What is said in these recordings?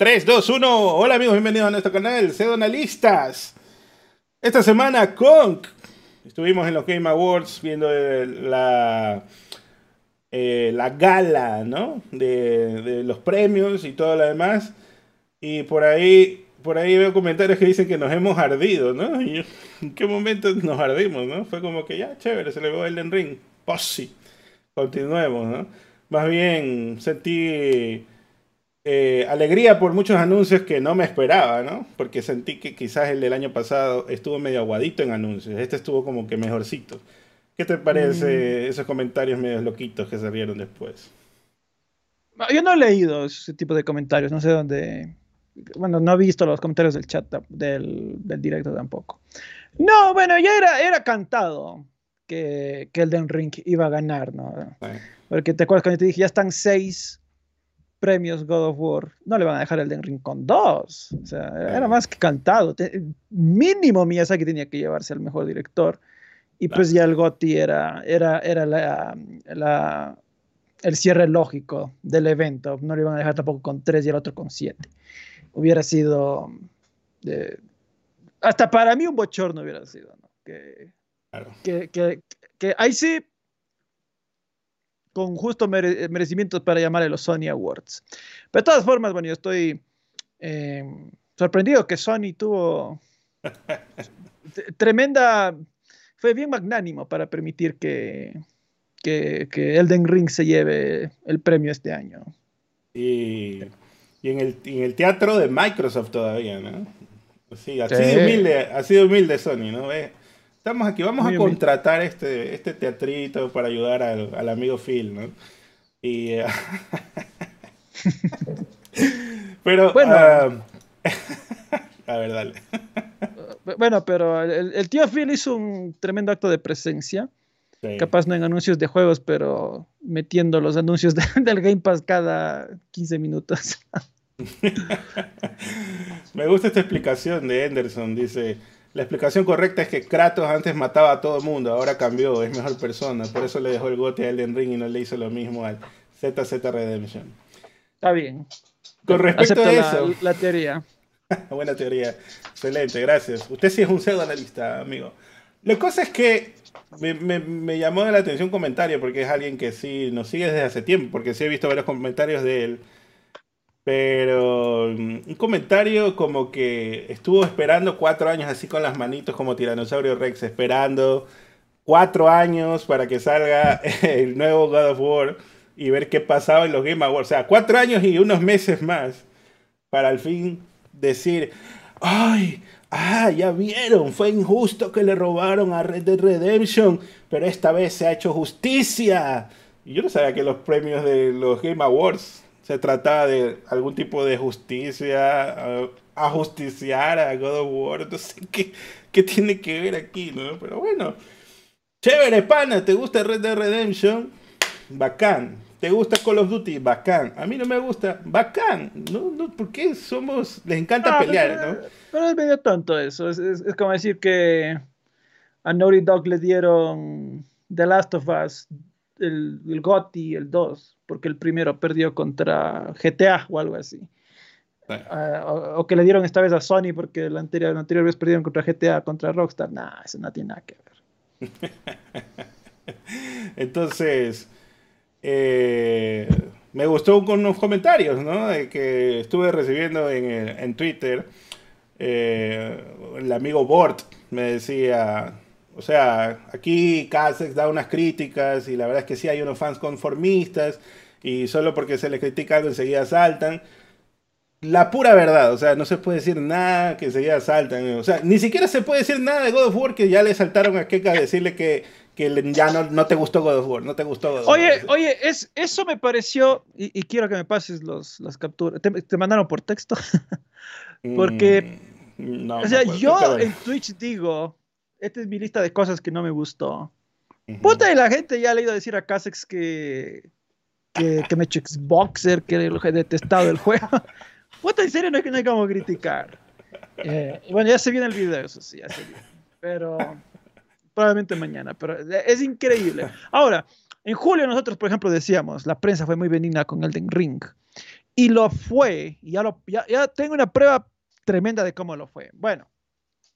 3, 2, 1. Hola amigos, bienvenidos a nuestro canal Sedonalistas. Esta semana con... Estuvimos en los Game Awards viendo la, eh, la gala, ¿no? De, los premios y todo lo demás. Y por ahí, por ahí veo comentarios que dicen que nos hemos ardido, ¿no? ¿En qué momento nos ardimos, no? Fue como que ya, chévere, se le veo el ring. Sí. Continuemos, ¿no? Más bien sentí eh, alegría por muchos anuncios que no me esperaba, ¿no? Porque sentí que quizás el del año pasado estuvo medio aguadito en anuncios. Este estuvo como que mejorcito. ¿Qué te parece mm. esos comentarios medio loquitos que se rieron después? Yo no he leído ese tipo de comentarios, no sé dónde. Bueno, no he visto los comentarios del chat del, del directo tampoco. No, bueno, ya era, era cantado que, que Elden Ring iba a ganar, ¿no? Porque te acuerdas cuando te dije, ya están seis premios God of War, no le van a dejar el Den Ring con dos. O sea, era más que cantado. mínimo Miyazaki tenía que llevarse al mejor director. Y pues ya el Gotti era, era, era la, el cierre lógico del evento. No le iban a dejar tampoco con tres y el otro con siete. Hubiera sido. hasta para mí un bochorno hubiera sido. Que, que, que, que ahí sí con justo merecimientos para llamarle los Sony Awards. Pero de todas formas, bueno, yo estoy eh, sorprendido que Sony tuvo tremenda, fue bien magnánimo para permitir que, que, Elden Ring se lleve el premio este año. Y, y en, el, en, el, teatro de Microsoft todavía, ¿no? Sí, así, De humilde, así de humilde Sony, ¿no? Estamos aquí, vamos a contratar este, este teatrito para ayudar al, amigo Phil, ¿no? Y. Eh, pero. Bueno. Ah, a ver, dale. bueno, pero el, tío Phil hizo un tremendo acto de presencia. Capaz no en anuncios de juegos, pero metiendo los anuncios del Game Pass cada 15 minutos. Me gusta esta explicación de Henderson. Dice: la explicación correcta es que Kratos antes mataba a todo el mundo, ahora cambió, es mejor persona. Por eso le dejó el gote a Elden Ring y no le hizo lo mismo al ZZ Redemption. Está bien. Con respecto a eso. La, teoría. Buena teoría. Excelente, gracias. Usted sí es un pseudo analista, amigo. La cosa es que me, me, llamó la atención un comentario porque es alguien que sí nos sigue desde hace tiempo, porque sí he visto varios comentarios de él pero mm, un comentario como que estuvo esperando cuatro años así con las manitos como Tiranosaurio Rex, esperando cuatro años para que salga el nuevo God of War y ver qué pasaba en los Game Awards. O sea, cuatro años y unos meses más para al fin decir, ay, ah, ya vieron, fue injusto que le robaron a Red Dead Redemption, pero esta vez se ha hecho justicia. Y yo no sabía que los premios de los Game Awards se trataba de algún tipo de justicia, a, justiciar a God of War, no sé qué, qué tiene que ver aquí, ¿no? Pero bueno, chévere, pana, ¿te gusta Red Dead Redemption? Bacán. ¿Te gusta Call of Duty? Bacán. A mí no me gusta. Bacán. ¿No? no ¿Por qué somos... Les encanta ah, pelear, ¿no? Pero es medio tonto eso. Es, es, es, como decir que a Naughty Dog le dieron The Last of Us el, el GOTY, el 2, porque el primero perdió contra GTA o algo así. Ah, o, que le dieron esta vez a Sony porque la anterior, la anterior vez perdieron contra GTA, contra Rockstar. Nah, eso no tiene nada que ver. Entonces, eh, me gustó con unos comentarios ¿no? de que estuve recibiendo en, en Twitter. Eh, el amigo Bort me decía, o sea, aquí Casex da unas críticas y la verdad es que sí hay unos fans conformistas y solo porque se les critica algo enseguida saltan. La pura verdad, o sea, no se puede decir nada que enseguida saltan. O sea, ni siquiera se puede decir nada de God of War que ya le saltaron a Keka a decirle que, que ya no, no, te gustó God of War, no te gustó God of Oye, oye, es, eso me pareció, y, quiero que me pases los, las capturas. ¿Te, mandaron por texto? porque, mm, no, o sea, yo en Twitch digo, esta es mi lista de cosas que no me gustó. Puta, y la gente ya le ha ido a decir a Casex que, que, que me he hecho Xboxer, que he detestado el juego. Puta, en serio no no hay como criticar. Eh, bueno, ya se viene el video, eso sí, ya se viene. Pero probablemente mañana, pero es increíble. Ahora, en julio nosotros, por ejemplo, decíamos, la prensa fue muy benigna con Elden Ring. Y lo fue, y ya, lo, ya, ya tengo una prueba tremenda de cómo lo fue. Bueno,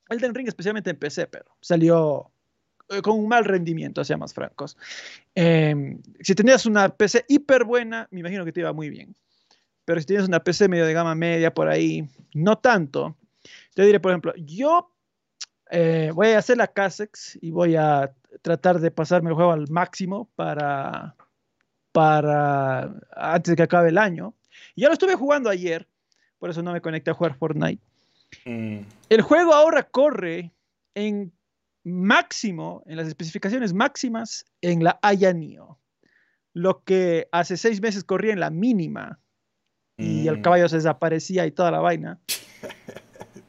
Elden Ring especialmente en PC, pero salió con un mal rendimiento, seamos francos. Eh, si tenías una PC hiper buena, me imagino que te iba muy bien. Pero si tienes una PC medio de gama media por ahí, no tanto. Te diré, por ejemplo, yo eh, voy a hacer la Casex y voy a tratar de pasarme el juego al máximo para, para antes de que acabe el año. Ya lo estuve jugando ayer, por eso no me conecté a jugar Fortnite. Mm. El juego ahora corre en máximo, en las especificaciones máximas, en la Aya Neo. Lo que hace seis meses corría en la mínima y el mm. caballo se desaparecía y toda la vaina.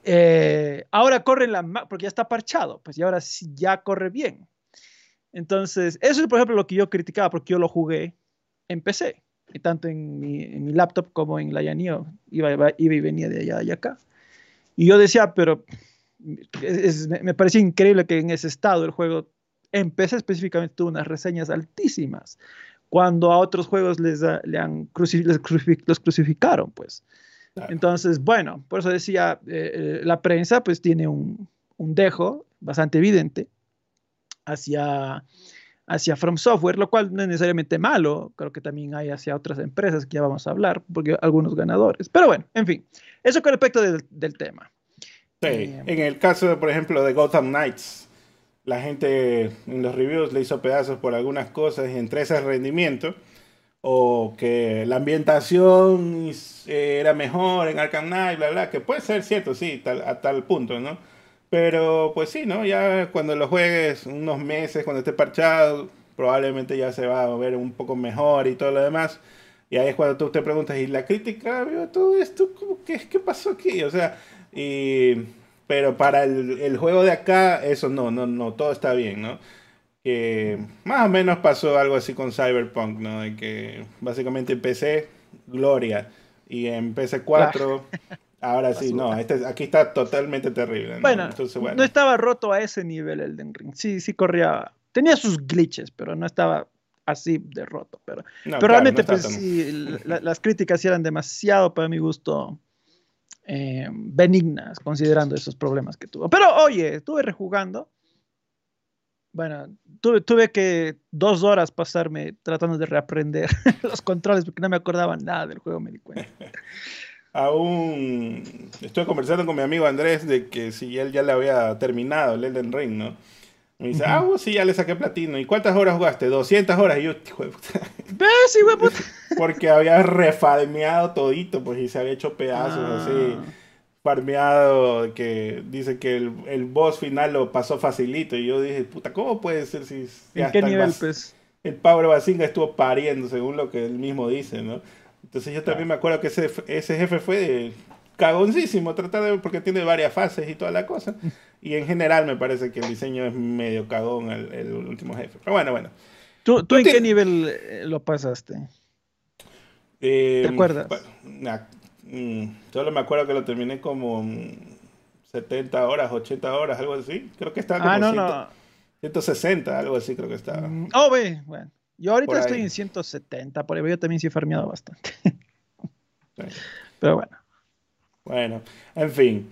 Eh, ahora corre en la porque ya está parchado, pues y ahora sí ya corre bien. Entonces, eso es por ejemplo lo que yo criticaba porque yo lo jugué en PC, y tanto en mi, laptop como en la Neo iba, iba, iba, y venía de allá y acá. Y yo decía, pero me parecía increíble que en ese estado el juego en PC específicamente tuvo unas reseñas altísimas, cuando a otros juegos les, le han los crucificaron, pues. Entonces, bueno, por eso decía, eh, eh, la prensa pues tiene un, un, dejo bastante evidente hacia, hacia From Software, lo cual no es necesariamente malo, creo que también hay hacia otras empresas que ya vamos a hablar, porque algunos ganadores. Pero bueno, en fin, eso con respecto del, del tema. Sí, en el caso, por ejemplo, de Gotham Knights, la gente en los reviews le hizo pedazos por algunas cosas y entre esas rendimiento o que la ambientación era mejor en Arkham Knight, bla, bla, que puede ser cierto, sí, a tal punto, ¿no? Pero pues sí, ¿no? Ya cuando lo juegues unos meses, cuando esté parchado, probablemente ya se va a ver un poco mejor y todo lo demás. Y ahí es cuando tú te preguntas, ¿y la crítica vio todo esto? ¿Qué, ¿Qué pasó aquí? O sea, y, pero para el, el, juego de acá, eso no, no, no, todo está bien, ¿no? Que más o menos pasó algo así con Cyberpunk, ¿no? De que básicamente en PC, Gloria, y en PC4, ahora sí, no, este, aquí está totalmente terrible. ¿no? Bueno, Entonces, bueno, no estaba roto a ese nivel el Ring, sí, sí corría, tenía sus glitches, pero no estaba así de roto, pero, pero realmente pues sí, las críticas eran demasiado para mi gusto eh, benignas, considerando esos problemas que tuvo. Pero oye, estuve rejugando. Bueno, tuve, tuve que dos horas pasarme tratando de reaprender los controles porque no me acordaba nada del juego, me di cuenta. Aún estoy conversando con mi amigo Andrés de que si él ya le había terminado el Elden Ring, ¿no? Me dice, ah, sí, ya le saqué platino. ¿Y cuántas horas jugaste? 200 horas. Y yo, hijo de puta. ¿Ves, puta? Porque había refarmeado todito, pues, y se había hecho pedazos ah. así. Farmeado, que dice que el, el, boss final lo pasó facilito. Y yo dije, puta, ¿cómo puede ser si. ¿En qué nivel, pues? El Pablo Basinga estuvo pariendo, según lo que él mismo dice, ¿no? Entonces yo también me acuerdo que ese, ese jefe fue de cagoncísimo, tratar de, porque tiene varias fases y toda la cosa. Y en general me parece que el diseño es medio cagón el, último jefe. Pero bueno, bueno. ¿Tú, tú en qué nivel eh, lo pasaste? ¿Te em, acuerdas? Mm, solo me acuerdo que lo terminé como 70 horas, 80 horas, algo así. Creo que estaba ah, como ah, 160, algo así creo que estaba. Mm, oh, ve, bueno. Yo ahorita estoy en 170, por ahí yo también sí he farmeado bastante. Pero bueno. Bueno, en fin.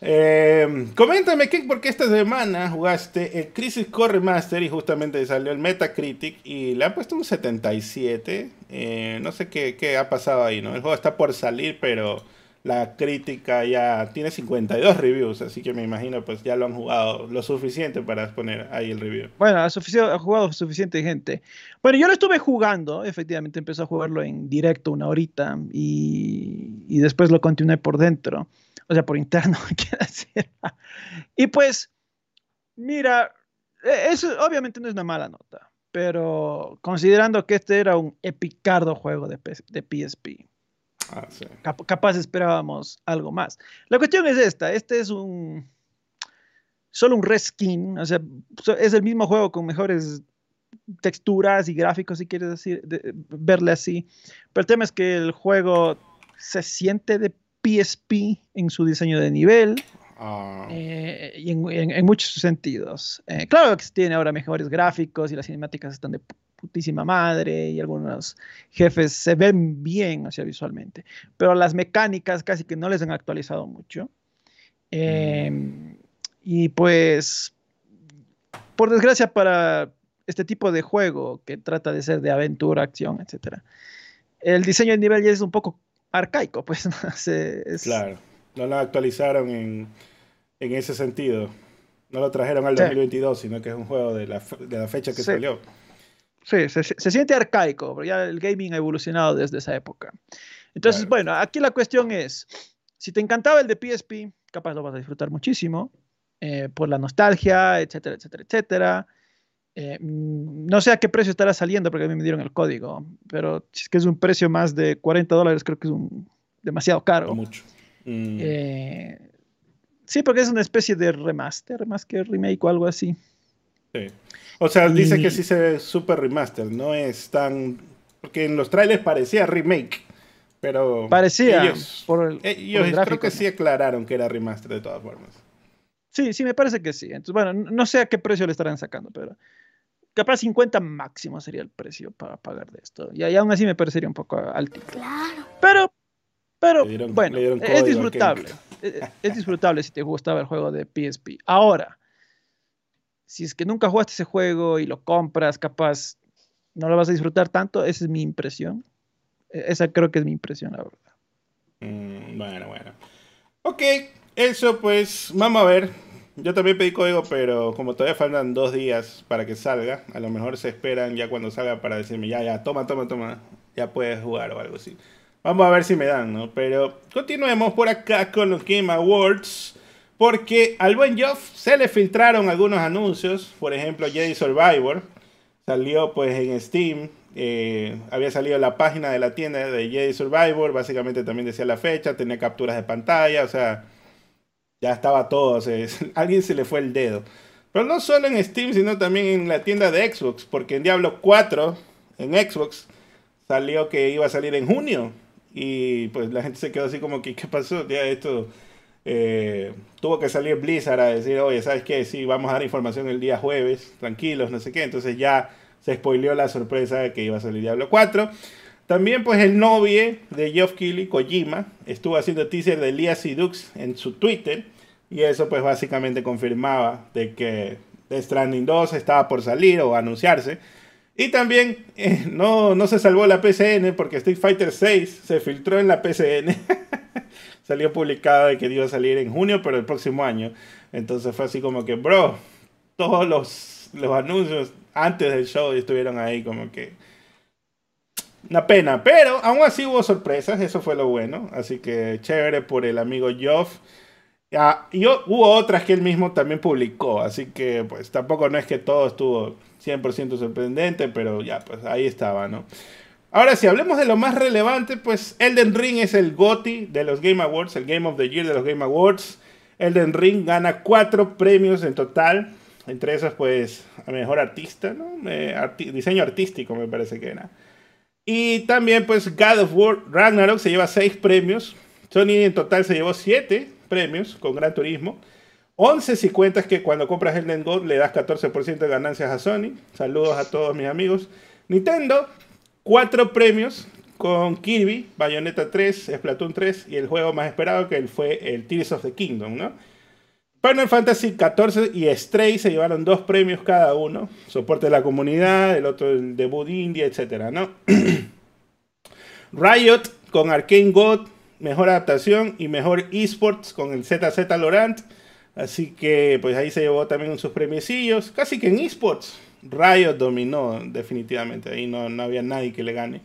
Eh, coméntame, ¿qué, porque esta semana jugaste el Crisis Core Master y justamente salió el Metacritic y le han puesto un 77. Eh, no sé qué, qué, ha pasado ahí, ¿no? El juego está por salir, pero la crítica ya tiene 52 reviews, así que me imagino pues ya lo han jugado lo suficiente para poner ahí el review. Bueno, ha, ha jugado suficiente gente. Bueno, yo lo estuve jugando, efectivamente empezó a jugarlo en directo una horita y, y después lo continué por dentro, o sea, por interno, decir. Y pues, mira, e, eso obviamente no es una mala nota, pero considerando que este era un epicardo juego de, de PSP Ah, capaz esperábamos algo más. La cuestión es esta, este es un solo un reskin, o sea, es el mismo juego con mejores texturas y gráficos, si quieres decir, verle así. Pero el tema es que el juego se siente de PSP en su diseño de nivel. Ah. Eh, y en, muchos sentidos. Eh, claro que tiene ahora mejores gráficos y las cinemáticas están de putísima madre y algunos jefes se ven bien, o sea, visualmente, pero las mecánicas casi que no les han actualizado mucho. Em, y pues, por desgracia para este tipo de juego que trata de ser de aventura, acción, etc. El diseño de nivel ya es un poco arcaico, pues. Claro, no lo actualizaron en, ese sentido. No lo trajeron al 2022, sino que es un juego de la, fecha que salió. Sí, se, siente arcaico, pero ya el gaming ha evolucionado desde esa época. Entonces, bueno, aquí la cuestión es, si te encantaba el de PSP, capaz lo vas a disfrutar muchísimo, eh, por la nostalgia, etcétera, etcétera, etcétera. Eh, mm, no sé a qué precio estará saliendo porque a mí me dieron el código, pero si es que es un precio más de 40 dólares, creo que es un, demasiado caro. mucho. Mm. Eh, sí, porque es una especie de remaster, más que remake o algo así. Sí. O sea, dice que sí se ve super remaster, no es tan... Porque en los trailers parecía remake, pero... Parecía, ellos, por el, creo que sí aclararon que era remaster de todas formas. Sí, sí, me parece que sí. Entonces, bueno, no sé a qué precio le estarán sacando, pero capaz 50 máximo sería el precio para pagar de esto. Y, aún así me parecería un poco alto. Claro. Pero, pero bueno, es disfrutable. Es, disfrutable si te gustaba el juego de PSP. Ahora, si es que nunca jugaste ese juego y lo compras, capaz no lo vas a disfrutar tanto, esa es mi impresión. E, esa creo que es mi impresión, la verdad. Mm, bueno, bueno. Ok, eso pues, vamos a ver yo también pedí código, pero como todavía faltan dos días para que salga, a lo mejor se esperan ya cuando salga para decirme, ya, ya, toma, toma, toma, ya puedes jugar o algo así. Vamos a ver si me dan, ¿no? Pero continuemos por acá con los Game Awards. Porque al buen Geoff se le filtraron algunos anuncios. Por ejemplo, Jedi Survivor. Salió pues en Steam. Eh, había salido la página de la tienda de Jedi Survivor. Básicamente también decía la fecha. Tenía capturas de pantalla. O sea, ya estaba todo, o alguien se le fue el dedo. Pero no solo en Steam, sino también en la tienda de Xbox, porque en Diablo 4, en Xbox, salió que iba a salir en junio. Y pues la gente se quedó así como que, ¿qué pasó? Ya esto eh, tuvo que salir Blizzard a decir, oye, ¿sabes qué? Sí, vamos a dar información el día jueves, tranquilos, no sé qué. Entonces ya se spoileó la sorpresa de que iba a salir Diablo 4. También pues el novio de Geoff Keighley, Kojima, estuvo haciendo teaser de Elias y Dux en su Twitter y eso pues básicamente confirmaba de que The Stranding 2 estaba por salir o anunciarse. Y también eh, no, no se salvó la PCN porque Street Fighter 6 se filtró en la PCN. Salió publicado de que iba a salir en junio, pero el próximo año. Entonces fue así como que, bro, todos los, los anuncios antes del show estuvieron ahí como que una pena, pero aún así hubo sorpresas, eso fue lo bueno. Así que chévere por el amigo Joff. y hubo otras que él mismo también publicó, así que pues tampoco no es que todo estuvo 100% sorprendente, pero ya, pues ahí estaba, ¿no? Ahora, si hablemos de lo más relevante, pues Elden Ring es el GOTY de los Game Awards, el Game of the Year de los Game Awards. Elden Ring gana cuatro premios en total, entre esos pues a mejor artista, ¿no? Eh, diseño artístico me parece que era. Y también, pues, God of War Ragnarok se lleva 6 premios. Sony en total se llevó 7 premios con Gran Turismo. 11 si cuentas que cuando compras Elden God le das 14% de ganancias a Sony. Saludos a todos mis amigos. Nintendo, 4 premios con Kirby, Bayonetta 3, Splatoon 3 y el juego más esperado que fue el Tears of the Kingdom, ¿no? Final Fantasy XIV y Stray se llevaron dos premios cada uno. Soporte de la comunidad, el otro el debut indie, etc. ¿no? Riot con Arcane God, mejor adaptación y mejor esports con el ZZ Laurent. Así que pues ahí se llevó también sus premiecillos. Casi que en esports Riot dominó definitivamente. Ahí no, no había nadie que le gane.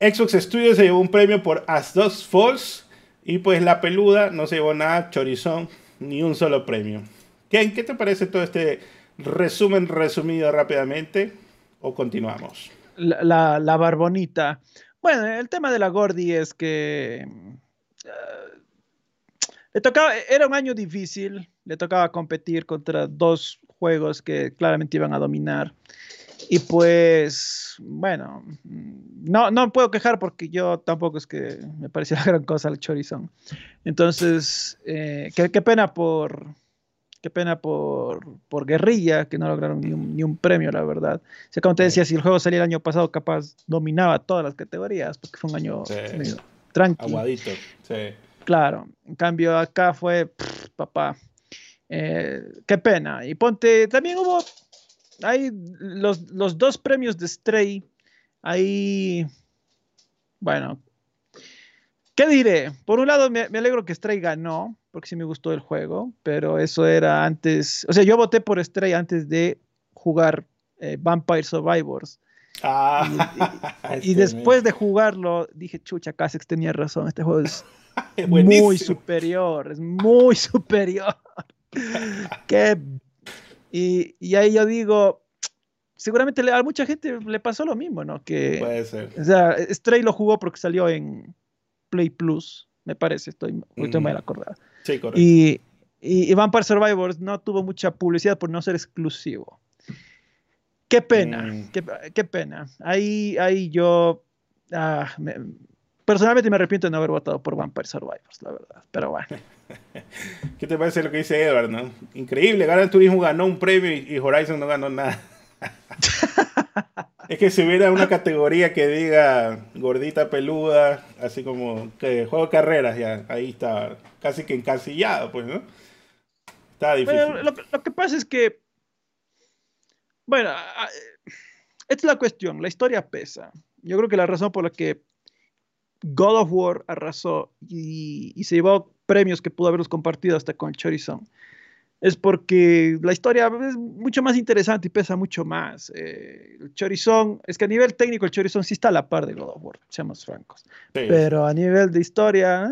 Xbox Studios se llevó un premio por As Dos Falls. Y pues la peluda no se llevó nada, Chorizón ni un solo premio. ¿Qué, ¿Qué te parece todo este resumen resumido rápidamente? ¿O continuamos? La, la, barbonita. Bueno, el tema de la Gordi es que eh, le tocaba, era un año difícil, le tocaba competir contra dos juegos que claramente iban a dominar. Y pues, bueno, no, no puedo quejar porque yo tampoco es que me parecía gran cosa el chorizón. Entonces, eh, qué, pena por, qué pena por, por Guerrilla, que no lograron ni un, ni un premio, la verdad. O sea, como te decía, si el juego salía el año pasado, capaz dominaba todas las categorías, porque fue un año tranquilo. Aguadito, sí. Claro, en cambio acá fue, papá, eh, qué pena. Y ponte, también hubo, hay los, los dos premios de Stray, ahí, bueno, ¿Qué diré? Por un lado, me, alegro que Stray ganó, porque sí me gustó el juego, pero eso era antes. O sea, yo voté por Stray antes de jugar eh, Vampire Survivors. Ah, y, después de jugarlo, dije, chucha, Casex tenía razón, este juego es muy superior, es muy superior. y, y ahí yo digo, seguramente a mucha gente le pasó lo mismo, ¿no? Que, Puede ser. O sea, Stray lo jugó porque salió en, Play Plus, me parece, estoy, estoy mal acordado. Sí, correcto. Y, y, Vampire Survivors no tuvo mucha publicidad por no ser exclusivo. Qué pena, mm. qué, pena. Ahí, ahí yo ah, personalmente me arrepiento de no haber votado por Vampire Survivors, la verdad. Pero bueno. ¿Qué te parece lo que dice Edward, no? Increíble, Gran Turismo ganó un premio y Horizon no ganó nada. Es que si hubiera una categoría que diga gordita peluda, así como que juego de carreras, ya ahí está casi que encasillado, pues, ¿no? Está difícil. lo, que pasa es que, bueno, esta es la cuestión, la historia pesa. Yo creo que la razón por la que God of War arrasó y, y se llevó premios que pudo haberlos compartido hasta con Chorizon es porque la historia es mucho más interesante y pesa mucho más. Eh, el Chorizón, es que a nivel técnico el Chorizón sí está a la par de God of War, seamos francos. Pero a nivel de historia,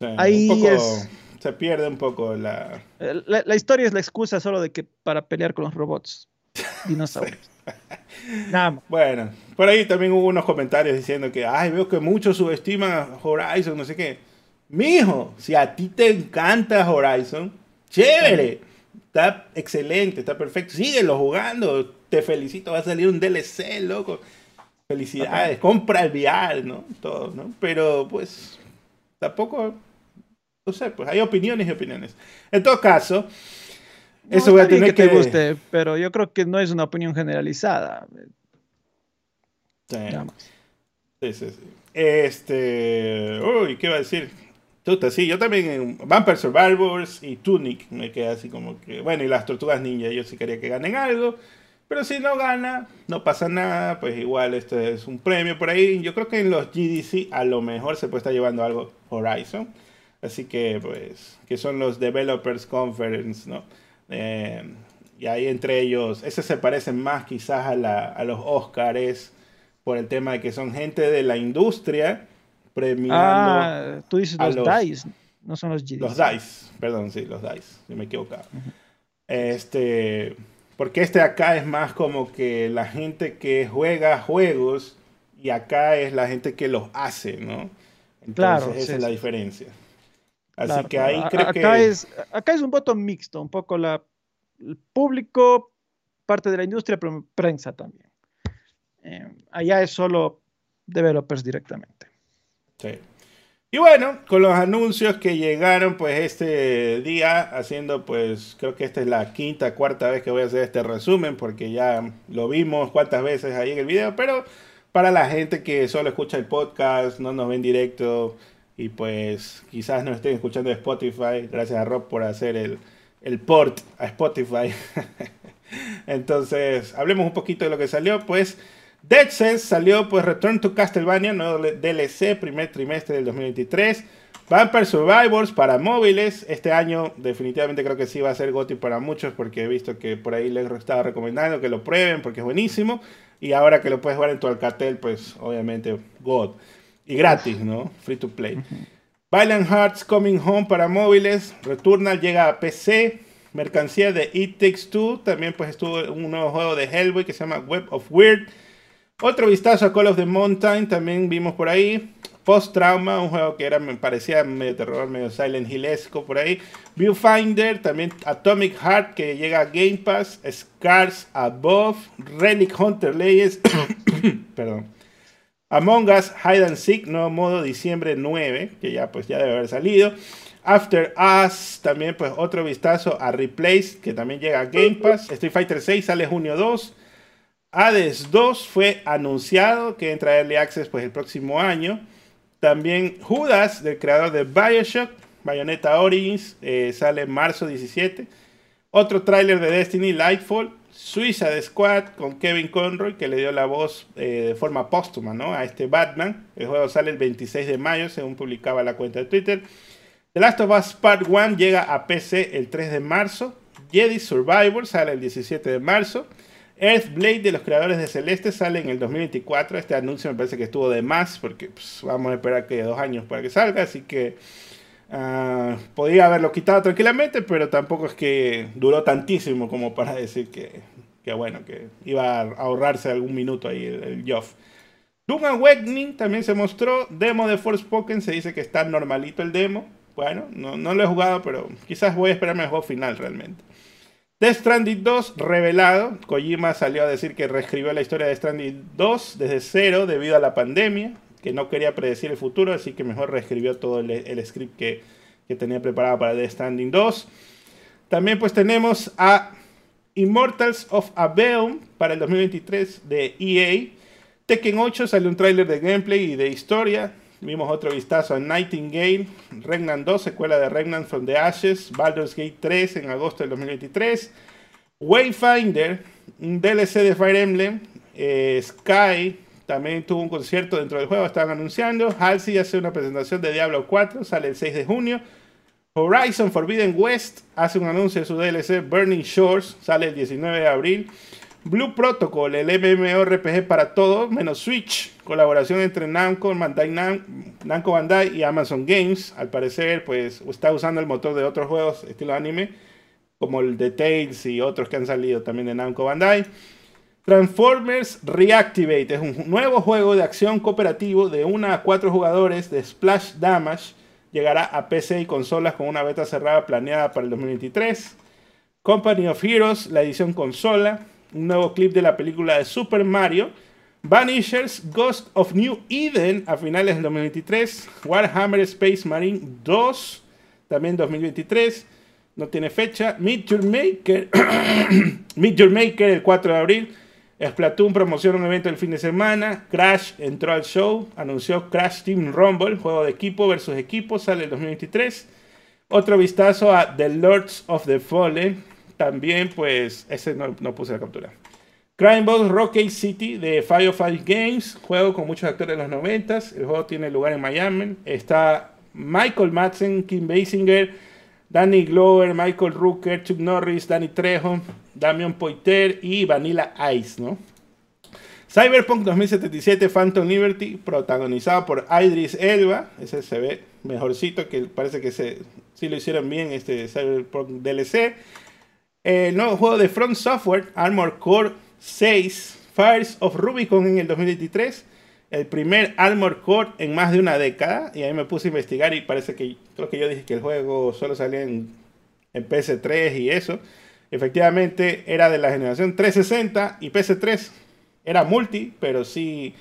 eh, ahí es, se pierde un poco la... la... historia es la excusa solo de que para pelear con los robots dinosaurios. Nada más. Bueno, por ahí también hubo unos comentarios diciendo que, ay, veo que muchos subestiman Horizon, no sé qué. Mijo, si a ti te encanta Horizon, Chévere. Está excelente, está perfecto. Síguelo jugando. Te felicito. Va a salir un DLC, loco. Felicidades. Compra el VR, ¿no? Todo, ¿no? Pero pues tampoco, no sé, pues hay opiniones y opiniones. En todo caso, eso voy a tener que, que... te guste, pero yo creo que no es una opinión generalizada. Sí. Sí, sí, sí. Este, uy, ¿qué va a decir? Tuta, sí, yo también en Vampire Survivors y Tunic me quedé así como que, bueno, y las Tortugas Ninja, yo sí quería que ganen algo, pero si no gana, no pasa nada, pues igual este es un premio por ahí. Yo creo que en los GDC a lo mejor se puede estar llevando algo Horizon, así que pues, que son los Developers Conference, ¿no? Eh, y ahí entre ellos, ese se parecen más quizás a, la, a los Oscars por el tema de que son gente de la industria premiando. Ah, tú dices los, DICE, no son los GDC. Los DICE, perdón, sí, los DICE, si me equivoco. Este, porque este acá es más como que la gente que juega juegos y acá es la gente que los hace, ¿no? Entonces claro, esa es la diferencia. Así que ahí creo acá que... Es, acá es un voto mixto, un poco la, el público, parte de la industria, pero prensa también. Eh, allá es solo developers directamente. Y bueno, con los anuncios que llegaron pues este día, haciendo pues, creo que esta es la quinta, cuarta vez que voy a hacer este resumen, porque ya lo vimos cuantas veces ahí en el video, pero para la gente que solo escucha el podcast, no nos ven directo y pues quizás no estén escuchando Spotify, gracias a Rob por hacer el, el port a Spotify. Entonces, hablemos un poquito de lo que salió, pues... Dead Cells salió pues Return to Castlevania, nuevo DLC, primer trimestre del 2023. Vampire Survivors para móviles. Este año definitivamente creo que sí va a ser GOTY para muchos porque he visto que por ahí les estaba recomendando que lo prueben porque es buenísimo. Y ahora que lo puedes jugar en tu Alcatel, pues obviamente God. Y gratis, ¿no? Free to play. Violent Hearts Coming Home para móviles. Returnal llega a PC. Mercancía de It Takes Two. También pues estuvo un nuevo juego de Hellboy que se llama Web of Weird. Otro vistazo a Call of the Mountain, también vimos por ahí. Post Trauma, un juego que era, me parecía medio terror, medio Silent Hillesco por ahí. Viewfinder, también Atomic Heart que llega a Game Pass. Scars Above, Relic Hunter Legends, perdón. Among Us Hide and Seek, nuevo modo diciembre 9, que ya pues ya debe haber salido. After Us, también pues otro vistazo a Replace, que también llega a Game Pass. Street Fighter 6 sale junio 2. Hades 2 fue anunciado que entra a Early Access pues el próximo año. También Judas, del creador de Bioshock, Bayonetta Origins, eh, sale en marzo 17. Otro tráiler de Destiny, Lightfall. Suicide Squad con Kevin Conroy, que le dio la voz eh, de forma póstuma ¿no? a este Batman. El juego sale el 26 de mayo, según publicaba la cuenta de Twitter. The Last of Us Part 1 llega a PC el 3 de marzo. Jedi Survivor sale el 17 de marzo. Earthblade de los creadores de Celeste sale en el 2024. Este anuncio me parece que estuvo de más porque pues, vamos a esperar que dos años para que salga. Así que uh, podía haberlo quitado tranquilamente, pero tampoco es que duró tantísimo como para decir que, bueno, que iba a ahorrarse algún minuto ahí el, el Joff. Doom Awakening también se mostró. Demo de Forspoken. Se dice que está normalito el demo. Bueno, no, lo he jugado, pero quizás voy a esperarme al juego final realmente. Death Stranding 2 revelado. Kojima salió a decir que reescribió la historia de Stranding 2 desde cero debido a la pandemia, que no quería predecir el futuro, así que mejor reescribió todo el, script que, que, tenía preparado para Death Stranding 2. También pues tenemos a Immortals of Aveum para el 2023 de EA. Tekken 8 salió un tráiler de gameplay y de historia. Vimos otro vistazo a Nightingale, Regnan 2, secuela de Regnan from the Ashes, Baldur's Gate 3 en agosto del 2023, Wayfinder, un DLC de Fire Emblem, eh, Sky también tuvo un concierto dentro del juego, estaban anunciando, Halsey hace una presentación de Diablo 4, sale el 6 de junio, Horizon Forbidden West hace un anuncio de su DLC Burning Shores, sale el 19 de abril, Blue Protocol, el MMORPG para todos, menos Switch, colaboración entre Namco, Bandai, Namco Bandai y Amazon Games. Al parecer, pues está usando el motor de otros juegos estilo anime, como el de Tales y otros que han salido también de Namco Bandai. Transformers Reactivate es un nuevo juego de acción cooperativo de 1 a 4 jugadores de Splash Damage. Llegará a PC y consolas con una beta cerrada planeada para el 2023. Company of Heroes, la edición consola un nuevo clip de la película de Super Mario. Vanishers, Ghost of New Eden a finales del 2023. Warhammer Space Marine 2, también 2023. No tiene fecha. Meet Your Maker, Meet Your Maker el 4 de abril. Splatoon promociona un evento el fin de semana. Crash entró al show. Anunció Crash Team Rumble, juego de equipo versus equipo, sale el 2023. Otro vistazo a The Lords of the Fallen, también, pues, ese no, no puse la captura. Crime Boss Rocket City de Five Games, juego con muchos actores de los 90. El juego tiene lugar en Miami. Está Michael Madsen, Kim Basinger, Danny Glover, Michael Rooker, Chuck Norris, Danny Trejo, Damian Poiter y Vanilla Ice, ¿no? Cyberpunk 2077 Phantom Liberty, protagonizado por Idris Elba. Ese se ve mejorcito, que parece que se, sí lo hicieron bien este Cyberpunk DLC. El nuevo juego de Front Software, Armor Core 6, Fires of Rubicon en el 2023. El primer Armor Core en más de una década. Y ahí me puse a investigar y parece que creo que yo dije que el juego solo salía en, en PS3 y eso. Efectivamente era de la generación 360 y PS3 era multi, pero sí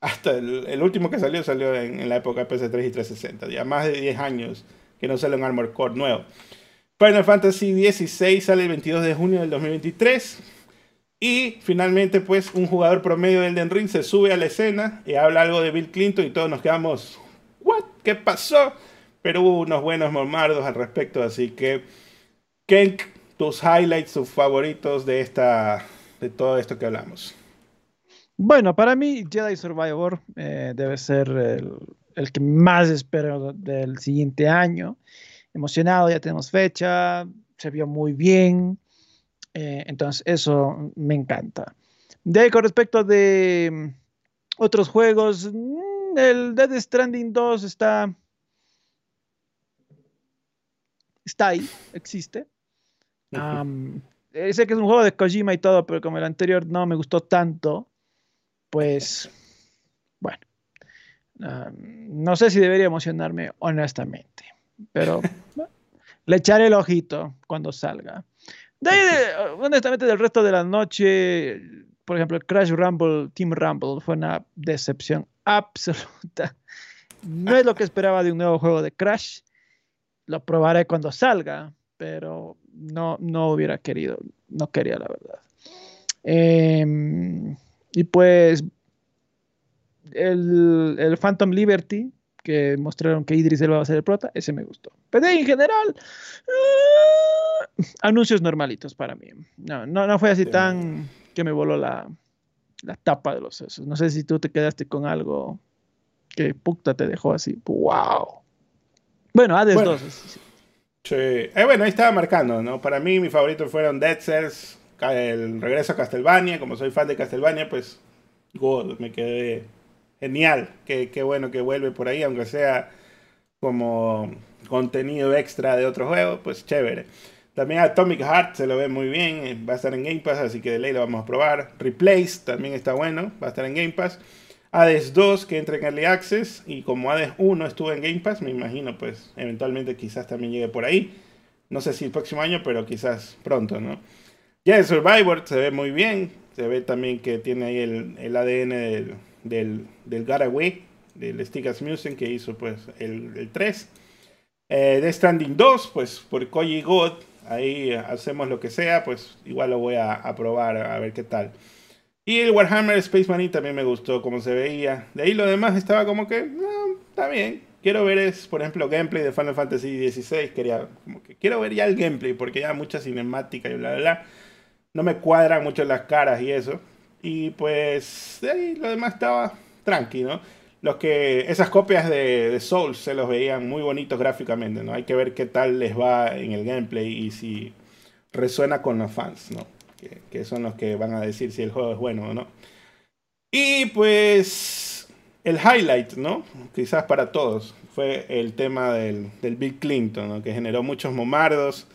hasta el, último que salió salió en, la época de PS3 y 360. Ya más de 10 años que no sale un Armor Core nuevo. Final Fantasy XVI sale el 22 de junio del 2023. Y finalmente, pues, un jugador promedio del Den Ring se sube a la escena y habla algo de Bill Clinton y todos nos quedamos, ¿what? ¿Qué pasó? Pero hubo unos buenos mormardos al respecto, así que, Kenk, tus highlights, tus favoritos de, esta, de todo esto que hablamos. Bueno, para mí Jedi Survivor eh, debe ser el, el, que más espero del siguiente año emocionado, ya tenemos fecha, se vio muy bien, eh, entonces eso me encanta. De ahí con respecto de mm, otros juegos, mm, el Dead Stranding 2 está, está ahí, existe. sé que es un juego de Kojima y todo, pero como el anterior no me gustó tanto, pues bueno, no sé si debería emocionarme honestamente pero le echaré el ojito cuando salga. De honestamente, del resto de la noche, por ejemplo, Crash Rumble, Team Rumble fue una decepción absoluta. No es lo que esperaba de un nuevo juego de Crash. Lo probaré cuando salga, pero no, no hubiera querido, no quería la verdad. Em, y pues el, el, Phantom Liberty, que mostraron que Idris Elba va a ser el prota, ese me gustó. Pero en general, uh, anuncios normalitos para mí. No, no, no fue así tan que me voló la, la tapa de los sesos. No sé si tú te quedaste con algo que puta te dejó así. ¡Wow! Bueno, Hades 2. Sí. Eh, bueno, ahí estaba marcando, ¿no? Para mí, mis favoritos fueron Dead Cells, el regreso a Castlevania. Como soy fan de Castlevania, pues God, me quedé genial. Qué, qué bueno que vuelve por ahí, aunque sea como contenido extra de otro juego, pues chévere. También Atomic Heart se lo ve muy bien, eh, va a estar en Game Pass, así que de ley lo vamos a probar. Replace también está bueno, va a estar en Game Pass. Hades 2 que entra en Early Access y como Hades 1 estuvo en Game Pass, me imagino pues eventualmente quizás también llegue por ahí. No sé si el próximo año, pero quizás pronto, ¿no? Ya Survivor se ve muy bien, se ve también que tiene ahí el, el ADN del, del, del del Stickers Music que hizo pues el, el 3. Eh, The Stranding 2, pues por Koji God, ahí hacemos lo que sea, pues igual lo voy a, probar a ver qué tal. Y el Warhammer Space Marine también me gustó como se veía. De ahí lo demás estaba como que, no, está bien. Quiero ver es, por ejemplo, gameplay de Final Fantasy XVI. Quería, como que quiero ver ya el gameplay porque ya mucha cinemática y bla, bla, bla. No me cuadran mucho las caras y eso. Y pues, lo demás estaba tranqui, ¿no? Los que, esas copias de, de Souls se los veían muy bonitos gráficamente, ¿no? Hay que ver qué tal les va en el gameplay y si resuena con los fans, ¿no? que, son los que van a decir si el juego es bueno o no. Y pues el highlight, ¿no? Quizás para todos, fue el tema del, Bill Clinton, que generó muchos momardos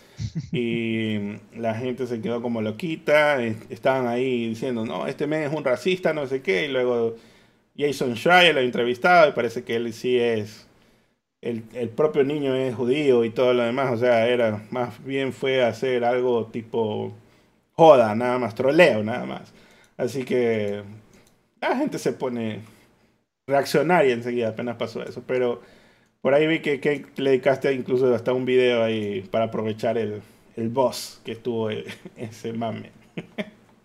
y la gente se quedó como loquita, estaban ahí diciendo, no, este men es un racista, no sé qué, y luego Jason Schreier lo entrevistaba y parece que él sí es, el, el, propio niño es judío y todo lo demás, o sea, era, más bien fue hacer algo tipo joda, nada más, troleo, nada más. Así que la gente se pone reaccionaria enseguida, apenas pasó eso. Pero por ahí vi que, le dedicaste incluso hasta un video ahí para aprovechar el, el boss que estuvo ese mame.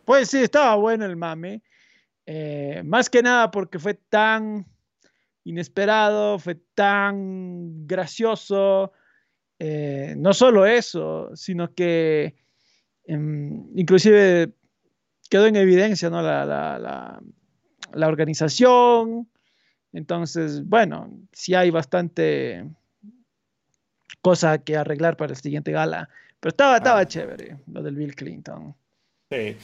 Pues sí, estaba bueno el mame. Eh, más que nada porque fue tan inesperado, fue tan gracioso. Eh, no solo eso, sino que Em, inclusive quedó en evidencia ¿no? la, la, la, organización. Entonces, bueno, sí hay bastante cosa que arreglar para el siguiente gala. Pero estaba, estaba ah. chévere lo del Bill Clinton. Sí.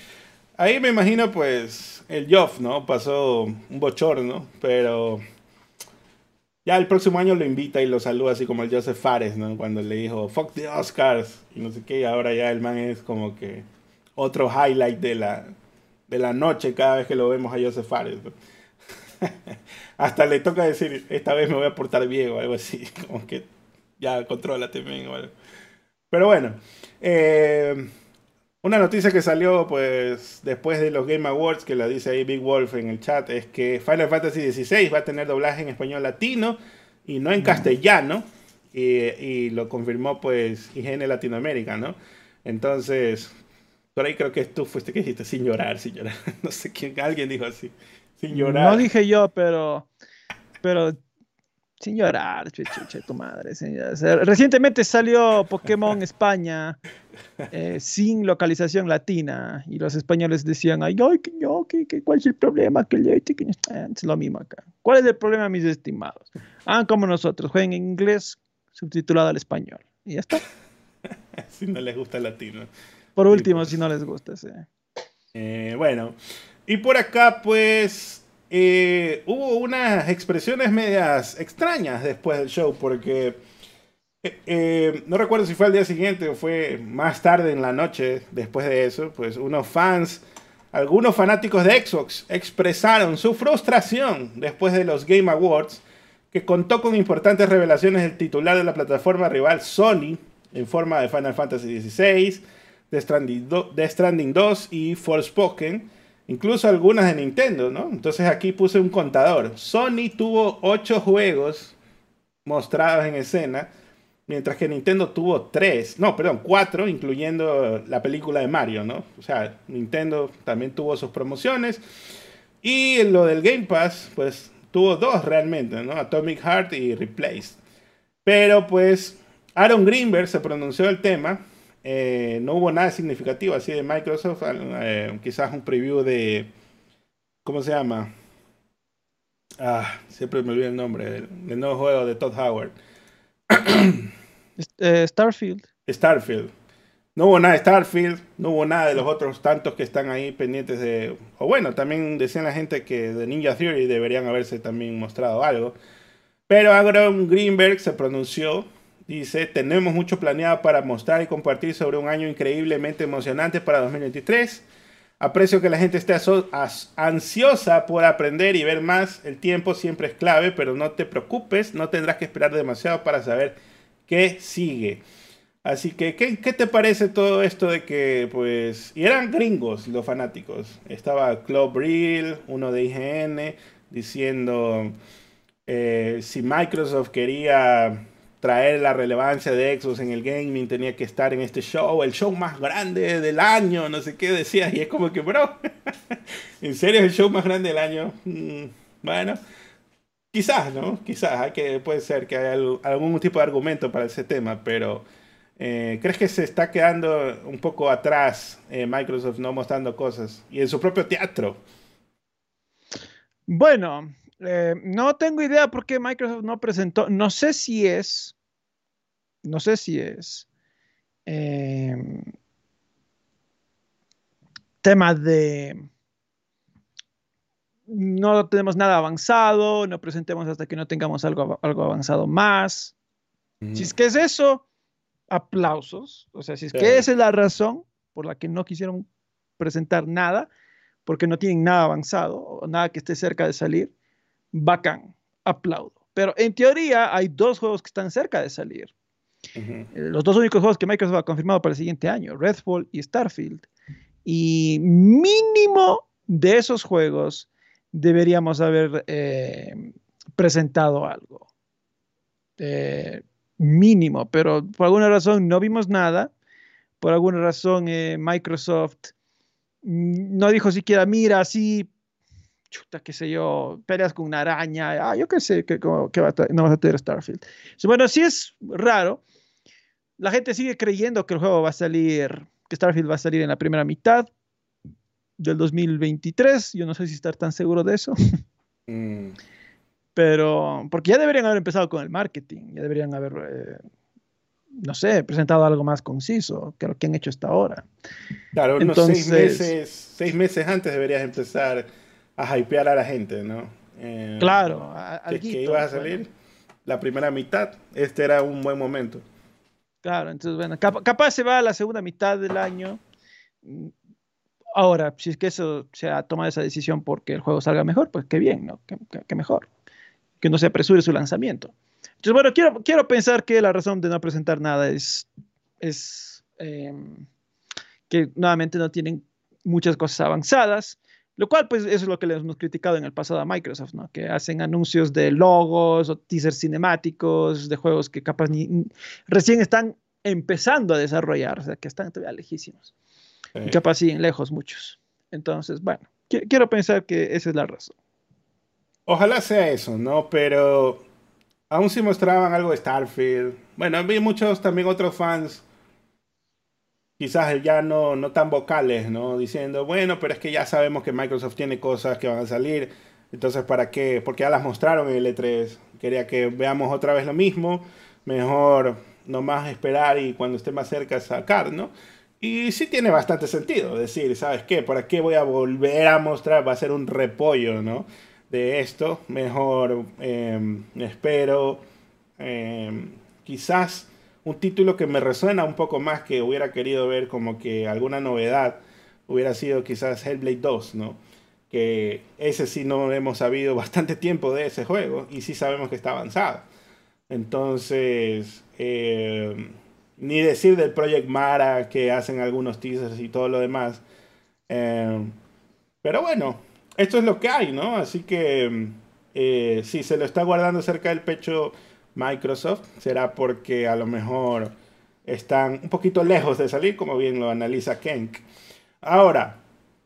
Ahí me imagino, pues, el Joff, ¿no? Pasó un bochorno, pero ya el próximo año lo invita y lo saluda así como el Joseph Fares, ¿no? Cuando le dijo, fuck the Oscars, y no sé qué, y ahora ya el man es como que otro highlight de la, de la noche cada vez que lo vemos a Joseph Fares. Hasta le toca decir, esta vez me voy a portar bien o algo así, como que ya contrólate bien o algo. Pero bueno, eh, una noticia que salió pues después de los Game Awards, que la dice ahí Big Wolf en el chat, es que Final Fantasy XVI va a tener doblaje en español latino y no en castellano. Y, lo confirmó pues IGN Latinoamérica, ¿no? Entonces, por ahí creo que tú fuiste que dijiste sin llorar, sin llorar. No sé quién, alguien dijo así, sin llorar. No dije yo, pero, pero sin llorar, chucha, tu madre. Recientemente salió Pokémon España eh, sin localización latina y los españoles decían, ay, ay, que yo, que, ¿cuál es el problema? Que es lo mismo acá. ¿Cuál es el problema, mis estimados? Hagan como nosotros, jueguen en inglés subtitulado al español. Y ya está. si no les gusta el latino. Por último, si no les gusta, sí. Eh, bueno, y por acá, pues eh, hubo unas expresiones medias extrañas después del show, porque eh, eh, no recuerdo si fue al día siguiente o fue más tarde en la noche después de eso, pues unos fans, algunos fanáticos de Xbox expresaron su frustración después de los Game Awards, que contó con importantes revelaciones del titular de la plataforma rival Sony, en forma de Final Fantasy XVI, The Stranding, 2 y Forspoken Incluso algunas de Nintendo, ¿no? Entonces aquí puse un contador. Sony tuvo 8 juegos mostrados en escena, mientras que Nintendo tuvo 3, no, perdón, 4, incluyendo la película de Mario, ¿no? O sea, Nintendo también tuvo sus promociones. Y lo del Game Pass, pues tuvo dos realmente, ¿no? Atomic Heart y Replaced. Pero pues Aaron Greenberg se pronunció el tema. Eh, no hubo nada significativo así de Microsoft. Eh, quizás un preview de. ¿Cómo se llama? Ah, siempre me olvido el nombre. Del, nuevo juego de Todd Howard. Eh, Starfield. Starfield. No hubo nada de Starfield, no hubo nada de los otros tantos que están ahí pendientes de... O bueno, también decían la gente que de Ninja Theory deberían haberse también mostrado algo. Pero Aaron Greenberg se pronunció, dice, tenemos mucho planeado para mostrar y compartir sobre un año increíblemente emocionante para 2023. Aprecio que la gente esté ansiosa por aprender y ver más. El tiempo siempre es clave, pero no te preocupes, no tendrás que esperar demasiado para saber qué sigue. Así que, ¿qué, te parece todo esto de que, pues, y eran gringos los fanáticos? Estaba Club Brill, uno de IGN, diciendo eh, si Microsoft quería traer la relevancia de Xbox en el gaming, tenía que estar en este show, el show más grande del año, no sé qué decía, y es como que, bro, ¿en serio es el show más grande del año? Mm, bueno, quizás, ¿no? Quizás, que, puede ser que haya algún tipo de argumento para ese tema, pero eh, ¿crees que se está quedando un poco atrás eh, Microsoft no mostrando cosas? Y en su propio teatro. Bueno, eh, no tengo idea por qué Microsoft no presentó. No sé si es. No sé si es. Em, tema de. No tenemos nada avanzado, no presentemos hasta que no tengamos algo, algo avanzado más. Si es que es eso, aplausos. O sea, si es que esa es la razón por la que no quisieron presentar nada, porque no tienen nada avanzado o nada que esté cerca de salir, bacán, aplaudo. Pero en teoría hay dos juegos que están cerca de salir. Eh, los dos únicos juegos que Microsoft ha confirmado para el siguiente año, Redfall y Starfield. Y mínimo de esos juegos deberíamos haber eh, presentado algo. Eh, mínimo, pero por alguna razón no vimos nada. Por alguna razón Microsoft mm, no dijo siquiera, mira, sí, chuta, qué sé yo, peleas con una araña, ah, yo qué sé, que, no vas a tener Starfield. Bueno, sí es raro. La gente sigue creyendo que el juego va a salir, que Starfield va a salir en la primera mitad del 2023. Yo no sé si estar tan seguro de eso. Mm. Pero, porque ya deberían haber empezado con el marketing, ya deberían haber, eh, no sé, presentado algo más conciso que lo que han hecho hasta ahora. Claro, unos seis meses, seis meses antes deberías empezar a hypear a la gente, ¿no? Eh, claro, que, que ibas a salir la primera mitad, este era un buen momento. Claro, entonces, bueno, capaz se va a la segunda mitad del año. Ahora, si es que eso se ha tomado esa decisión porque el juego salga mejor, pues qué bien, ¿no? Qué, mejor. Que no se apresure su lanzamiento. Entonces, bueno, quiero, quiero pensar que la razón de no presentar nada es, es em, que nuevamente no tienen muchas cosas avanzadas. Lo cual, pues, eso es lo que les hemos criticado en el pasado a Microsoft, ¿no? Que hacen anuncios de logos o teasers cinemáticos de juegos que capaz ni, recién están empezando a desarrollar, o sea, que están todavía lejísimos. Y capaz siguen lejos muchos. Entonces, bueno, quiero pensar que esa es la razón. Ojalá sea eso, ¿no? Pero aún si mostraban algo de Starfield. Bueno, había muchos también otros fans quizás ya no, no tan vocales, ¿no? Diciendo, bueno, pero es que ya sabemos que Microsoft tiene cosas que van a salir, entonces ¿para qué? Porque ya las mostraron en el E3. Quería que veamos otra vez lo mismo, mejor nomás esperar y cuando esté más cerca sacar, ¿no? Y sí tiene bastante sentido decir, ¿sabes qué? ¿Para qué voy a volver a mostrar? Va a ser un repollo, ¿no? De esto, mejor em, espero, em, quizás un título que me resuena un poco más, que hubiera querido ver como que alguna novedad, hubiera sido quizás Hellblade 2, ¿no? Que ese sí no hemos sabido bastante tiempo de ese juego y sí sabemos que está avanzado. Entonces, eh, ni decir del Project Mara que hacen algunos teasers y todo lo demás. Eh, Pero bueno, esto es lo que hay, ¿no? Así que eh, si se lo está guardando cerca del pecho Microsoft, será porque a lo mejor están un poquito lejos de salir, como bien lo analiza Kenk. Ahora,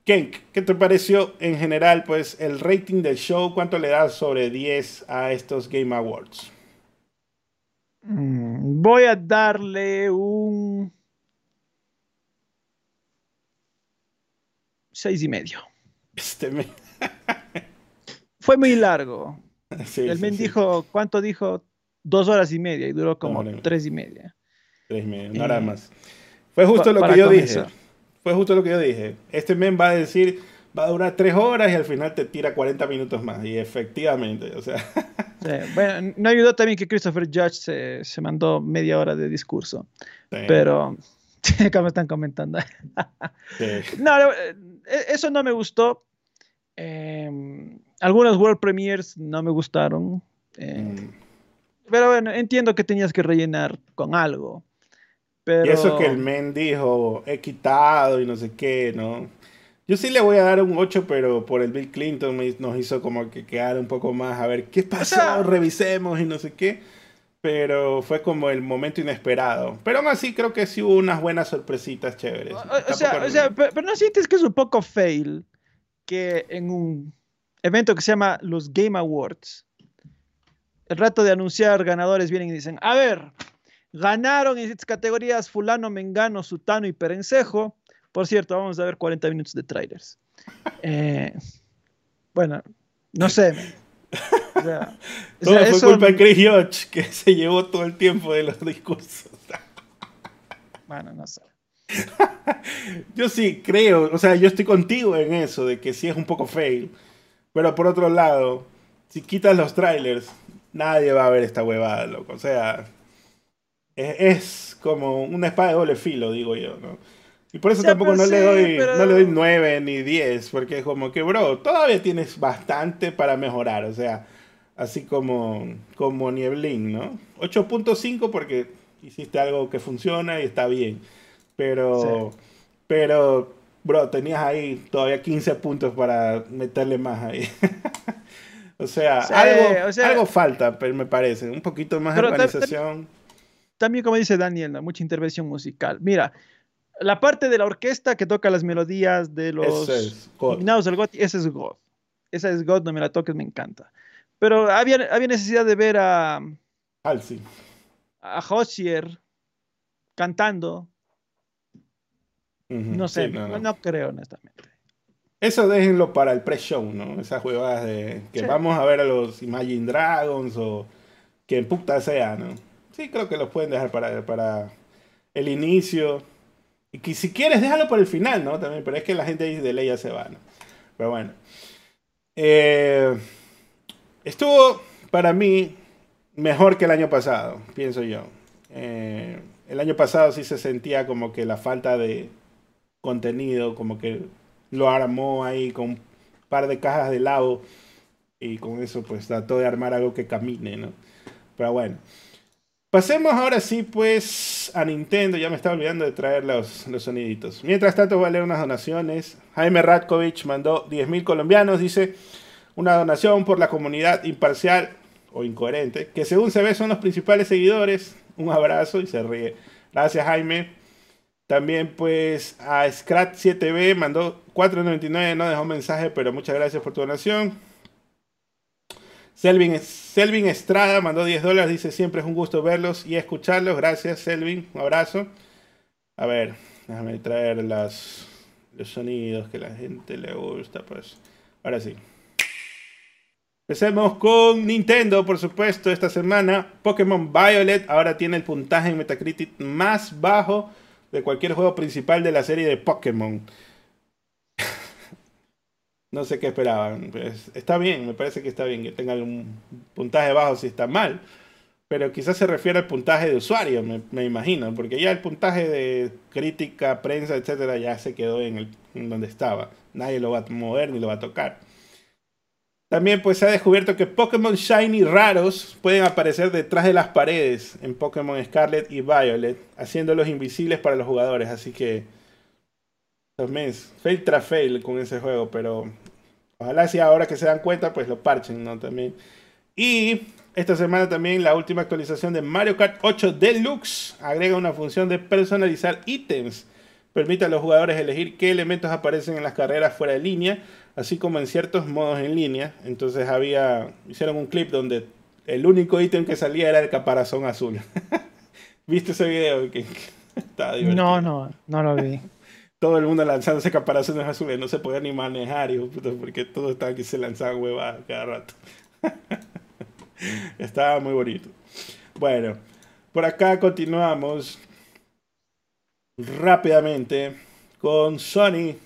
Kenk, ¿qué te pareció en general pues el rating del show? ¿Cuánto le das sobre 10 a estos Game Awards? Mm, voy a darle un seis y medio. Este me... Fue muy largo. el men dijo, ¿cuánto dijo? Dos horas y media y duró como tres y media. Tres y media, eh, más. Fue justo lo que yo dije. Fue justo lo que yo dije. Este men va a decir, va a durar tres horas y al final te tira 40 minutos más. Y efectivamente, o sea. bueno, no ayudó también que Christopher Judge se, mandó media hora de discurso. Pero, como están comentando. no, eh, eso no me gustó. Em, algunos World Premiers no me gustaron. Eh, mm. Pero bueno, entiendo que tenías que rellenar con algo. Pero... Y eso que el men dijo, he quitado y no sé qué, ¿no? Yo sí le voy a dar un 8, pero por el Bill Clinton nos hizo como que quedar un poco más a ver qué pasó, revisemos y no sé qué. Pero fue como el momento inesperado. Pero aún así creo que sí hubo unas buenas sorpresitas chéveres. O, sea, o sea pero, no sientes que es un poco fail que en un evento que se llama los Game Awards, el rato de anunciar ganadores vienen y dicen, a ver, ganaron en estas categorías fulano, mengano, sutano y perencejo. Por cierto, vamos a ver 40 minutos de trailers. Eh, bueno, no sé. todo fue culpa de Chris Hodge, que se llevó todo el tiempo de los discursos. bueno, no sé. yo sí creo, o sea, yo estoy contigo en eso, de que sí es un poco fail. Pero por otro lado, si quitas los trailers, nadie va a ver esta huevada, loco. O sea, es, como una espada de doble filo, digo yo, ¿no? Y por eso tampoco no, le doy, no le doy 9 ni 10, porque es como que, bro, todavía tienes bastante para mejorar, o sea, así como, como Nieblin, ¿no? 8.5 porque hiciste algo que funciona y está bien, pero, pero, bro, tenías ahí todavía 15 puntos para meterle más ahí. o, sea, algo, falta, me parece, un poquito más de organización. También, como dice Daniel, mucha intervención musical. Mira, la parte de la orquesta que toca las melodías de los nominados del GOT, esa es God. Esa es God, no me la toques, me encanta. Pero había, había necesidad de ver a. Halsey. A Hosier cantando. no sé, no, creo, honestamente. Eso déjenlo para el pre-show, ¿no? Esas juegadas de que vamos a ver a los Imagine Dragons o quien puta sea, ¿no? Sí, creo que los pueden dejar para, para el inicio y que si quieres, déjalo por el final, ¿no? También, pero es que la gente de ley ya se va, ¿no? Pero bueno. Eh, estuvo para mí mejor que el año pasado, pienso yo. Eh, el año pasado sí se sentía como que la falta de contenido, como que lo armó ahí con un par de cajas de lado y con eso pues trató de armar algo que camine, ¿no? Pero bueno. Pasemos ahora sí, pues, a Nintendo. Ya me estaba olvidando de traer los, los soniditos. Mientras tanto, voy a leer unas donaciones. Jaime Radkovich mandó 10.000 colombianos. Dice, una donación por la comunidad imparcial o incoherente, que según se ve son los principales seguidores. Un abrazo y se ríe. Gracias, Jaime. También, pues, a Scrat7B mandó 4.99. No dejó mensaje, pero muchas gracias por tu donación. Selvin, Selvin Estrada mandó 10 dólares, dice siempre es un gusto verlos y escucharlos. Gracias, Selvin. Un abrazo. A ver, déjame traer las, los sonidos que la gente le gusta. Pues ahora sí. Empecemos con Nintendo, por supuesto, esta semana. Pokémon Violet ahora tiene el puntaje en Metacritic más bajo de cualquier juego principal de la serie de Pokémon. No sé qué esperaban. Pues, está bien, me parece que está bien que tengan un puntaje bajo si está mal. Pero quizás se refiere al puntaje de usuario, me, imagino. Porque ya el puntaje de crítica, prensa, etcétera, ya se quedó en, el, donde estaba. Nadie lo va a mover ni lo va a tocar. También pues se ha descubierto que Pokémon Shiny raros pueden aparecer detrás de las paredes en Pokémon Scarlet y Violet, haciéndolos invisibles para los jugadores. Así que También fail tras fail con ese juego, pero ojalá si ahora que se dan cuenta, pues lo parchen, ¿no? También. Y esta semana también la última actualización de Mario Kart 8 Deluxe agrega una función de personalizar ítems. Permite a los jugadores elegir qué elementos aparecen en las carreras fuera de línea, así como en ciertos modos en línea. Entonces había, hicieron un clip donde el único ítem que salía era el caparazón azul. ¿Viste ese video? Que, no, no, no lo vi. Todo el mundo lanzándose caparazones azules, no se podía ni manejar, hijo, porque todos estaban que se lanzaban huevadas cada rato. Estaba muy bonito. Bueno, por acá continuamos rápidamente con Sony.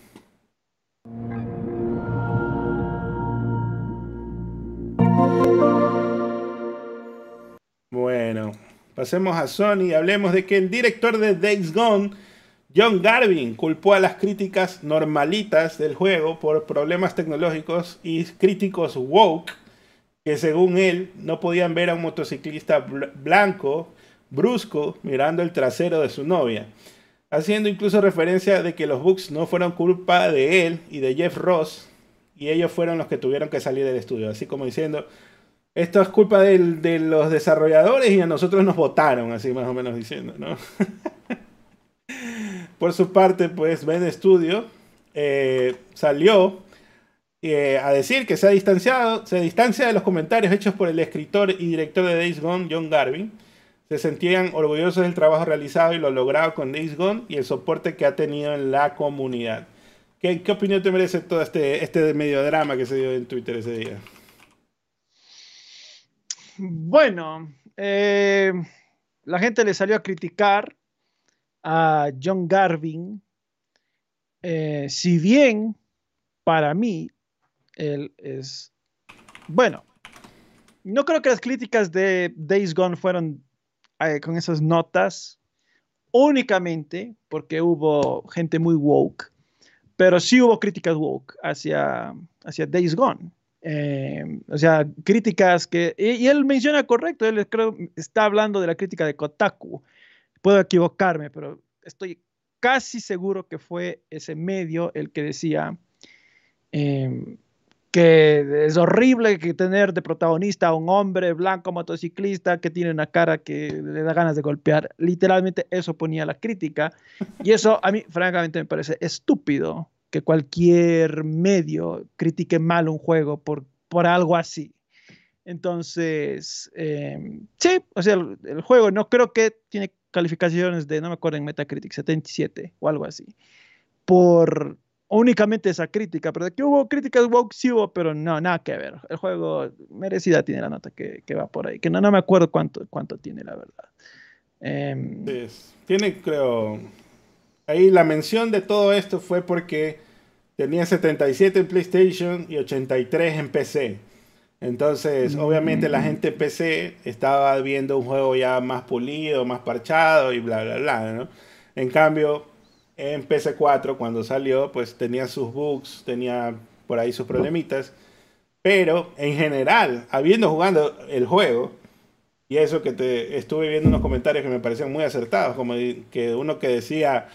Bueno, pasemos a Sony hablemos de que el director de Days Gone, John Garvin, culpó a las críticas normalitas del juego por problemas tecnológicos y críticos woke que según él no podían ver a un motociclista blanco, brusco, mirando el trasero de su novia, haciendo incluso referencia de que los bugs no fueron culpa de él y de Jeff Ross, y ellos fueron los que tuvieron que salir del estudio, así como diciendo, esto es culpa de los desarrolladores y a nosotros nos votaron, así más o menos diciendo, ¿no? Por su parte, pues Ben Studio eh, salió eh, a decir que se ha distanciado, se distancia de los comentarios hechos por el escritor y director de Days Gone, John Garvin. Se sentían orgullosos del trabajo realizado y lo logrado con Days Gone y el soporte que ha tenido en la comunidad. ¿Qué, qué opinión te merece todo este, este medio drama que se dio en Twitter ese día? Bueno, eh, la gente le salió a criticar a John Garvin. Eh, si bien para mí él es, bueno, no creo que las críticas de Days Gone fueron eh, con esas notas únicamente porque hubo gente muy woke, pero sí hubo críticas woke hacia, hacia Days Gone. Eh, o sea, críticas que, y, él menciona correcto, él creo está hablando de la crítica de Kotaku. Puedo equivocarme, pero estoy casi seguro que fue ese medio el que decía eh, que es horrible que tener de protagonista a un hombre blanco motociclista que tiene una cara que le da ganas de golpear. Literalmente eso ponía la crítica. Y eso a mí, francamente, me parece estúpido que cualquier medio critique mal un juego por, por algo así. Entonces, em, sí, o sea, el, el, juego no creo que tiene calificaciones de, no me acuerdo en Metacritic, 77 o algo así, por únicamente esa crítica, pero de que hubo críticas woke sí hubo, pero no, nada que ver. El juego merecida tiene la nota que, que va por ahí, que no, no me acuerdo cuánto, cuánto tiene, la verdad. Eh, tiene, creo, ahí la mención de todo esto fue porque tenía 77 en PlayStation y 83 en PC. Entonces, obviamente la mm. gente PC estaba viendo un juego ya más pulido, más parchado y bla, bla, bla, ¿no? En cambio, en PC4 cuando salió, pues tenía sus bugs, tenía por ahí sus problemitas. Pero en general, habiendo jugado el juego, y eso que te estuve viendo unos comentarios que me parecían muy acertados, como que uno que decía,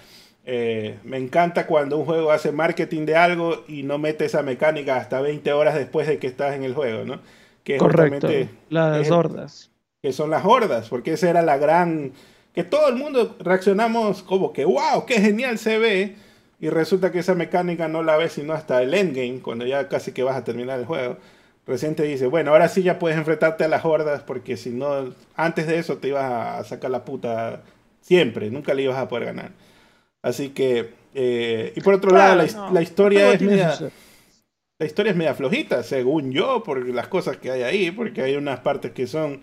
eh, me encanta cuando un juego hace marketing de algo y no mete esa mecánica hasta 20 horas después de que estás en el juego, ¿no? Que Correcto, las hordas. Que son las hordas, porque esa era la gran que todo el mundo reaccionamos como que, wow, qué genial se ve. Y resulta que esa mecánica no la ves sino hasta el endgame, cuando ya casi que vas a terminar el juego. Recién te dice, bueno, ahora sí ya puedes enfrentarte a las hordas, porque si no, antes de eso te ibas a sacar la puta siempre, nunca le ibas a poder ganar. Así que, eh, y por otro lado, la, historia es media, la historia es media flojita, según yo, por las cosas que hay ahí, porque hay unas partes que son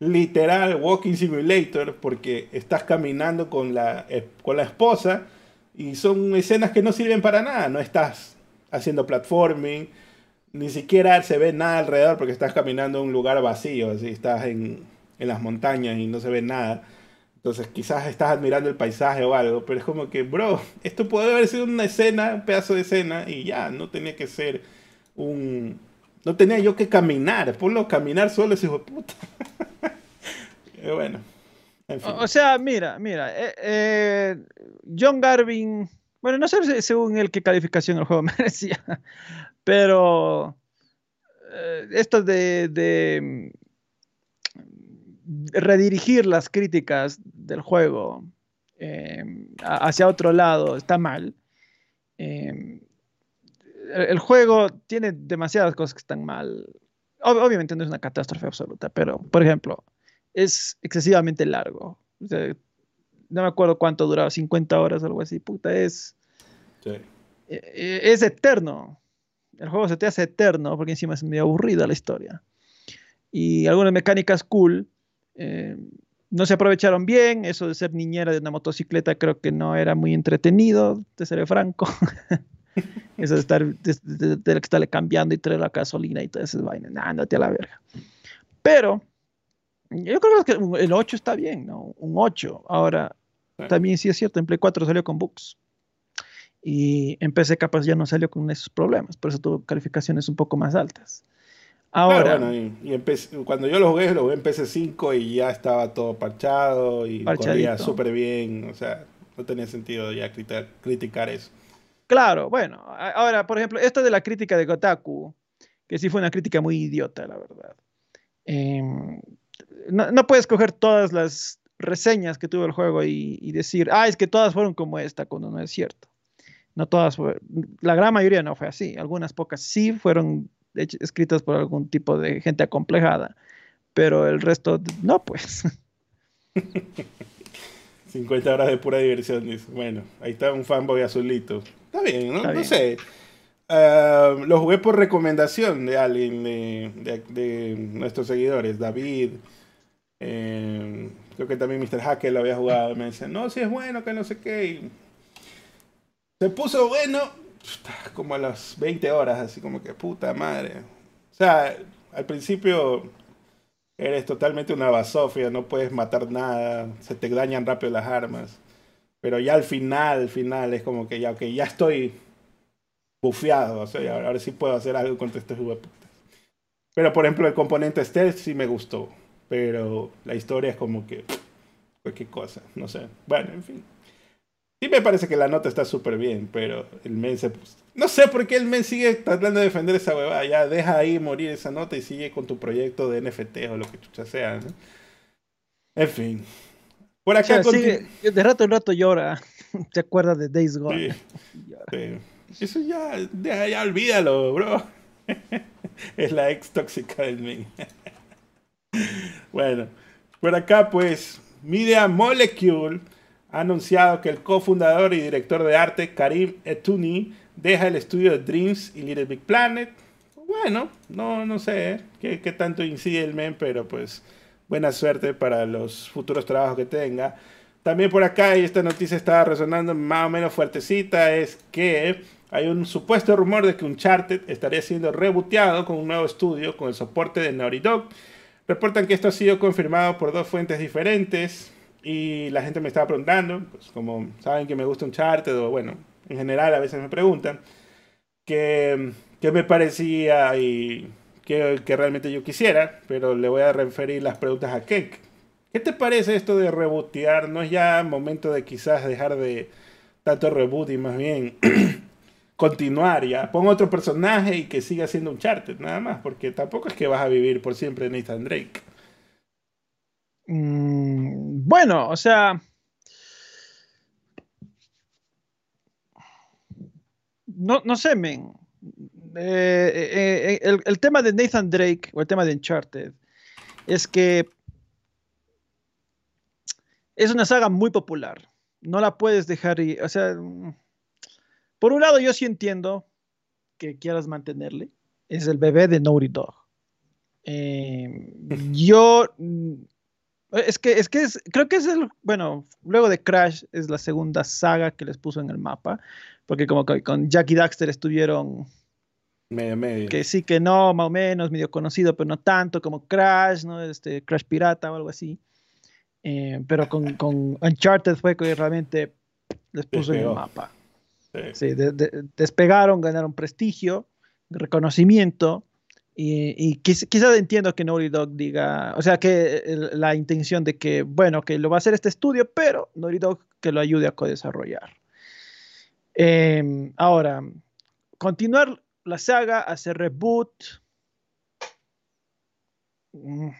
literal Walking Simulator porque estás caminando con la, eh, con la esposa y son escenas que no sirven para nada. No estás haciendo platforming, ni siquiera se ve nada alrededor porque estás caminando en un lugar vacío, así estás en, en las montañas y no se ve nada. Entonces quizás estás admirando el paisaje o algo, pero es como que, bro, esto puede haber sido una escena, un pedazo de escena y ya, no tenía que ser un... No tenía yo que caminar, ponlo caminar solo ese hijo de puta. Eh, bueno. o, sea, mira, mira, eh, eh, John Garvin Bueno, no sé según él qué calificación el juego merecía, pero esto de, mm, redirigir las críticas del juego hacia otro lado está mal. El juego tiene demasiadas cosas que están mal. obviamente no es una catástrofe absoluta, pero por ejemplo, es excesivamente largo. no me acuerdo cuánto duraba, 50 horas o algo así. Puta, es. E, e, es eterno. El juego se te hace eterno porque encima es medio aburrida la historia. Y algunas mecánicas cool eh, no se aprovecharon bien. Eso de ser niñera de una motocicleta creo que no era muy entretenido, te seré franco. Eso de estar, de, de, estarle cambiando y traer la gasolina y todas esas vainas. Ándate a la verga. Pero yo creo que el 8 está bien, ¿no? Un 8. Ahora, también sí es cierto, en Play 4 salió con bugs. Y en PC capaz ya no salió con esos problemas, por eso tuvo calificaciones un poco más altas. Ahora, bueno, y, cuando yo lo jugué, lo jugué en PC5 y ya estaba todo parchado y corría súper bien. O sea, no tenía sentido ya criticar eso. Claro, bueno, ahora, por ejemplo, esto de la crítica de Gotaku, que sí fue una crítica muy idiota, la verdad. Eh, no, puedes coger todas las reseñas que tuvo el juego y, decir, ah, es que todas fueron como esta, cuando no es cierto. No todas fueron, la gran mayoría no fue así, algunas pocas sí fueron escritas por algún tipo de gente acomplejada, pero el resto no, pues. 50 horas de pura diversión, Bueno, ahí está un fanboy azulito. Está bien, ¿no? no sé. Ah, lo jugué por recomendación de alguien de nuestros seguidores, David, eh, creo que también Mr. Hacker lo había jugado. Me dice, no, si es bueno, que no sé qué. se puso bueno como a las 20 horas, así como que puta madre. O sea, al principio eres totalmente una basofia, no puedes matar nada, se te dañan rápido las armas. Pero ya al final, al final es como que ya, ok, ya estoy bufeado, o sea, ahora sí puedo hacer algo contra estos jugadores. Pero por ejemplo, el componente stealth sí me gustó pero la historia es como que cualquier cosa, no sé. Bueno, en fin. Sí me parece que la nota está súper bien, pero el men se... No sé por qué el men sigue tratando de defender esa huevada. Ya deja ahí morir esa nota y sigue con tu proyecto de NFT o lo que chucha sea, ¿no? En fin. Por acá... de rato en rato llora. ¿Te acuerdas de Days Gone? Sí, Eso ya, ya, ya olvídalo, bro. es la ex tóxica del men. bueno, por acá pues Media Molecule ha anunciado que el cofundador y director de arte Karim Etuni deja el estudio de Dreams y Little Big Planet. Bueno, no, no sé ¿eh? qué, qué, tanto incide el men, pero pues buena suerte para los futuros trabajos que tenga. También por acá, y esta noticia está resonando más o menos fuertecita, es que hay un supuesto rumor de que Uncharted estaría siendo reboteado con un nuevo estudio con el soporte de Naughty Dog Reportan que esto ha sido confirmado por dos fuentes diferentes y la gente me estaba preguntando, pues como saben que me gusta un charter o bueno, en general a veces me preguntan, qué, me parecía y qué, realmente yo quisiera, pero le voy a referir las preguntas a Kek. ¿Qué te parece esto de rebotear? ¿No es ya momento de quizás dejar de tanto reboot y más bien continuar ya. Pon otro personaje y que siga siendo un charter, nada más, porque tampoco es que vas a vivir por siempre Nathan Drake. Mm, bueno, o sea. No, no sé, men. Eh, eh, eh, el, tema de Nathan Drake o el tema de Uncharted es que es una saga muy popular. No la puedes dejar ir. O sea, por un lado, yo sí entiendo que quieras mantenerle. Es el bebé de Naughty Dog. Yo. Es que, es que creo que es el. Bueno, luego de Crash es la segunda saga que les puso en el mapa. Porque como que con Jackie Daxter estuvieron. Medio, medio. Que sí, que no, más o menos, medio conocido, pero no tanto como Crash, ¿no? Este, Crash Pirata o algo así. Eh, pero con, con Uncharted fue que realmente les puso en el mapa. Sí, despegaron, ganaron prestigio, reconocimiento. Y, quizás entiendo que Naughty Dog diga, o sea, que la intención de que, bueno, que lo va a hacer este estudio, pero Naughty Dog que lo ayude a co-desarrollar. Em, ahora, continuar la saga, hacer reboot. Mm.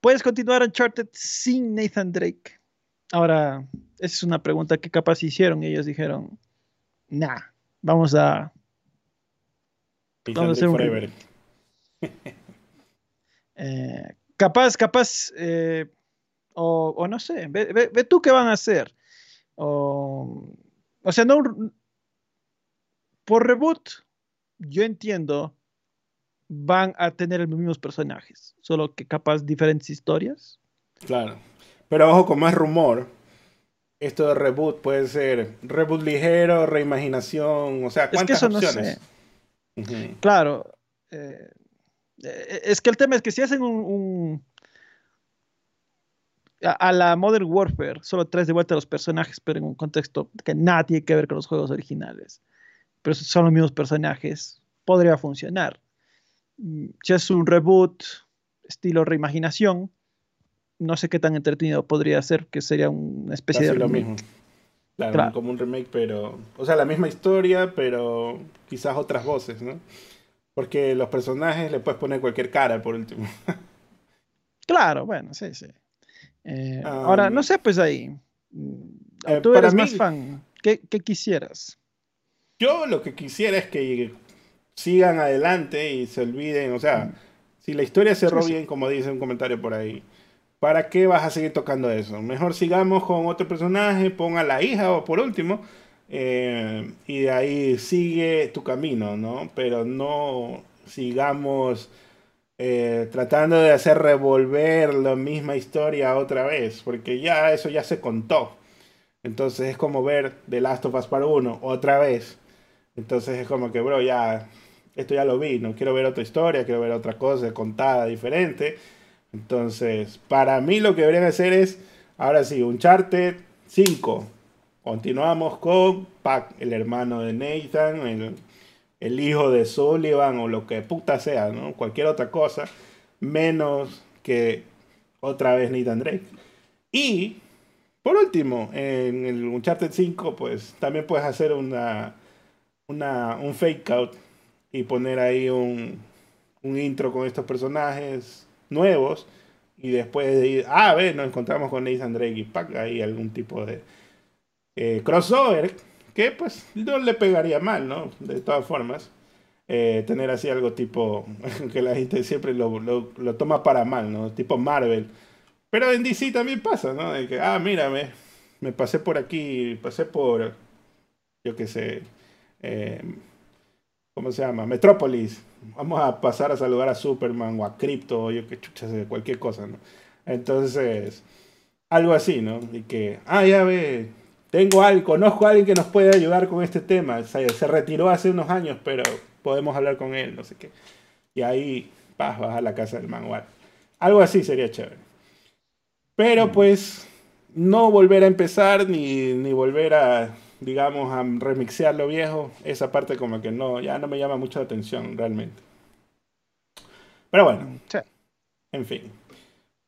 ¿Puedes continuar Uncharted sin Nathan Drake? Ahora, esa es una pregunta que capaz hicieron y ellos dijeron, nah, vamos a... Vamos a hacer un... eh, capaz, capaz, eh, o, no sé, ve, ve, tú qué van a hacer. O, o sea, no... Por reboot, yo entiendo, van a tener los mismos personajes, solo que capaz diferentes historias. Claro. Pero ojo, con más rumor, esto de reboot puede ser reboot ligero, reimaginación, o sea, ¿cuántas es que eso opciones? No sé. Claro. Eh, eh, es que el tema es que si hacen un, a, la Modern Warfare, solo traes de vuelta a los personajes, pero en un contexto que nada tiene que ver con los juegos originales. Pero son los mismos personajes. Podría funcionar. Mm, si es un reboot estilo reimaginación, no sé qué tan entretenido podría ser, que sería una especie de... lo mismo. Claro, como un remake, pero... O sea, la misma historia, pero quizás otras voces, ¿no? Porque los personajes le puedes poner cualquier cara, por último. claro, bueno, sí, sí. Eh, ahora, no sé, pues ahí. Eh, tú eres más fan. ¿Qué, ¿Qué quisieras? Yo lo que quisiera es que sigan adelante y se olviden, o sea, mm. si la historia cerró bien, como dice un comentario por ahí, ¿Para qué vas a seguir tocando eso? Mejor sigamos con otro personaje, ponga la hija o por último, eh, y de ahí sigue tu camino, ¿no? Pero no sigamos eh, tratando de hacer revolver la misma historia otra vez, porque ya eso ya se contó. Entonces es como ver The Last of Us Part 1 otra vez. Entonces es como que, bro, ya, esto ya lo vi, no quiero ver otra historia, quiero ver otra cosa contada diferente entonces, para mí lo que deberían hacer es, ahora sí, un Uncharted 5. Continuamos con Pac, el hermano de Nathan, el, hijo de Sullivan o lo que puta sea, ¿no? Cualquier otra cosa, menos que otra vez Nathan Drake. Y, por último, en el Uncharted 5, pues también puedes hacer una, una un fake out y poner ahí un, un intro con estos personajes nuevos y después de ir, ah, a ver, nos encontramos con Nathan Drake y Pac, ahí algún tipo de eh, crossover que pues no le pegaría mal, ¿no? De todas formas, eh, tener así algo tipo que la gente siempre lo, lo, lo, toma para mal, ¿no? Tipo Marvel. Pero en DC también pasa, ¿no? De que, ah, mírame, me pasé por aquí, pasé por, yo qué sé, eh, ¿cómo se llama? Metrópolis vamos a pasar a saludar a Superman o a Crypto o yo que chucha sé, cualquier cosa, ¿no? Entonces, algo así, ¿no? Y que, ah, ya ve, tengo algo, conozco a alguien que nos puede ayudar con este tema. se retiró hace unos años, pero podemos hablar con él, no sé qué. Y ahí, vas, vas a la casa del manual. Algo así sería chévere. Pero mm. pues, no volver a empezar ni, ni volver a digamos, a remixear lo viejo, esa parte como que no, ya no me llama mucho la atención realmente. Pero bueno, en fin.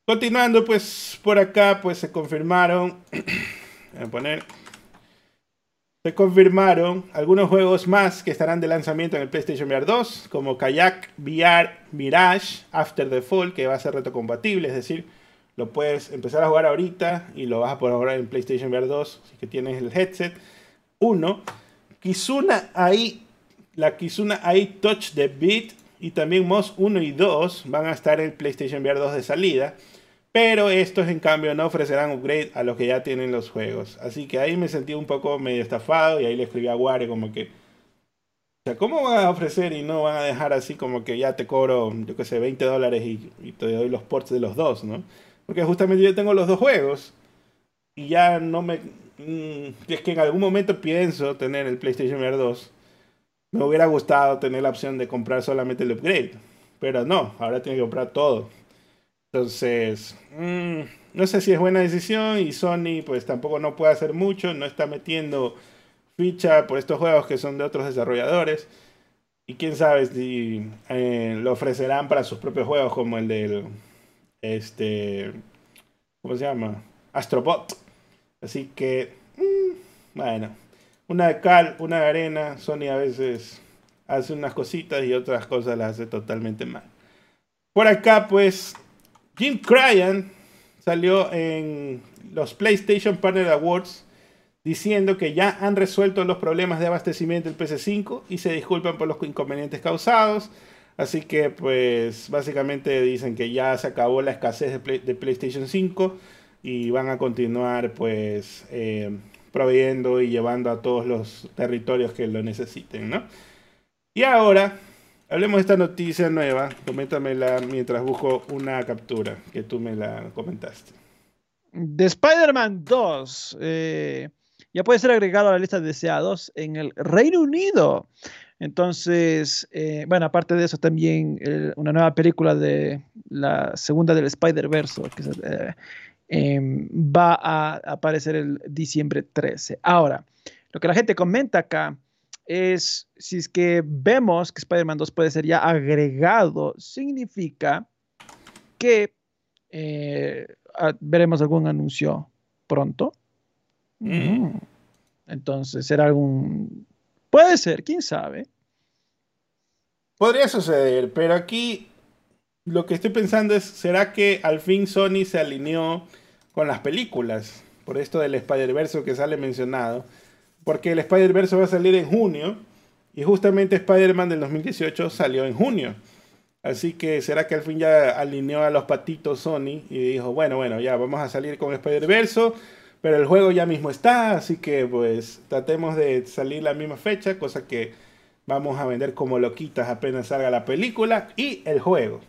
Continuando, pues por acá, pues se confirmaron, voy a poner, se confirmaron algunos juegos más que estarán de lanzamiento en el PlayStation VR 2, como Kayak VR Mirage After the Fall, que va a ser retrocompatible, es decir, lo puedes empezar a jugar ahorita y lo vas a poder jugar en PlayStation VR 2 si que tienes el headset 1, Kizuna AI, la Kizuna AI Touch the Beat y también MOS 1 y 2 van a estar en PlayStation VR 2 de salida. Pero estos en cambio no ofrecerán upgrade a los que ya tienen los juegos. Así que ahí me sentí un poco medio estafado y ahí le escribí a Wario como que... O sea, ¿cómo van a ofrecer y no van a dejar así como que ya te cobro, yo que sé, 20 dólares y, y te doy los ports de los dos, ¿no? Porque justamente yo tengo los dos juegos y ya no me Mm, es que en algún momento pienso tener el PlayStation VR 2. Me hubiera gustado tener la opción de comprar solamente el upgrade. Pero no, ahora tengo que comprar todo. Entonces, mm, no sé si es buena decisión y Sony pues tampoco no puede hacer mucho. No está metiendo ficha por estos juegos que son de otros desarrolladores. Y quién sabe si eh, lo ofrecerán para sus propios juegos como el del... Este... ¿Cómo se llama? Astrobot Así que, mm, bueno, una de cal, una de arena. Sony a veces hace unas cositas y otras cosas las hace totalmente mal. Por acá, pues, Jim Cryan salió en los PlayStation Partner Awards diciendo que ya han resuelto los problemas de abastecimiento del PC5 y se disculpan por los inconvenientes causados. Así que pues básicamente dicen que ya se acabó la escasez de, PlayStation 5 y van a continuar pues eh, proveyendo y llevando a todos los territorios que lo necesiten, ¿no? Y ahora, hablemos de esta noticia nueva. Coméntamela mientras busco una captura que tú me la comentaste. De Spider-Man 2. Eh, ya puede ser agregado a la lista de deseados en el Reino Unido. Entonces, eh, bueno, aparte de eso, también eh, una nueva película de la segunda del Spider-Verse que em, va a aparecer el diciembre 13. Ahora, lo que la gente comenta acá es si es que vemos que Spider-Man 2 puede ser ya agregado, significa que eh, veremos algún anuncio pronto. Mm. Entonces, será algún... Puede ser, quién sabe. Podría suceder, pero aquí lo que estoy pensando es, ¿será que al fin Sony se alineó con las películas? Por esto del Spider-Verse que sale mencionado porque el Spider-Verse va a salir en junio y justamente Spider-Man del 2018 salió en junio. Así que será que al fin ya alineó a los patitos Sony y dijo, bueno, bueno, ya vamos a salir con Spider-Verse, pero el juego ya mismo está, así que pues tratemos de salir la misma fecha, cosa que vamos a vender como loquitas apenas salga la película y el juego.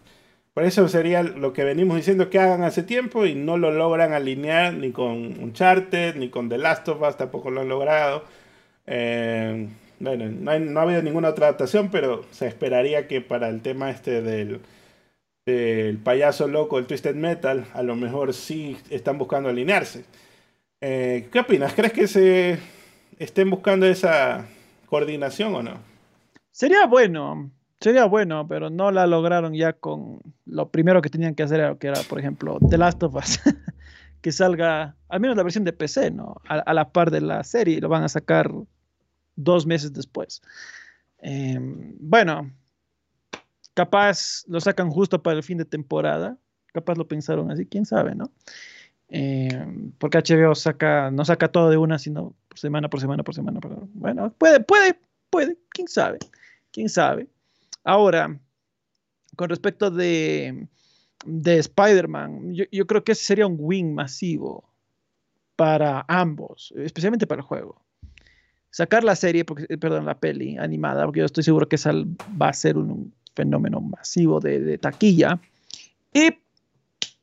Por eso sería lo que venimos diciendo que hagan hace tiempo y no lo logran alinear ni con Uncharted, ni con The Last of Us, tampoco lo han logrado. Eh, bueno, no, ha habido ninguna otra adaptación, pero se esperaría que para el tema este del, del payaso loco, el Twisted Metal, a lo mejor sí están buscando alinearse. Eh, ¿Qué opinas? ¿Crees que se estén buscando esa coordinación o no? Sería bueno, Sería bueno, pero no la lograron ya con lo primero que tenían que hacer, que era, por ejemplo, The Last of Us, que salga, al menos la versión de PC, ¿no? A, la par de la serie, lo van a sacar dos meses después. Em, bueno, capaz lo sacan justo para el fin de temporada, capaz lo pensaron así, quién sabe, ¿no? Em, porque HBO saca, no saca todo de una, sino por semana, por semana, por semana. Bueno, puede, puede, puede, quién sabe, quién sabe. Ahora, con respecto de, de Spider-Man, yo, creo que ese sería un win masivo para ambos, especialmente para el juego. Sacar la serie, porque, eh, perdón, la peli animada, porque yo estoy seguro que esa va a ser un, fenómeno masivo de, taquilla. Y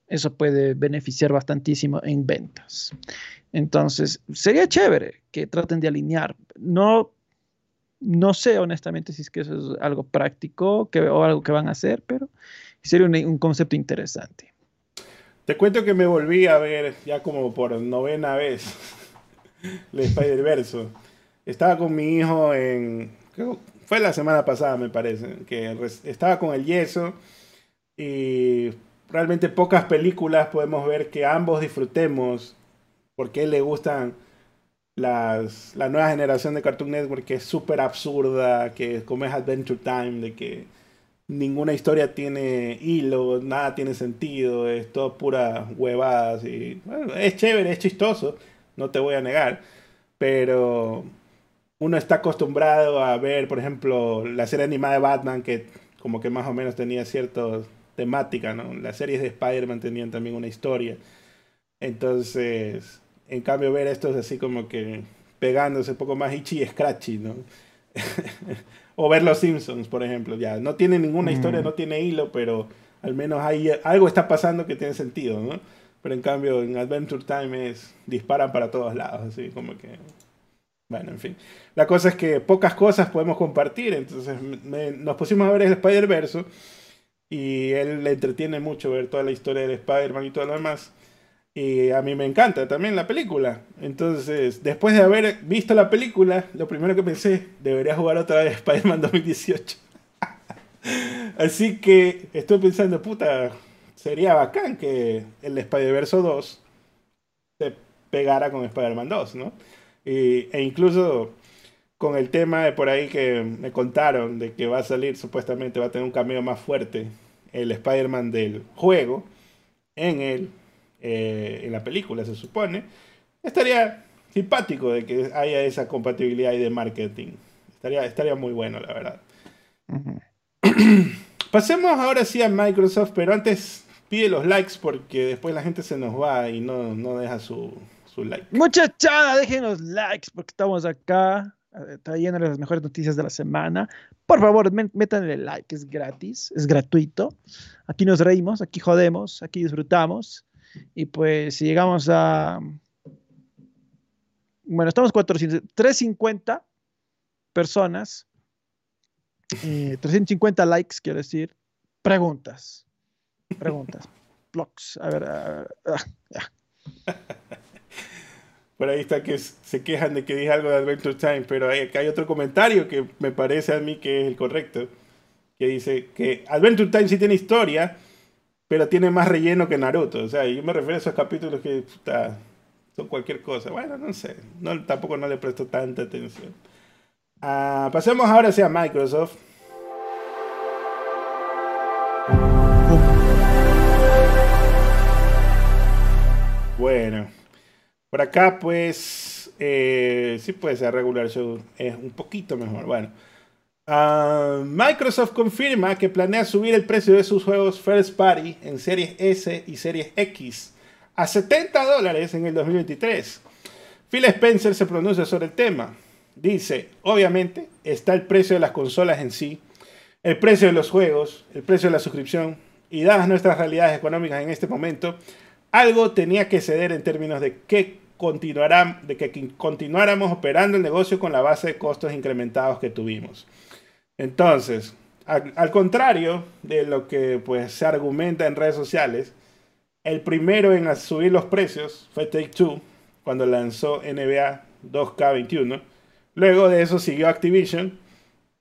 eso puede beneficiar bastantísimo en ventas. Entonces, sería chévere que traten de alinear. No no sé honestamente si es que eso es algo práctico que, o algo que van a hacer, pero sería un, concepto interesante. Te cuento que me volví a ver ya como por novena vez el Spider-Verse. Estaba con mi hijo en... fue la semana pasada, me parece, que estaba con el yeso y realmente pocas películas podemos ver que ambos disfrutemos porque él le gustan las, la nueva generación de Cartoon Network que es súper absurda, que como es Adventure Time, de que ninguna historia tiene hilo, nada tiene sentido, es todo pura huevadas y es chévere, es chistoso, no te voy a negar, pero uno está acostumbrado a ver, por ejemplo, la serie animada de Batman que como que más o menos tenía cierta temática, ¿no? Las series de Spider-Man tenían también una historia. Entonces, en cambio, ver esto es así como que pegándose un poco más itchy y scratchy, ¿no? o ver Los Simpsons, por ejemplo, ya. No tiene ninguna historia, mm. no tiene hilo, pero al menos hay, algo está pasando que tiene sentido, ¿no? Pero en cambio, en Adventure Time es disparan para todos lados, así como que. Bueno, en fin. La cosa es que pocas cosas podemos compartir, entonces nos pusimos a ver el Spider-Verse y él le entretiene mucho ver toda la historia del Spider-Man y todo lo demás. Y a mí me encanta también la película. Entonces, después de haber visto la película, lo primero que pensé, debería jugar otra vez Spider-Man 2018. Así que estoy pensando, puta, sería bacán que el Spider-Verse 2 se pegara con Spider-Man 2, ¿no? e incluso con el tema de por ahí que me contaron de que va a salir, supuestamente va a tener un cameo más fuerte el Spider-Man del juego en, el, eh, en la película, se supone. Estaría simpático de que haya esa compatibilidad y de marketing. Estaría, estaría muy bueno, la verdad. Pasemos ahora sí a Microsoft, pero antes pide los likes porque después la gente se nos va y no, no deja su, su like. Muchachada, dejen los likes porque estamos acá eh, trayéndoles las mejores noticias de la semana. Por favor, métanle like, es gratis, es gratuito. Aquí nos reímos, aquí jodemos, aquí disfrutamos. Y pues si llegamos a... Bueno, estamos 400, 350 personas, 350 eh, likes, quiero decir, preguntas, preguntas, blogs. A ver, ah, Por ahí está que se quejan de que dije algo de Adventure Time, pero hay, hay otro comentario que me parece a mí que es el correcto, que dice que Adventure Time sí tiene historia, pero tiene más relleno que Naruto. O sea, yo me refiero a esos capítulos que son cualquier cosa. Bueno, no sé, tampoco no le presto tanta atención. Ah, pasemos ahora hacia Microsoft. Bueno, por acá, pues, eh, sí puede ser regular show, es un poquito mejor. Bueno, ah, Microsoft confirma que planea subir el precio de sus juegos First Party en Series S y Series X a 70 dólares en el 2023. Phil Spencer se pronuncia sobre el tema. Dice, obviamente, está el precio de las consolas en sí, el precio de los juegos, el precio de la suscripción, y dadas nuestras realidades económicas en este momento, algo tenía que ceder en términos de que, de que continuáramos operando el negocio con la base de costos incrementados que tuvimos. Entonces, al, contrario de lo que pues, se argumenta en redes sociales, el primero en subir los precios fue Take Two cuando lanzó NBA 2K21. Luego de eso siguió Activision,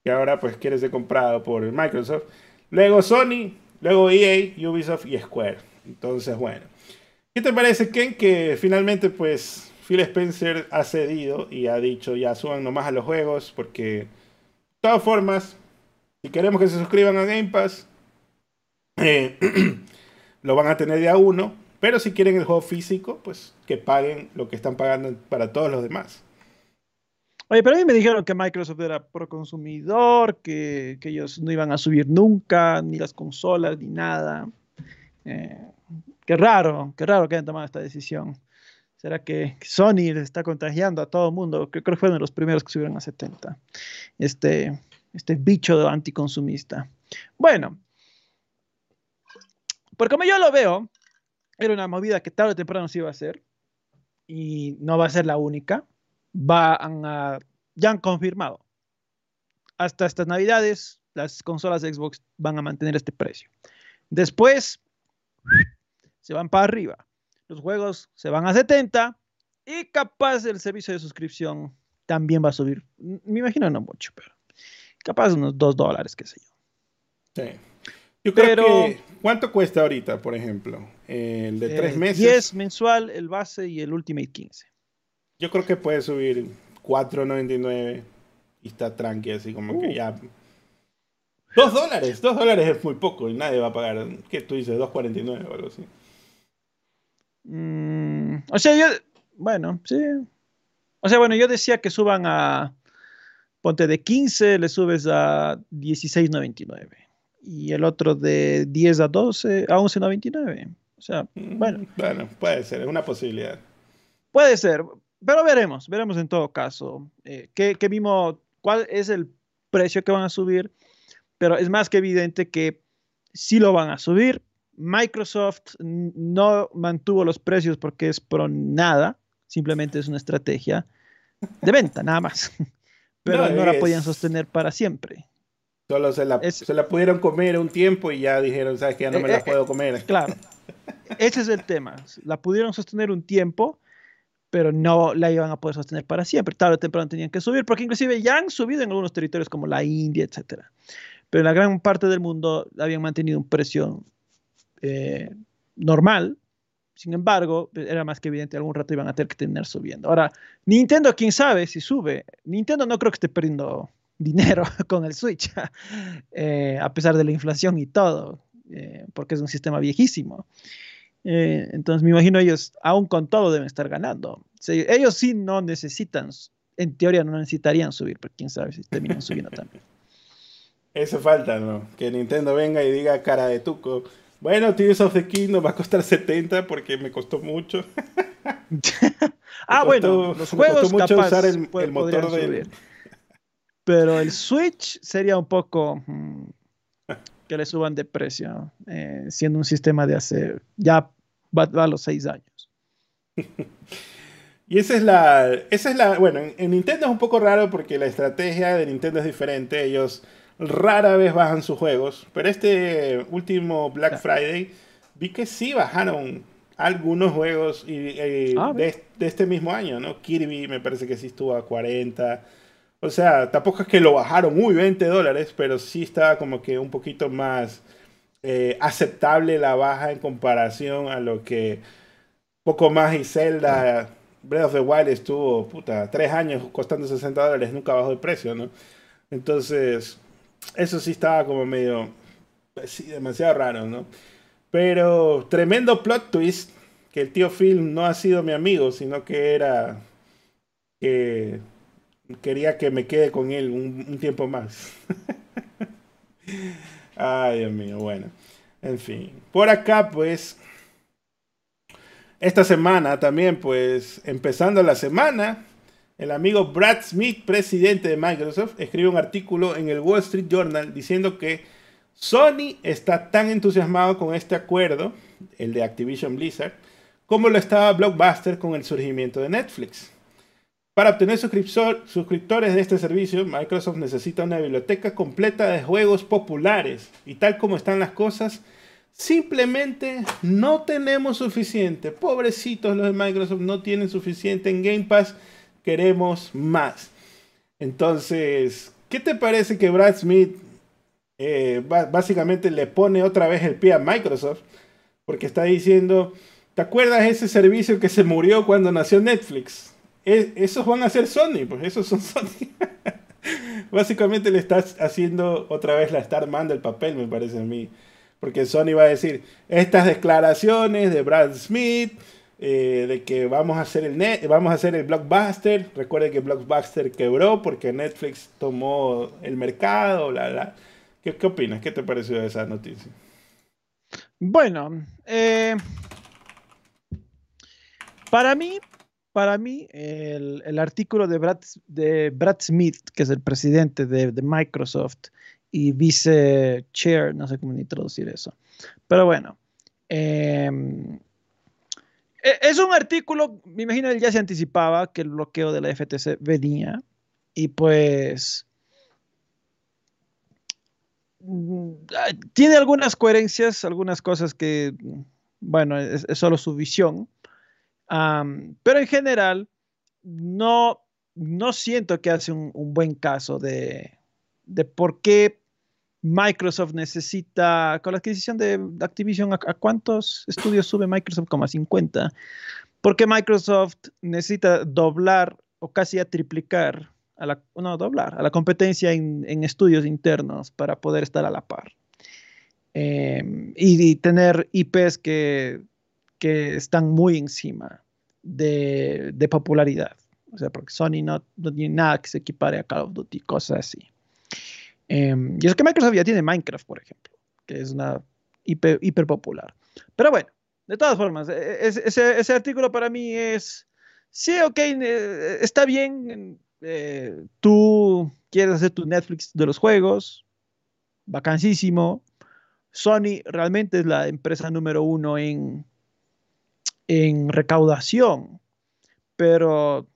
que ahora pues quiere ser comprado por Microsoft. Luego Sony, luego EA, Ubisoft y Square. Entonces, bueno. ¿Qué te parece, Ken, que finalmente pues Phil Spencer ha cedido y ha dicho ya suban nomás a los juegos porque todas formas, si queremos que se suscriban a Game Pass, eh, lo van a tener de a uno, pero si quieren el juego físico, pues que paguen lo que están pagando para todos los demás. Oye, pero a mí me dijeron que Microsoft era pro consumidor, que, ellos no iban a subir nunca, ni las consolas, ni nada. Eh, Qué raro, qué raro que hayan tomado esta decisión. ¿Será que Sony le está contagiando a todo el mundo? Creo que fue uno de los primeros que subieron a 70. Este, este bicho anticonsumista. Bueno, porque como yo lo veo, era una movida que tarde o temprano se iba a hacer y no va a ser la única. Van a, ya han confirmado. Hasta estas navidades, las consolas de Xbox van a mantener este precio. Después, se van para arriba. Los juegos se van a 70 y capaz el servicio de suscripción también va a subir. Me imagino no mucho, pero capaz unos 2 dólares, qué sé yo. Sí. Yo creo que, ¿cuánto cuesta ahorita, por ejemplo? El de 3 meses. 10 mensual, el base y el Ultimate 15. Yo creo que puede subir 4.99 y está tranqui, así como que uh. ya. 2 dólares, 2 dólares es muy poco y nadie va a pagar. ¿Qué tú dices? 2.49 o algo así. Mm, o sea, yo, bueno, sí. O sea, bueno, yo decía que suban a, ponte de 15, le subes a 16.99. Y el otro de 10 a 12 a 11.99. O sea, mm, bueno. Bueno, puede ser, es una posibilidad. Puede ser, pero veremos, veremos en todo caso. Eh, ¿qué, ¿Qué mismo, cuál es el precio que van a subir? Pero es más que evidente que sí lo van a subir Microsoft no mantuvo los precios porque es pro nada, simplemente es una estrategia de venta, nada más. Pero no, la podían sostener para siempre. Solo se la, se la, pudieron comer un tiempo y ya dijeron, sabes que ya no me la eh, eh, puedo comer. Claro, ese es el tema. La pudieron sostener un tiempo, pero no la iban a poder sostener para siempre. Tarde o temprano tenían que subir, porque inclusive ya han subido en algunos territorios como la India, etc. Pero en la gran parte del mundo habían mantenido un precio eh, normal Sin embargo, era más que evidente, algún rato iban a tener que tener subiendo. Ahora, Nintendo, quién sabe si sube. Nintendo no creo que esté perdiendo dinero con el Switch, eh, a pesar de la inflación y todo, eh, porque es un sistema viejísimo. Entonces me imagino ellos, aún con todo, deben estar ganando. ellos sí no necesitan, en teoría no necesitarían subir, pero quién sabe si terminan subiendo también. Eso falta, ¿no? Que Nintendo venga y diga cara de tuco bueno, Tears of the Kingdom va a costar 70 porque me costó mucho. ah, bueno, los juegos me costó mucho usar el, motor de... Pero el Switch sería un poco mm, que le suban de precio, eh, siendo un sistema de hace ya va, a los 6 años. Y esa es la, esa es la, bueno, en Nintendo es un poco raro porque la estrategia de Nintendo es diferente. Ellos rara vez bajan sus juegos, pero este último Black Friday vi que sí bajaron algunos juegos y, ah, de, este mismo año, ¿no? Kirby me parece que sí estuvo a 40. O sea, tampoco es que lo bajaron muy 20 dólares, pero sí estaba como que un poquito más eh, aceptable la baja en comparación a lo que poco más y Zelda Breath of the Wild estuvo, puta, tres años costando 60 dólares, nunca bajó el precio, ¿no? Entonces, eso sí estaba como medio, pues sí, demasiado raro, ¿no? Pero tremendo plot twist, que el tío Phil no ha sido mi amigo, sino que era que quería que me quede con él un, tiempo más. Ay, Dios mío, bueno. En fin, por acá pues, esta semana también pues, empezando la semana, el amigo Brad Smith, presidente de Microsoft, escribe un artículo en el Wall Street Journal diciendo que Sony está tan entusiasmado con este acuerdo, el de Activision Blizzard, como lo estaba Blockbuster con el surgimiento de Netflix. Para obtener suscriptores de este servicio, Microsoft necesita una biblioteca completa de juegos populares. Y tal como están las cosas, simplemente no tenemos suficiente. Pobrecitos los de Microsoft no tienen suficiente en Game Pass queremos más. Entonces, ¿qué te parece que Brad Smith eh, básicamente le pone otra vez el pie a Microsoft? Porque está diciendo, ¿te acuerdas ese servicio que se murió cuando nació Netflix? E, esos van a ser Sony, pues esos son Sony. básicamente le estás haciendo otra vez la estar armando el papel, me parece a mí. Porque Sony va a decir, estas declaraciones de Brad Smith eh, de que vamos a hacer el net, vamos a hacer el blockbuster. Recuerde que blockbuster quebró porque Netflix tomó el mercado. La, ¿Qué, ¿Qué, opinas? ¿Qué te pareció esa noticia? Bueno, eh, para mí, para mí, el, artículo de Brad, de Brad Smith, que es el presidente de, de Microsoft y vice chair, no sé cómo ni traducir eso, pero bueno, eh, es un artículo, me imagino él ya se anticipaba que el bloqueo de la FTC venía y pues mm, tiene algunas coherencias, algunas cosas que, bueno, es, solo su visión, pero en general no, no siento que hace un, buen caso de, de por qué Microsoft necesita, con la adquisición de Activision, ¿a, cuántos estudios sube Microsoft? Como a 50. Porque Microsoft necesita doblar o casi a triplicar, a la, no, doblar, a la competencia en, estudios internos para poder estar a la par. Em, y, tener IPs que, que están muy encima de, popularidad. O sea, porque Sony no, no tiene nada que se equipare a Call of Duty, cosas así. Em, y es que Microsoft ya tiene Minecraft, por ejemplo, que es una hiper, popular. Pero bueno, de todas formas, e, e, ese, artículo para mí es, sí, ok, eh, está bien, eh, tú quieres hacer tu Netflix de los juegos, vacancísimo. Sony realmente es la empresa número uno en, en recaudación, pero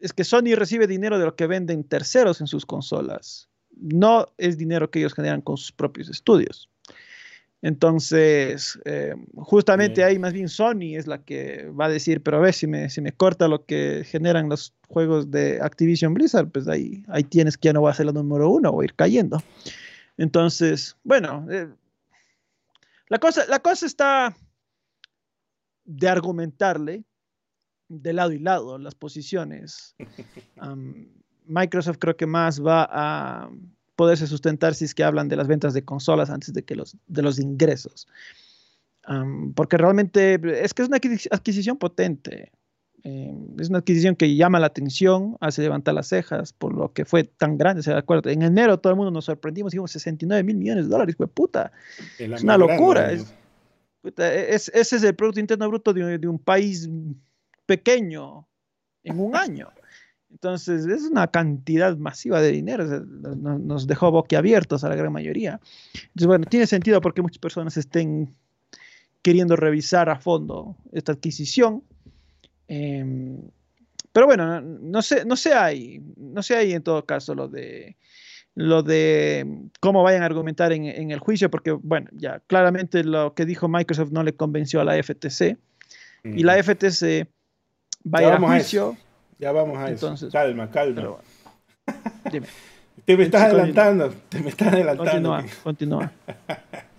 es que Sony recibe dinero de lo que venden terceros en sus consolas no es dinero que ellos generan con sus propios estudios. Entonces, eh, justamente ahí más bien Sony es la que va a decir, pero a ver, si me, si me corta lo que generan los juegos de Activision Blizzard, pues ahí, ahí tienes que ya no va a ser la número uno, o ir cayendo. Entonces, bueno, eh, la, cosa, la cosa está, de argumentarle de lado y lado las posiciones. Microsoft creo que más va a poderse sustentar si es que hablan de las ventas de consolas antes de que los de los ingresos. porque realmente es que es una adquisición potente. Em, es una adquisición que llama la atención, hace levantar las cejas por lo que fue tan grande. ¿se? En enero todo el mundo nos sorprendimos, dijimos 69 mil millones de dólares, fue puta. Es, una locura. es, ese es el Producto Interno Bruto de, un país pequeño en un año. Entonces, es una cantidad masiva de dinero, nos dejó boquiabiertos a la gran mayoría. Entonces, bueno, tiene sentido porque muchas personas estén queriendo revisar a fondo esta adquisición Em, pero bueno, no sé, no sé ahí, no sé ahí en todo caso lo de lo de cómo vayan a argumentar en, el juicio, porque bueno, ya claramente lo que dijo Microsoft no le convenció a la FTC y la FTC va a ir a juicio. Ya vamos a eso. Calma, calma. dime. Te me estás adelantando, te me estás adelantando. Continúa, continúa.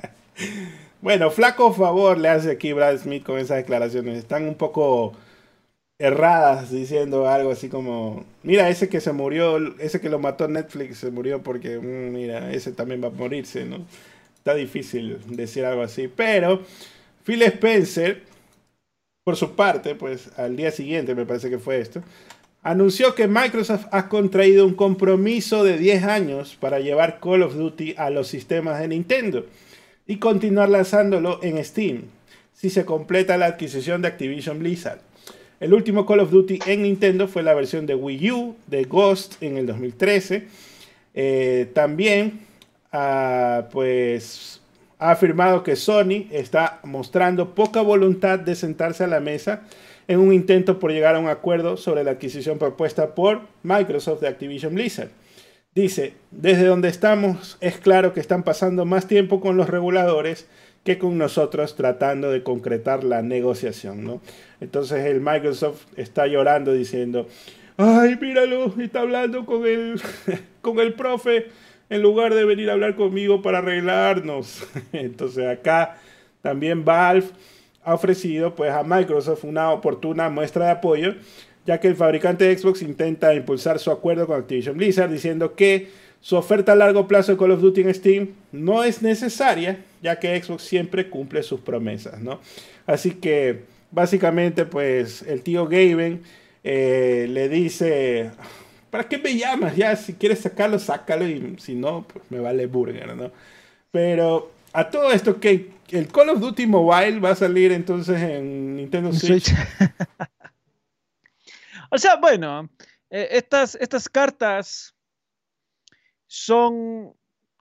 bueno, flaco favor le hace aquí Brad Smith con esas declaraciones. Están un poco erradas diciendo algo así como, mira, ese que se murió, ese que lo mató Netflix se murió porque, mm, mira, ese también va a morirse, ¿no? Está difícil decir algo así, pero Phil Spencer, por su parte, pues al día siguiente me parece que fue esto, anunció que Microsoft ha contraído un compromiso de 10 años para llevar Call of Duty a los sistemas de Nintendo y continuar lanzándolo en Steam si se completa la adquisición de Activision Blizzard. El último Call of Duty en Nintendo fue la versión de Wii U de Ghost en el 2013. Eh, también ah, pues, ha afirmado que Sony está mostrando poca voluntad de sentarse a la mesa en un intento por llegar a un acuerdo sobre la adquisición propuesta por Microsoft de Activision Blizzard. Dice, desde donde estamos es claro que están pasando más tiempo con los reguladores que con nosotros tratando de concretar la negociación, ¿no? Entonces el Microsoft está llorando diciendo, ay, míralo, está hablando con el, con el profe en lugar de venir a hablar conmigo para arreglarnos. Entonces acá también Valve ha ofrecido pues a Microsoft una oportuna muestra de apoyo, ya que el fabricante de Xbox intenta impulsar su acuerdo con Activision Blizzard diciendo que su oferta a largo plazo de Call of Duty en Steam no es necesaria, ya que Xbox siempre cumple sus promesas, ¿no? Así que básicamente, pues el tío Gaben eh, le dice, ¿para qué me llamas? Ya, si quieres sacarlo, sácalo y si no, pues me vale burger, ¿no? Pero a todo esto, que el Call of Duty Mobile va a salir entonces en Nintendo Switch. o sea, bueno, eh, estas, estas cartas son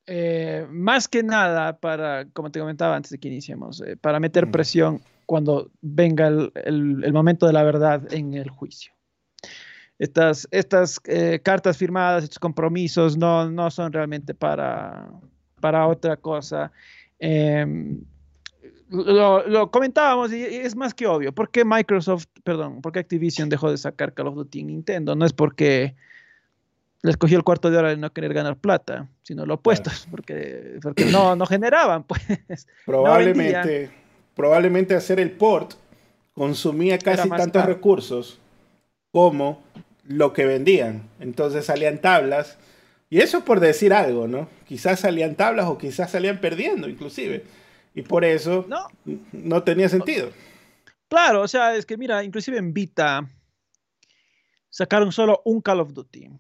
eh, más que nada para, como te comentaba antes de que iniciemos, eh, para meter presión cuando venga el, momento de la verdad en el juicio. Estas, estas eh, cartas firmadas, estos compromisos no, no son realmente para, para otra cosa. Em, lo, lo, comentábamos y es más que obvio. ¿Por qué Microsoft, perdón, por qué Activision dejó de sacar Call of Duty en Nintendo? No es porque les cogió el cuarto de hora de no querer ganar plata, sino lo opuesto, porque, porque no, no generaban, pues. Probablemente, probablemente hacer el port consumía casi tantos recursos como lo que vendían. Entonces salían tablas. Y eso por decir algo, ¿no? Quizás salían tablas o quizás salían perdiendo, inclusive. Y por eso no, no tenía sentido. Claro, o sea, es que mira, inclusive en Vita sacaron solo un Call of Duty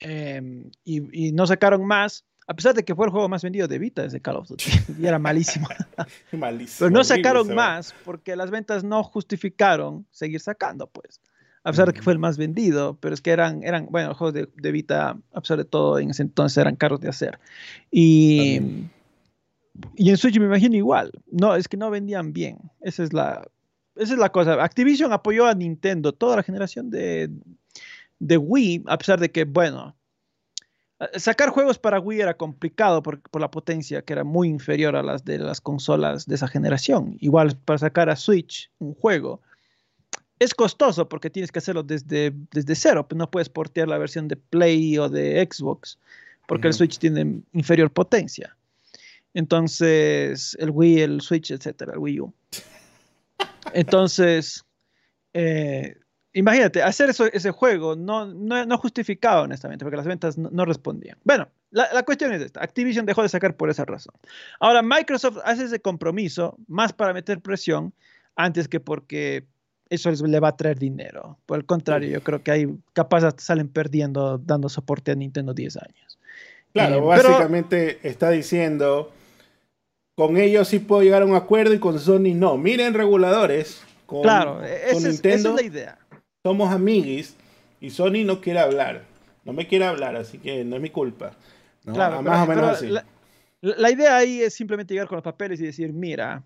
Em, y, no sacaron más, a pesar de que fue el juego más vendido de Vita desde Call of Duty, y era malísimo. Pero no sacaron más porque las ventas no justificaron seguir sacando, pues. A pesar de que fue el más vendido, pero es que eran, eran bueno, juegos de, de Vita, a pesar de todo, en ese entonces eran caros de hacer. Y, y en Switch me imagino igual. No, es que no vendían bien. Esa es la, esa es la cosa. Activision apoyó a Nintendo toda la generación de, de Wii, a pesar de que, bueno, sacar juegos para Wii era complicado por, la potencia que era muy inferior a las de las consolas de esa generación. Igual para sacar a Switch un juego es costoso porque tienes que hacerlo desde, desde cero, pues no puedes portear la versión de Play o de Xbox porque el Switch tiene inferior potencia. Entonces, el Wii, el Switch, etcétera, el Wii U. Entonces, eh, imagínate, hacer eso, ese juego no, no, no, justificaba honestamente, porque las ventas no, respondían. Bueno, la, la, cuestión es esta, Activision dejó de sacar por esa razón. Ahora, Microsoft hace ese compromiso más para meter presión antes que porque eso le va a traer dinero. Por el contrario, yo creo que ahí capaz salen perdiendo dando soporte a Nintendo 10 años. Claro, eh, básicamente está diciendo, con ellos sí puedo llegar a un acuerdo y con Sony no. Miren reguladores, con, claro, esa, es, la idea. Somos amiguis y Sony no quiere hablar. No me quiere hablar, así que no es mi culpa. Claro, más o menos así. La, idea ahí es simplemente llegar con los papeles y decir, mira,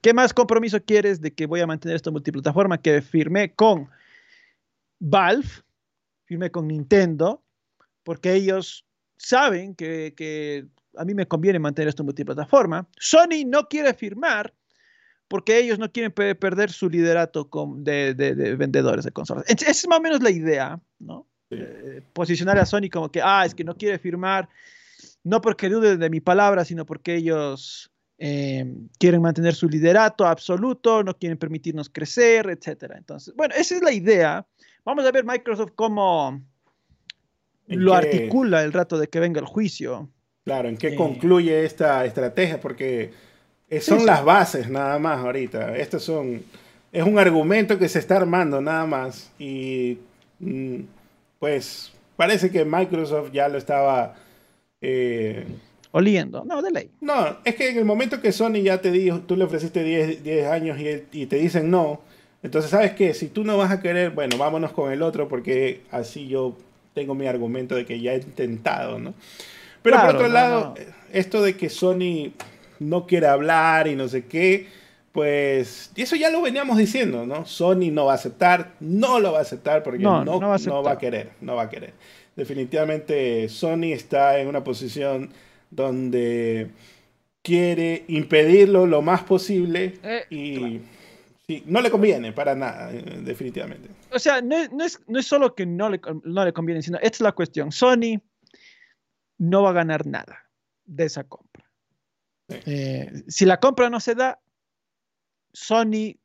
¿qué más compromiso quieres de que voy a mantener esta multiplataforma que firmé con Valve, firmé con Nintendo, porque ellos saben que, a mí me conviene mantener esta multiplataforma. Sony no quiere firmar porque ellos no quieren perder su liderato de, vendedores de consolas. Esa es más o menos la idea, ¿no? Eh, posicionar a Sony como que, ah, es que no quiere firmar no porque duden de mi palabra, sino porque ellos eh, quieren mantener su liderato absoluto, no quieren permitirnos crecer, etc. Entonces, bueno, esa es la idea. Vamos a ver Microsoft cómo lo articula el rato de que venga el juicio. Claro, en qué eh, concluye esta estrategia, porque son las bases nada más ahorita. Estos son, es un argumento que se está armando nada más y mm, pues parece que Microsoft ya lo estaba eh, Oliendo, no, de ley. No, es que en el momento que Sony ya te dijo, tú le ofreciste 10, años y, te dicen no, entonces sabes que si tú no vas a querer, bueno, vámonos con el otro porque así yo tengo mi argumento de que ya he intentado, ¿no? Pero por otro lado, esto de que Sony no quiere hablar y no sé qué, pues, y eso ya lo veníamos diciendo, ¿no? Sony no va a aceptar, no lo va a aceptar porque no, no, va, no va a querer, no va a querer definitivamente Sony está en una posición donde quiere impedirlo lo más posible eh, y no le conviene para nada, eh, definitivamente. O sea, no, es, no es solo que no le, no le conviene, sino esta es la cuestión. Sony no va a ganar nada de esa compra. Eh, si la compra no se da, Sony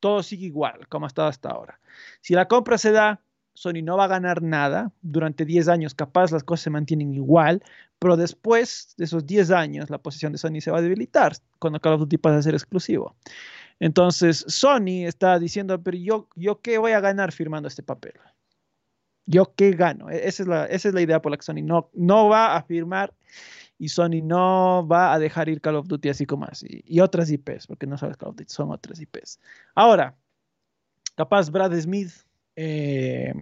todo sigue igual como ha estado hasta ahora. Si la compra se da, Sony no va a ganar nada. Durante 10 años capaz las cosas se mantienen igual, pero después de esos 10 años la posición de Sony se va a debilitar cuando Call of Duty pasa a ser exclusivo. Entonces Sony está diciendo, pero yo, yo qué voy a ganar firmando este papel. Yo qué gano. E-, esa es la, esa es la idea por la que Sony no, no va a firmar y Sony no va a dejar ir Call of Duty así como así. Y otras IPs, porque no sabes Call of Duty, son otras IPs. Ahora, capaz Brad Smith eh,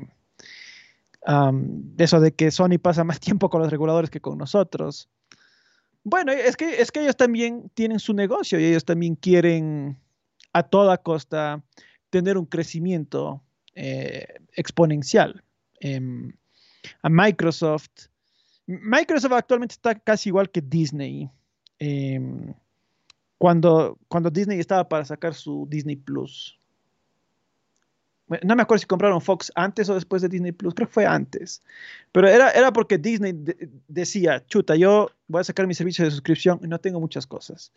eso de que Sony pasa más tiempo con los reguladores que con nosotros. Bueno, es que, es que ellos también tienen su negocio y ellos también quieren a toda costa tener un crecimiento eh, exponencial. Em, a Microsoft, Microsoft actualmente está casi igual que Disney. Em, cuando, cuando Disney estaba para sacar su Disney Plus, no me acuerdo si compraron Fox antes o después de Disney Plus, creo que fue antes. Pero era, era porque Disney decía, chuta, yo voy a sacar mi servicio de suscripción y no tengo muchas cosas.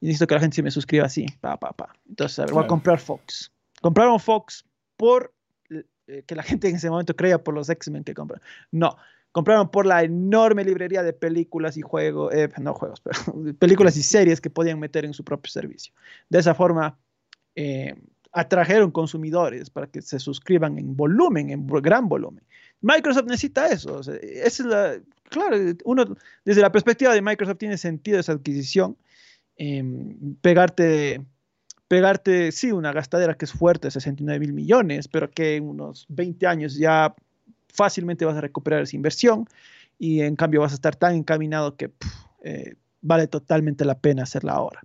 Y necesito que la gente se me suscriba así, pa, pa, pa. Entonces, a ver, voy a comprar Fox. Compraron Fox por eh, que la gente en ese momento creía por los X-Men que compran. No, compraron por la enorme librería de películas y juegos, eh, no juegos, pero películas y series que podían meter en su propio servicio. De esa forma, eh, atrajeron consumidores para que se suscriban en volumen, en gran volumen. Microsoft necesita eso. es la, claro, uno desde la perspectiva de Microsoft tiene sentido esa adquisición. Em, pegarte, pegarte, sí, una gastadera que es fuerte, 69 mil millones, pero que en unos 20 años ya fácilmente vas a recuperar esa inversión y en cambio vas a estar tan encaminado que eh, vale totalmente la pena hacerla ahora.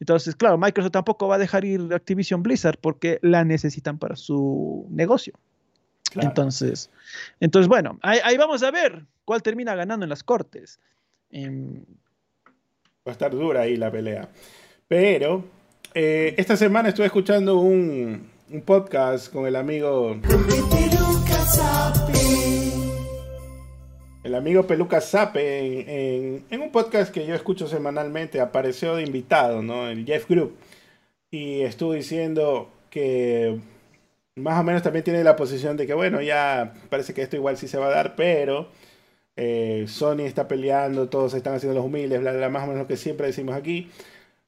Entonces, claro, Microsoft tampoco va a dejar ir Activision Blizzard porque la necesitan para su negocio. Entonces, entonces, bueno, ahí, vamos a ver cuál termina ganando en las cortes. Em, va a estar dura ahí la pelea. Pero eh, esta semana estuve escuchando un, un podcast con el amigo el amigo Peluca Zape, en, un podcast que yo escucho semanalmente, apareció de invitado, ¿no? El Jeff Group. Y estuvo diciendo, que más o menos también tiene la posición de que, bueno, ya parece que esto igual sí se va a dar, pero eh, Sony está peleando, todos están haciendo los humildes, bla, bla, más o menos lo que siempre decimos aquí.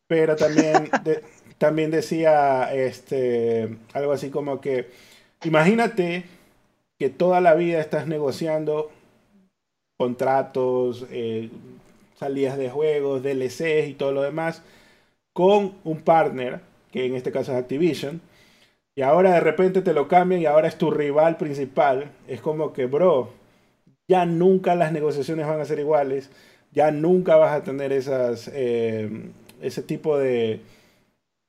Pero también, también decía este, algo así como que, imagínate que toda la vida estás negociando contratos, eh, salidas de juegos, DLCs y todo lo demás con un partner, que en este caso es Activision, y ahora de repente te lo cambian y ahora es tu rival principal, es como que, bro, ya nunca las negociaciones van a ser iguales, ya nunca vas a tener esas, eh, ese tipo de,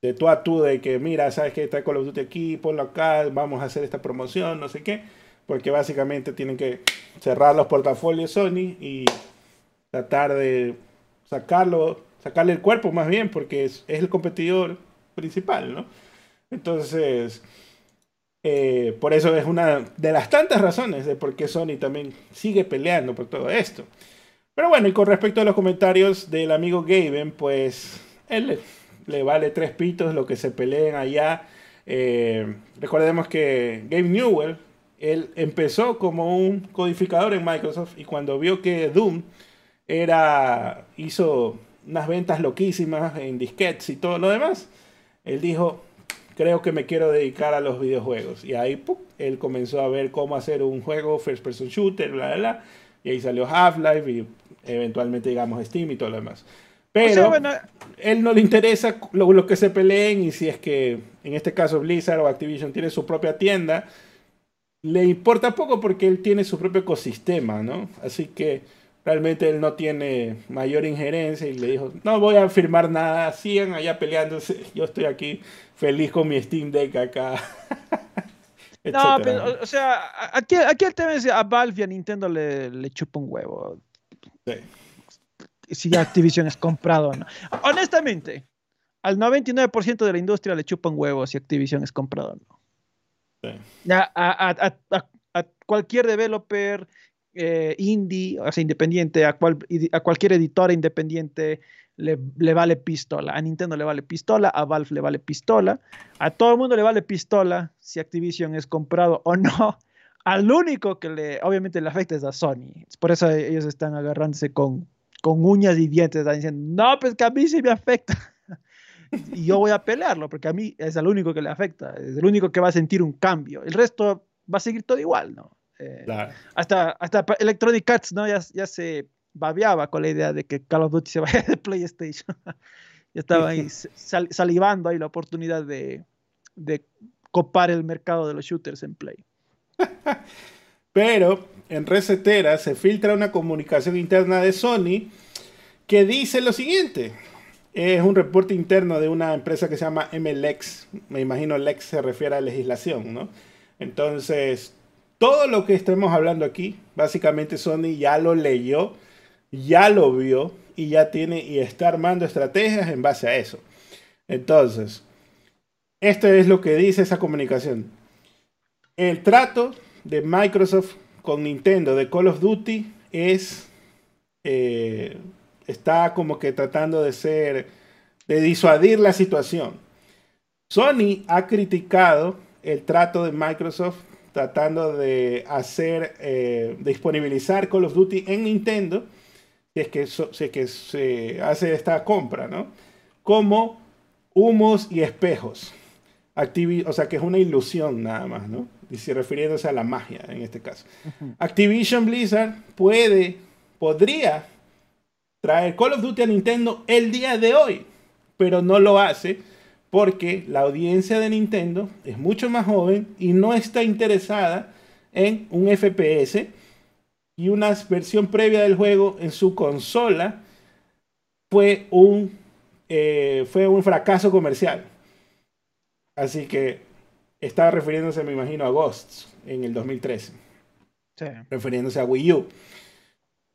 de tú a tú de que, mira, sabes que está Call of Duty aquí, ponlo acá, vamos a hacer esta promoción, no sé qué, porque básicamente tienen que cerrar los portafolios Sony y tratar de sacarlo, sacarle el cuerpo más bien, porque es, es el competidor principal, ¿no? Entonces, eh, por eso es una de las tantas razones de por qué Sony también sigue peleando por todo esto. Pero bueno, y con respecto a los comentarios del amigo Gaben, pues él le, vale tres pitos lo que se peleen allá. Eh, recordemos que Gabe Newell, él empezó como un codificador en Microsoft y cuando vio que Doom era, hizo unas ventas loquísimas en disquetes y todo lo demás, él dijo, creo que me quiero dedicar a los videojuegos. Y ahí él comenzó a ver cómo hacer un juego first person shooter, bla, bla, bla. Y ahí salió Half-Life y eventualmente, digamos, Steam y todo lo demás. Pero él no le interesa lo, que se peleen y si es que, en este caso, Blizzard o Activision tiene su propia tienda, le importa poco porque él tiene su propio ecosistema, ¿no? Así que realmente él no tiene mayor injerencia y le dijo, no voy a firmar nada, sigan allá peleándose, yo estoy aquí feliz con mi Steam Deck acá. no, pero, o sea, aquí, aquí el tema es a Valve y a Nintendo le, le chupa un huevo. Sí. Si Activision es comprado o no. Honestamente, al 99% de la industria le chupa un huevo si Activision es comprado o no. Sí. A, a, a, a cualquier developer eh, indie, o sea, independiente, a, cual, a cualquier editora independiente le, le, vale pistola. A Nintendo le vale pistola, a Valve le vale pistola, a todo el mundo le vale pistola si Activision es comprado o no. Al único que le, obviamente le afecta es a Sony. Por eso ellos están agarrándose con, con uñas y dientes, están diciendo, no, pues que a mí sí me afecta. y yo voy a pelearlo, porque a mí es el único que le afecta, es el único que va a sentir un cambio. El resto va a seguir todo igual, ¿no? Eh, hasta, hasta Electronic Arts ¿no? ya, ya se babeaba con la idea de que Call of Duty se vaya de PlayStation. ya estaba ahí salivando ahí la oportunidad de, de copar el mercado de los shooters en Play. Pero en Resetera se filtra una comunicación interna de Sony que dice lo siguiente. Es un reporte interno de una empresa que se llama MLX. Me imagino Lex se refiere a legislación, ¿no? Entonces, todo lo que estemos hablando aquí, básicamente Sony ya lo leyó, ya lo vio y ya tiene y está armando estrategias en base a eso. Entonces, esto es lo que dice esa comunicación. El trato de Microsoft con Nintendo de Call of Duty es eh, está como que tratando de ser de disuadir la situación. Sony ha criticado el trato de Microsoft tratando de hacer, eh, disponibilizar Call of Duty en Nintendo, si es que, si que se hace esta compra, ¿no? Como humos y espejos. o sea, que es una ilusión nada más, ¿no? Y si refiriéndose a la magia en este caso. Activision Blizzard puede, podría traer Call of Duty a Nintendo el día de hoy, pero no lo hace porque la audiencia de Nintendo es mucho más joven y no está interesada en un FPS y una versión previa del juego en su consola fue un, eh, fue un fracaso comercial. Así que estaba refiriéndose, me imagino, a Ghosts en el 2013. Refiriéndose a Wii U.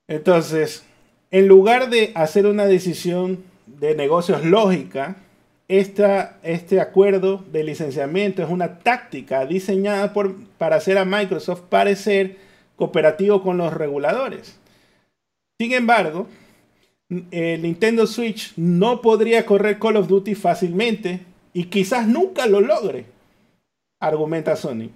Entonces, en lugar de hacer una decisión de negocios lógica, este acuerdo de licenciamiento es una táctica diseñada por, para hacer a Microsoft parecer cooperativo con los reguladores. Sin embargo, el Nintendo Switch no podría correr Call of Duty fácilmente y quizás nunca lo logre, argumenta Sony.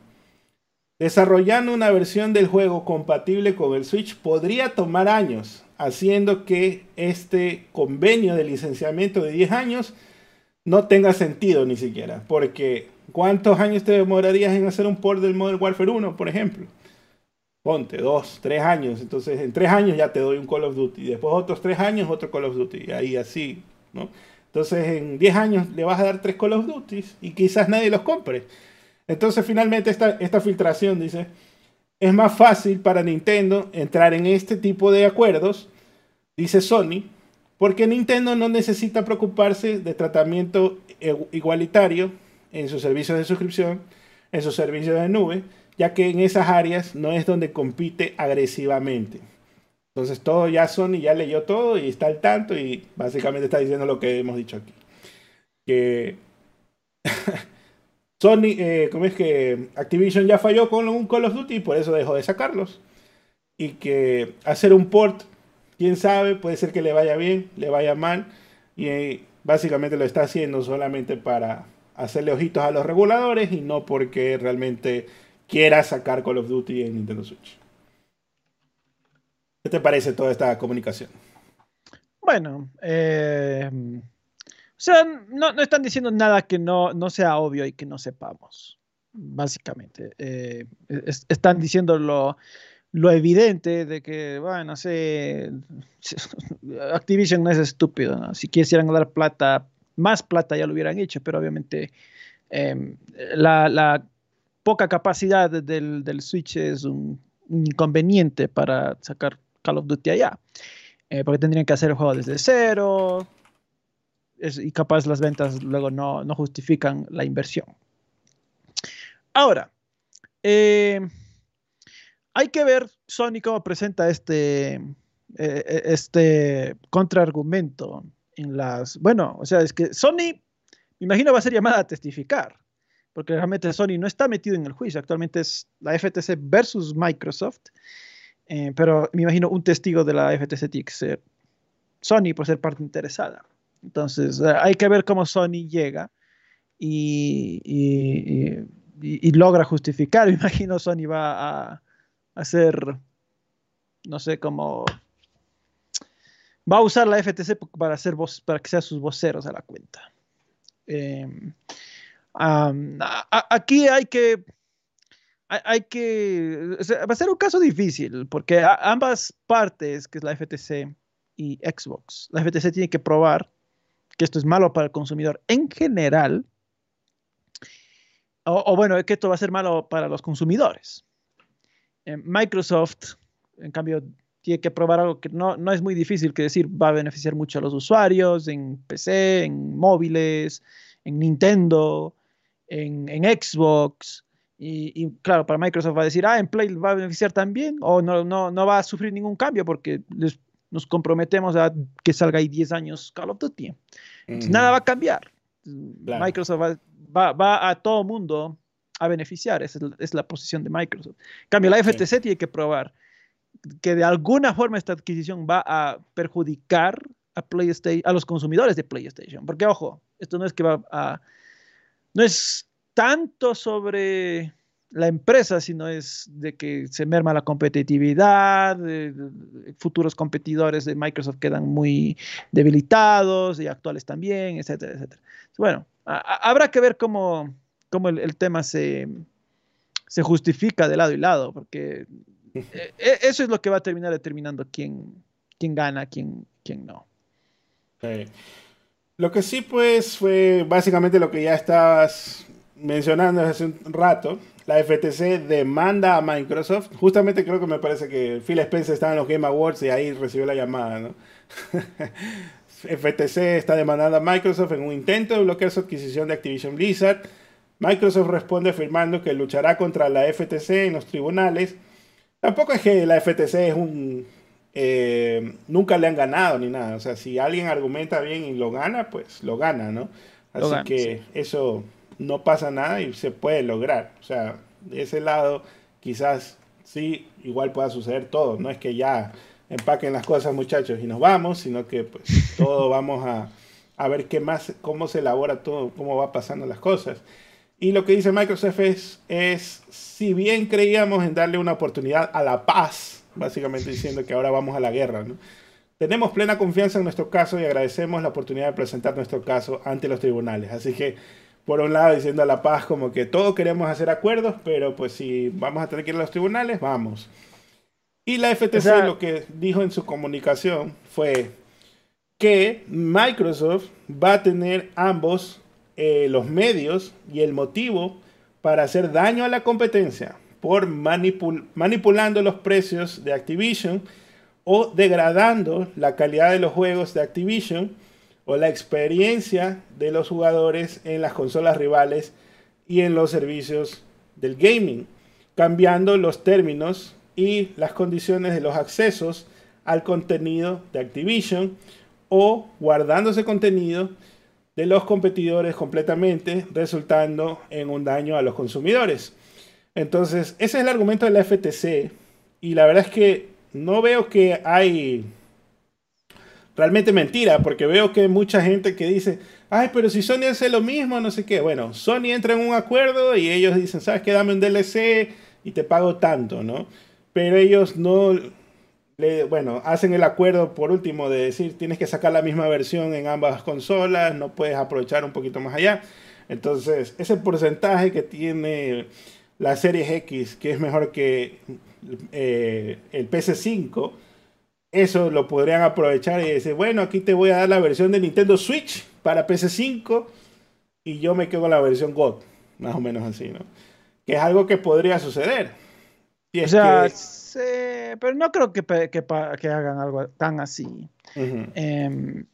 Desarrollando una versión del juego compatible con el Switch podría tomar años, haciendo que este convenio de licenciamiento de 10 años no tenga sentido ni siquiera. Porque ¿cuántos años te demorarías en hacer un port del Modern Warfare 1, por ejemplo? Ponte, dos, tres años. Entonces, en tres años ya te doy un Call of Duty. Después otros tres años, otro Call of Duty. Y ahí así, ¿no? Entonces, en 10 años le vas a dar tres Call of Duty y quizás nadie los compre. Entonces finalmente esta, esta filtración dice, es más fácil para Nintendo entrar en este tipo de acuerdos, dice Sony, porque Nintendo no necesita preocuparse de tratamiento igualitario en sus servicios de suscripción, en sus servicios de nube, ya que en esas áreas no es donde compite agresivamente. Entonces todo ya Sony ya leyó todo y está al tanto y básicamente está diciendo lo que hemos dicho aquí. Que Sony, eh, ¿cómo es que Activision ya falló con un Call of Duty y por eso dejó de sacarlos? Y que hacer un port, quién sabe, puede ser que le vaya bien, le vaya mal. Y eh, básicamente lo está haciendo solamente para hacerle ojitos a los reguladores y no porque realmente quiera sacar Call of Duty en Nintendo Switch. ¿Qué te parece toda esta comunicación? Bueno, eh, o sea, no, están diciendo nada que no, no sea obvio y que no sepamos, básicamente. Eh, están diciendo lo, evidente de que, bueno, sé, Activision no es estúpido, Si quisieran dar plata, más plata ya lo hubieran hecho, pero obviamente em, la, poca capacidad del, Switch es un, inconveniente para sacar Call of Duty allá. Eh, porque tendrían que hacer el juego desde cero, y capaz las ventas luego no, justifican la inversión. Ahora, eh, hay que ver Sony cómo presenta este, eh, eh, este contraargumento en las... Bueno, o sea, es que Sony, me imagino, va a ser llamada a testificar, porque realmente Sony no está metido en el juicio, actualmente es la FTC versus Microsoft, pero me imagino un testigo de la FTC tiene que ser Sony por ser parte interesada. Entonces, eh, hay que ver cómo Sony llega y, logra justificar. Me imagino Sony va a hacer, no sé, cómo va a usar la FTC para, hacer voz, para que sean sus voceros a la cuenta. Em, aquí hay que, hay, que, va a ser un caso difícil porque ambas partes, que es la FTC y Xbox, la FTC tiene que probar que esto es malo para el consumidor en general, o, bueno, que esto va a ser malo para los consumidores. Eh, Microsoft, en cambio, tiene que probar algo que no, no, es muy difícil que decir, va a beneficiar mucho a los usuarios en PC, en móviles, en Nintendo, en, Xbox. Y, claro, para Microsoft va a decir, ah, en Play va a beneficiar también, o no, no, no va a sufrir ningún cambio porque les nos comprometemos a que salga ahí 10 años Call of Duty. Nada va a cambiar. Microsoft va, a todo mundo a beneficiar. Esa es la, posición de Microsoft. En cambio, la FTC tiene que probar que de alguna forma esta adquisición va a perjudicar a PlayStation, a los consumidores de PlayStation. Porque, ojo, esto no es que va a. No es tanto sobre la empresa, sino es de que se merma la competitividad, futuros competidores de Microsoft quedan muy debilitados y actuales también, etcétera, etcétera. Bueno, habrá que ver cómo, cómo el, tema se, se, justifica de lado y lado, porque e, e, eso es lo que va a terminar determinando quién, quién gana, quién, quién no. Lo que sí, pues, fue básicamente lo que ya estabas mencionando hace un rato, la FTC demanda a Microsoft. Justamente creo que me parece que Phil Spencer estaba en los Game Awards y ahí recibió la llamada, ¿no? FTC está demandando a Microsoft en un intento de bloquear su adquisición de Activision Blizzard. Microsoft responde afirmando que luchará contra la FTC en los tribunales. Tampoco es que la FTC es un... Eh, nunca le han ganado ni nada. O sea, si alguien argumenta bien y lo gana, pues lo gana, ¿no? Así que eso no pasa nada y se puede lograr. O sea, de ese lado quizás sí, igual pueda suceder todo. No es que ya empaquen las cosas muchachos y nos vamos, sino que pues todo vamos a, a ver qué más, cómo se elabora todo, cómo va pasando las cosas. Y lo que dice Microsoft es, es, si bien creíamos en darle una oportunidad a la paz, básicamente diciendo que ahora vamos a la guerra, ¿no? tenemos plena confianza en nuestro caso y agradecemos la oportunidad de presentar nuestro caso ante los tribunales. Así que, por un lado, diciendo a la paz como que todos queremos hacer acuerdos, pero pues si vamos a tener que ir a los tribunales, vamos. Y la FTC lo que dijo en su comunicación fue que Microsoft va a tener ambos eh, los medios y el motivo para hacer daño a la competencia por manipulando los precios de Activision o degradando la calidad de los juegos de Activision o la experiencia de los jugadores en las consolas rivales y en los servicios del gaming, cambiando los términos y las condiciones de los accesos al contenido de Activision o guardándose contenido de los competidores completamente, resultando en un daño a los consumidores. Entonces, ese es el argumento de la FTC y la verdad es que no veo que hay realmente mentira, porque veo que hay mucha gente que dice, ay, pero si Sony hace lo mismo, no sé qué. Bueno, Sony entra en un acuerdo y ellos dicen, ¿sabes qué? Dame un DLC y te pago tanto, ¿no? pero ellos no, le, bueno, hacen el acuerdo por último de decir tienes que sacar la misma versión en ambas consolas, no puedes aprovechar un poquito más allá. Entonces, ese porcentaje que tiene la Series X, que es mejor que eh, el PS5, eso lo podrían aprovechar y decir, bueno, aquí te voy a dar la versión de Nintendo Switch para PS5 y yo me quedo con la versión God, más o menos así, ¿no? Que es algo que podría suceder o sea, pero no creo que, que, hagan algo tan así. Em,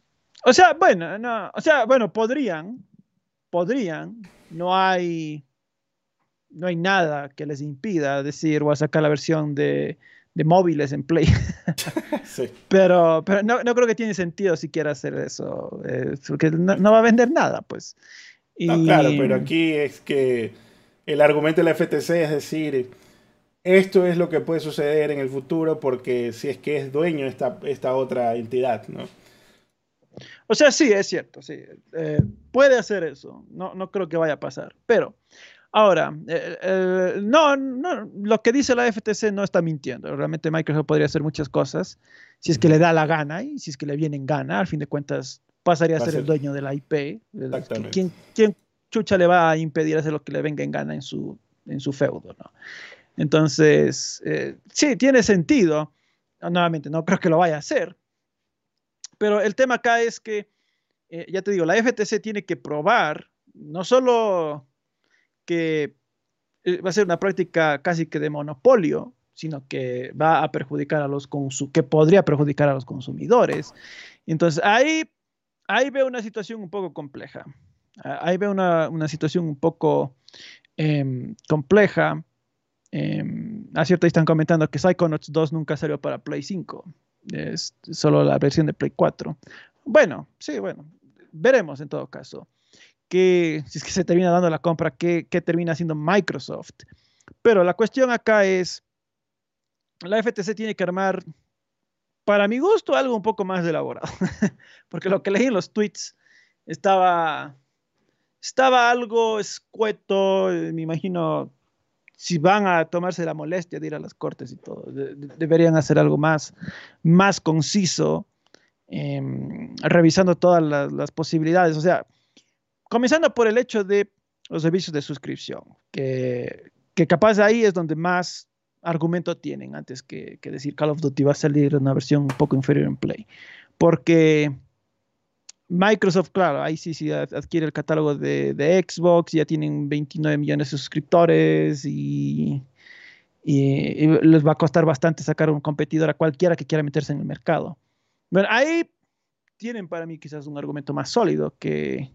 o sea, bueno, no, o sea, bueno, podrían, podrían, no hay, no hay nada que les impida decir, voy a sacar la versión de, de móviles en Play. sí. Pero, pero no, no, creo que tiene sentido siquiera hacer eso, eh, porque no, va a vender nada, pues. No, claro, pero aquí es que el argumento de la FTC es decir, esto es lo que puede suceder en el futuro porque si es que es dueño esta, esta otra entidad, ¿no? O sea, sí, es cierto, sí. Eh, puede hacer eso. No, no creo que vaya a pasar. Pero, ahora, eh, eh, no, no, lo que dice la FTC no está mintiendo. Realmente Microsoft podría hacer muchas cosas si es que le da la gana y si es que le viene en gana. Al fin de cuentas, pasaría a ser, el dueño de la IP. ¿Quién, ¿Quién, chucha le va a impedir hacer lo que le venga en gana en su, en su feudo? ¿no? Entonces, eh, sí, tiene sentido. Nuevamente, no creo que lo vaya a hacer. Pero el tema acá es que, eh, ya te digo, la FTC tiene que probar, no solo que eh, va a ser una práctica casi que de monopolio, sino que va a perjudicar a los que podría perjudicar a los consumidores. Entonces, ahí, ahí veo una situación un poco compleja. Ahí veo una, una situación un poco em, compleja eh, a cierto están comentando que Psychonauts 2 nunca salió para Play 5, es solo la versión de Play 4. Bueno, sí, bueno, veremos en todo caso. Que, si es que se termina dando la compra, ¿qué, termina haciendo Microsoft? Pero la cuestión acá es, la FTC tiene que armar, para mi gusto, algo un poco más elaborado. Porque lo que leí en los tweets estaba, estaba algo escueto, me imagino si van a tomarse la molestia de ir a las cortes y todo, deberían hacer algo más, más conciso, em, revisando todas las, posibilidades. O sea, comenzando por el hecho de los servicios de suscripción, que, que capaz ahí es donde más argumento tienen antes que, que decir Call of Duty va a salir una versión un poco inferior en Play. Porque Microsoft, claro, ahí sí, sí adquiere el catálogo de, Xbox, ya tienen 29 millones de suscriptores y, les va a costar bastante sacar un competidor a cualquiera que quiera meterse en el mercado. Bueno, ahí tienen para mí quizás un argumento más sólido que,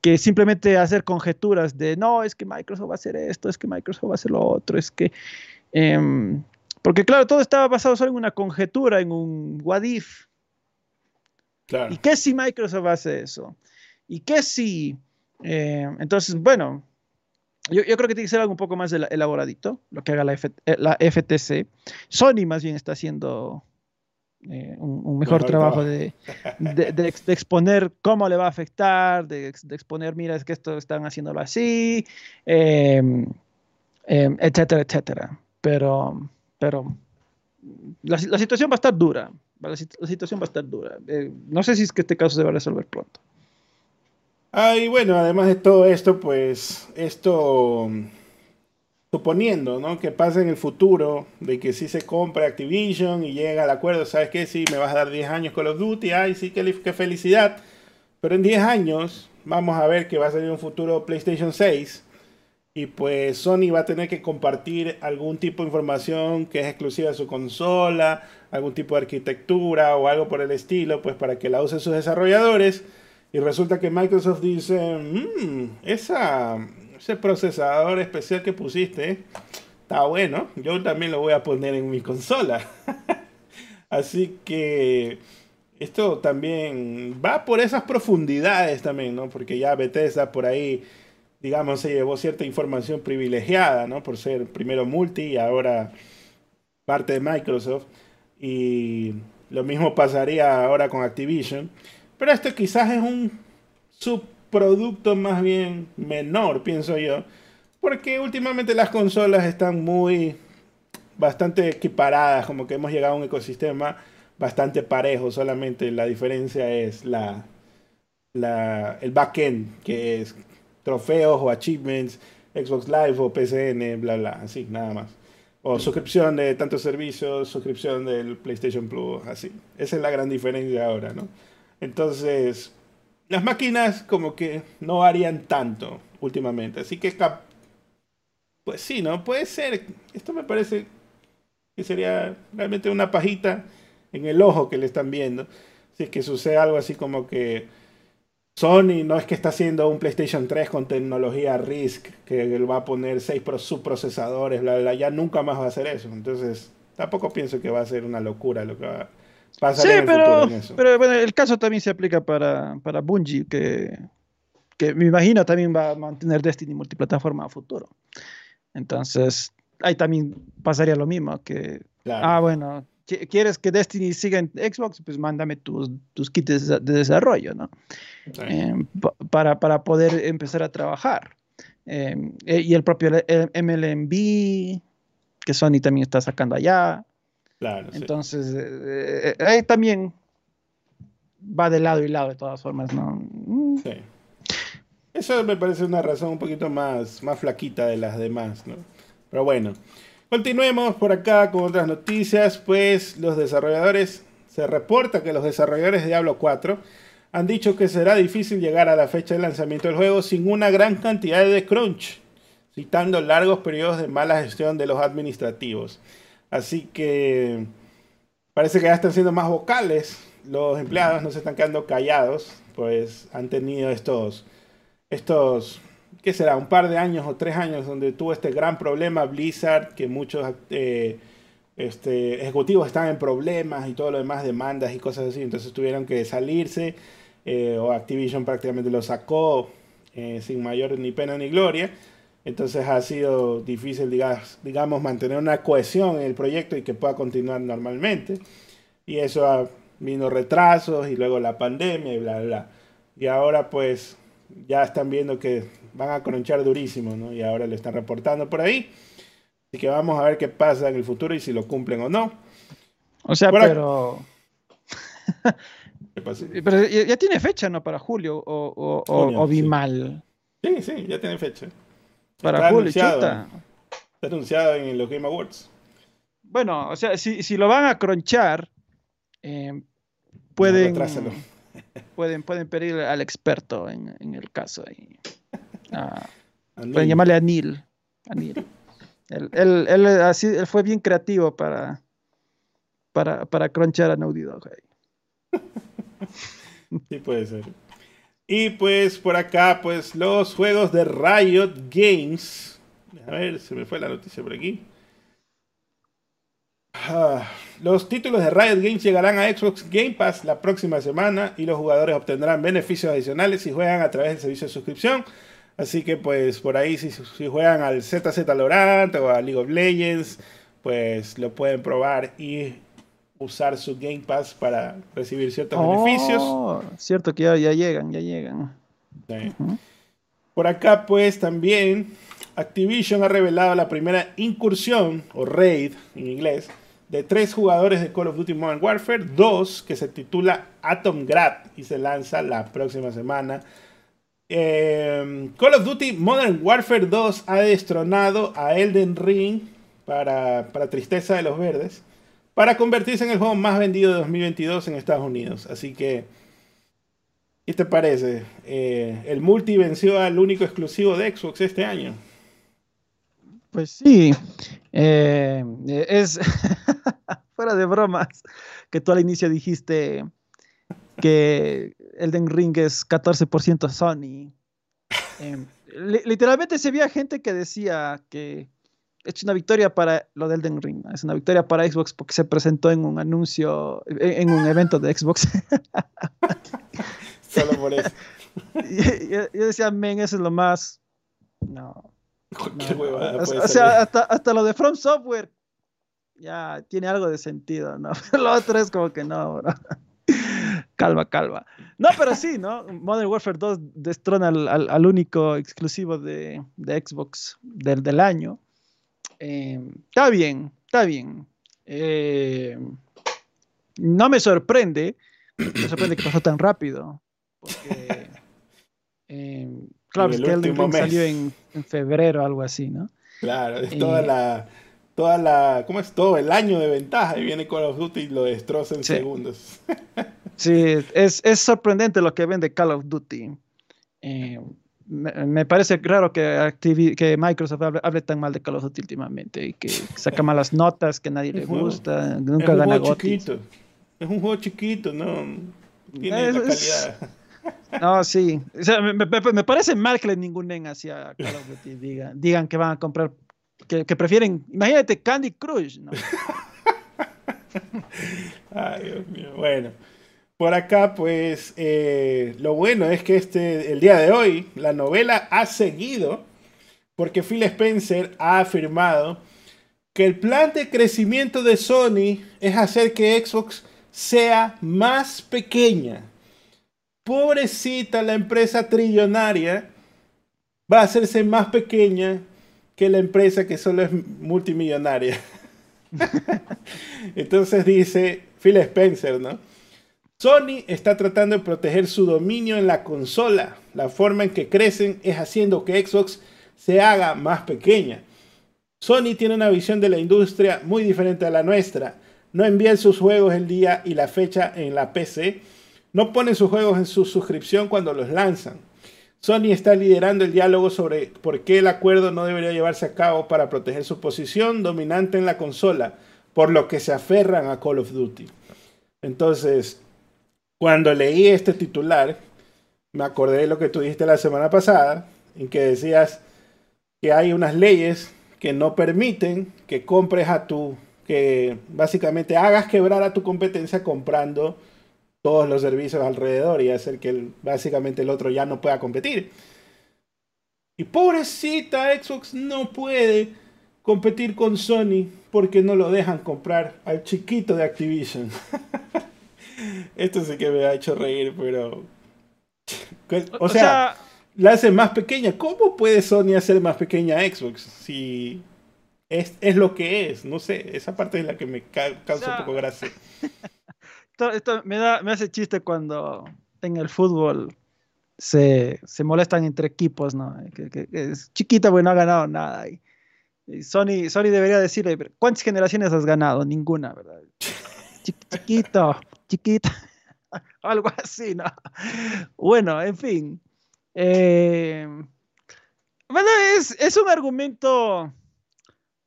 que simplemente hacer conjeturas de no, es que Microsoft va a hacer esto, es que Microsoft va a hacer lo otro, es que... Em, porque claro, todo estaba basado solo en una conjetura, en un what if, ¿Y qué si Microsoft hace eso? ¿Y qué si... Eh, entonces, bueno, yo, creo que tiene que ser algo un poco más elaboradito, lo que haga la, FTC. Eh, Sony más bien está haciendo eh, un, mejor, trabajo, De, exponer cómo le va a afectar, de, exponer, mira, es que esto están haciéndolo así, em, etcétera, etcétera. Pero, pero la, situación va a estar dura. La, situación va a estar dura. Eh, no sé si es que este caso se va a resolver pronto. Ah, y bueno, además de todo esto, pues esto suponiendo ¿no? que pase en el futuro, de que si se compra Activision y llega al acuerdo, ¿sabes qué? Si me vas a dar 10 años Call of Duty, ay, sí, qué, qué felicidad. Pero en 10 años vamos a ver que va a salir un futuro PlayStation 6 y pues Sony va a tener que compartir algún tipo de información que es exclusiva de su consola, algún tipo de arquitectura o algo por el estilo, pues para que la usen sus desarrolladores. Y resulta que Microsoft dice, mmm, esa, ese procesador especial que pusiste está bueno, yo también lo voy a poner en mi consola. Así que esto también va por esas profundidades también, ¿no? Porque ya Bethesda por ahí, digamos, se llevó cierta información privilegiada, ¿no? Por ser primero multi y ahora parte de Microsoft. Y lo mismo pasaría ahora con Activision. Pero esto quizás es un sub producto más bien menor, pienso yo. Porque últimamente las consolas están muy bastante equiparadas, como que hemos llegado a un ecosistema bastante parejo, solamente la diferencia es la, la el backend, que es trofeos o achievements, Xbox Live o PCN, bla bla, así, nada más. O suscripción de tantos servicios, suscripción del PlayStation Plus, así. Esa es la gran diferencia ahora, ¿no? Entonces, las máquinas como que no varían tanto últimamente. Así que, pues sí, ¿no? Puede ser. Esto me parece que sería realmente una pajita en el ojo que le están viendo. Si es que sucede algo así como que Sony no es que está haciendo un PlayStation 3 con tecnología RISC, que él va a poner seis subprocesadores, bla, bla, ya nunca más va a hacer eso. Entonces, tampoco pienso que va a ser una locura lo que va a sí, pero, pero bueno, el caso también se aplica para, para Bungie, que, que me imagino también va a mantener Destiny multiplataforma a futuro. Entonces, ahí también pasaría lo mismo, que, ah, bueno, ¿quieres que Destiny siga en Xbox? Pues mándame tus, tus kits de, desarrollo, ¿no? Em, para, para, poder empezar a trabajar. Em, eh, y el propio MLMB, que Sony también está sacando allá. Entonces, eh, eh, ahí también va de lado y lado de todas formas, ¿no? Mm. Sí. Eso me parece una razón un poquito más, más flaquita de las demás, ¿no? Pero bueno, continuemos por acá con otras noticias, pues los desarrolladores, se reporta que los desarrolladores de Diablo 4 han dicho que será difícil llegar a la fecha de lanzamiento del juego sin una gran cantidad de crunch, citando largos periodos de mala gestión de los administrativos. Así que parece que ya están siendo más vocales. Los empleados no se están quedando callados, pues han tenido estos, estos, ¿qué será? Un par de años o tres años donde tuvo este gran problema Blizzard, que muchos eh, este, ejecutivos están en problemas y todo lo demás, demandas y cosas así. Entonces tuvieron que salirse, eh, o Activision prácticamente lo sacó eh, sin mayor ni pena ni gloria. Entonces ha sido difícil, digamos, mantener una cohesión en el proyecto y que pueda continuar normalmente. Y eso ha vino retrasos y luego la pandemia y bla, bla. Y ahora pues ya están viendo que van a cronchar durísimo, ¿no? Y ahora lo están reportando por ahí. Así que vamos a ver qué pasa en el futuro y si lo cumplen o no. O sea, pero... pero ya, tiene fecha, ¿no? Para julio o, o, vi mal. Sí, sí, ya tiene fecha. Para está anunciado, Está anunciado en los Game Awards. Bueno, o sea, si, si lo van a cronchar, eh, pueden, pueden, pueden pedir al experto en, en el caso. Y, pueden llamarle a Neil. A Neil. él, él, él, así, él fue bien creativo para, para, para cronchar a Naughty Dog. sí, puede ser. Y pues por acá, pues los juegos de Riot Games. A ver, se me fue la noticia por aquí. Ah, los títulos de Riot Games llegarán a Xbox Game Pass la próxima semana y los jugadores obtendrán beneficios adicionales si juegan a través del servicio de suscripción. Así que pues por ahí si, si juegan al ZZ Lorant o a League of Legends, pues lo pueden probar y usar su Game Pass para recibir ciertos beneficios. Oh, cierto que ya, llegan, ya llegan. Por acá, pues también Activision ha revelado la primera incursión, o raid en inglés, de tres jugadores de Call of Duty Modern Warfare, dos que se titula Atom Grad y se lanza la próxima semana. Em, Call of Duty Modern Warfare 2 ha destronado a Elden Ring para, para tristeza de los verdes para convertirse en el juego más vendido de 2022 en Estados Unidos. Así que, ¿qué te parece? Eh, el multi venció al único exclusivo de Xbox este año. Pues sí, eh, es fuera de bromas que tú al inicio dijiste que Elden Ring es 14% Sony. Em, literalmente se veía gente que decía que es una victoria para lo del Elden Ring, es una victoria para Xbox porque se presentó en un anuncio, en, un evento de Xbox. Solo por eso. yo, decía, men, eso es lo más. No. o, sea, hasta, hasta, lo de From Software ya tiene algo de sentido, ¿no? Pero lo otro es como que no, bro. calma, calma. No, pero sí, ¿no? Modern Warfare 2 destrona al, al, único exclusivo de, de Xbox del, del año. Eh, está bien, está bien. Eh, no me sorprende, me sorprende que pasó tan rápido. Porque, eh, claro, es que el salió en, en, febrero, algo así, ¿no? Claro, es toda la. Toda la. ¿Cómo es? Todo el año de ventaja y viene Call of Duty y lo destroza en segundos. sí, es, es, sorprendente lo que vende Call of Duty me, parece raro que, que Microsoft hable, tan mal de Call of Duty últimamente y que saca malas notas, que nadie le gusta, nunca es gana chiquito. Es un juego chiquito, no tiene la calidad. No, sí. me, parece mal que le ningunen hacia Call of Duty digan, digan que van a comprar, que, que prefieren, imagínate Candy Crush, ¿no? Ay, Dios mío. Bueno. Por acá, pues, eh, lo bueno es que este, el día de hoy, la novela ha seguido, porque Phil Spencer ha afirmado que el plan de crecimiento de Sony es hacer que Xbox sea más pequeña. Pobrecita la empresa trillonaria va a hacerse más pequeña que la empresa que solo es multimillonaria. Entonces dice Phil Spencer, ¿no? Sony está tratando de proteger su dominio en la consola. La forma en que crecen es haciendo que Xbox se haga más pequeña. Sony tiene una visión de la industria muy diferente a la nuestra. No envían sus juegos el día y la fecha en la PC. No ponen sus juegos en su suscripción cuando los lanzan. Sony está liderando el diálogo sobre por qué el acuerdo no debería llevarse a cabo para proteger su posición dominante en la consola, por lo que se aferran a Call of Duty. Entonces, cuando leí este titular, me acordé de lo que tú dijiste la semana pasada, en que decías que hay unas leyes que no permiten que compres a tu, que básicamente hagas quebrar a tu competencia comprando todos los servicios alrededor y hacer que básicamente el otro ya no pueda competir. Y pobrecita Xbox no puede competir con Sony porque no lo dejan comprar al chiquito de Activision. Esto sí que me ha hecho reír, pero. O, sea, la hace más pequeña. ¿Cómo puede Sony hacer más pequeña Xbox? Si es, lo que es. No sé, esa parte es la que me causa un poco gracia. Esto, me, da, me hace chiste cuando en el fútbol se, molestan entre equipos, ¿no? Que, es chiquita, bueno, no ha ganado nada. Y, Sony, Sony debería decirle, ¿cuántas generaciones has ganado? Ninguna, ¿verdad? chiquito, chiquita, algo así, ¿no? Bueno, en fin. Eh, bueno, es, un argumento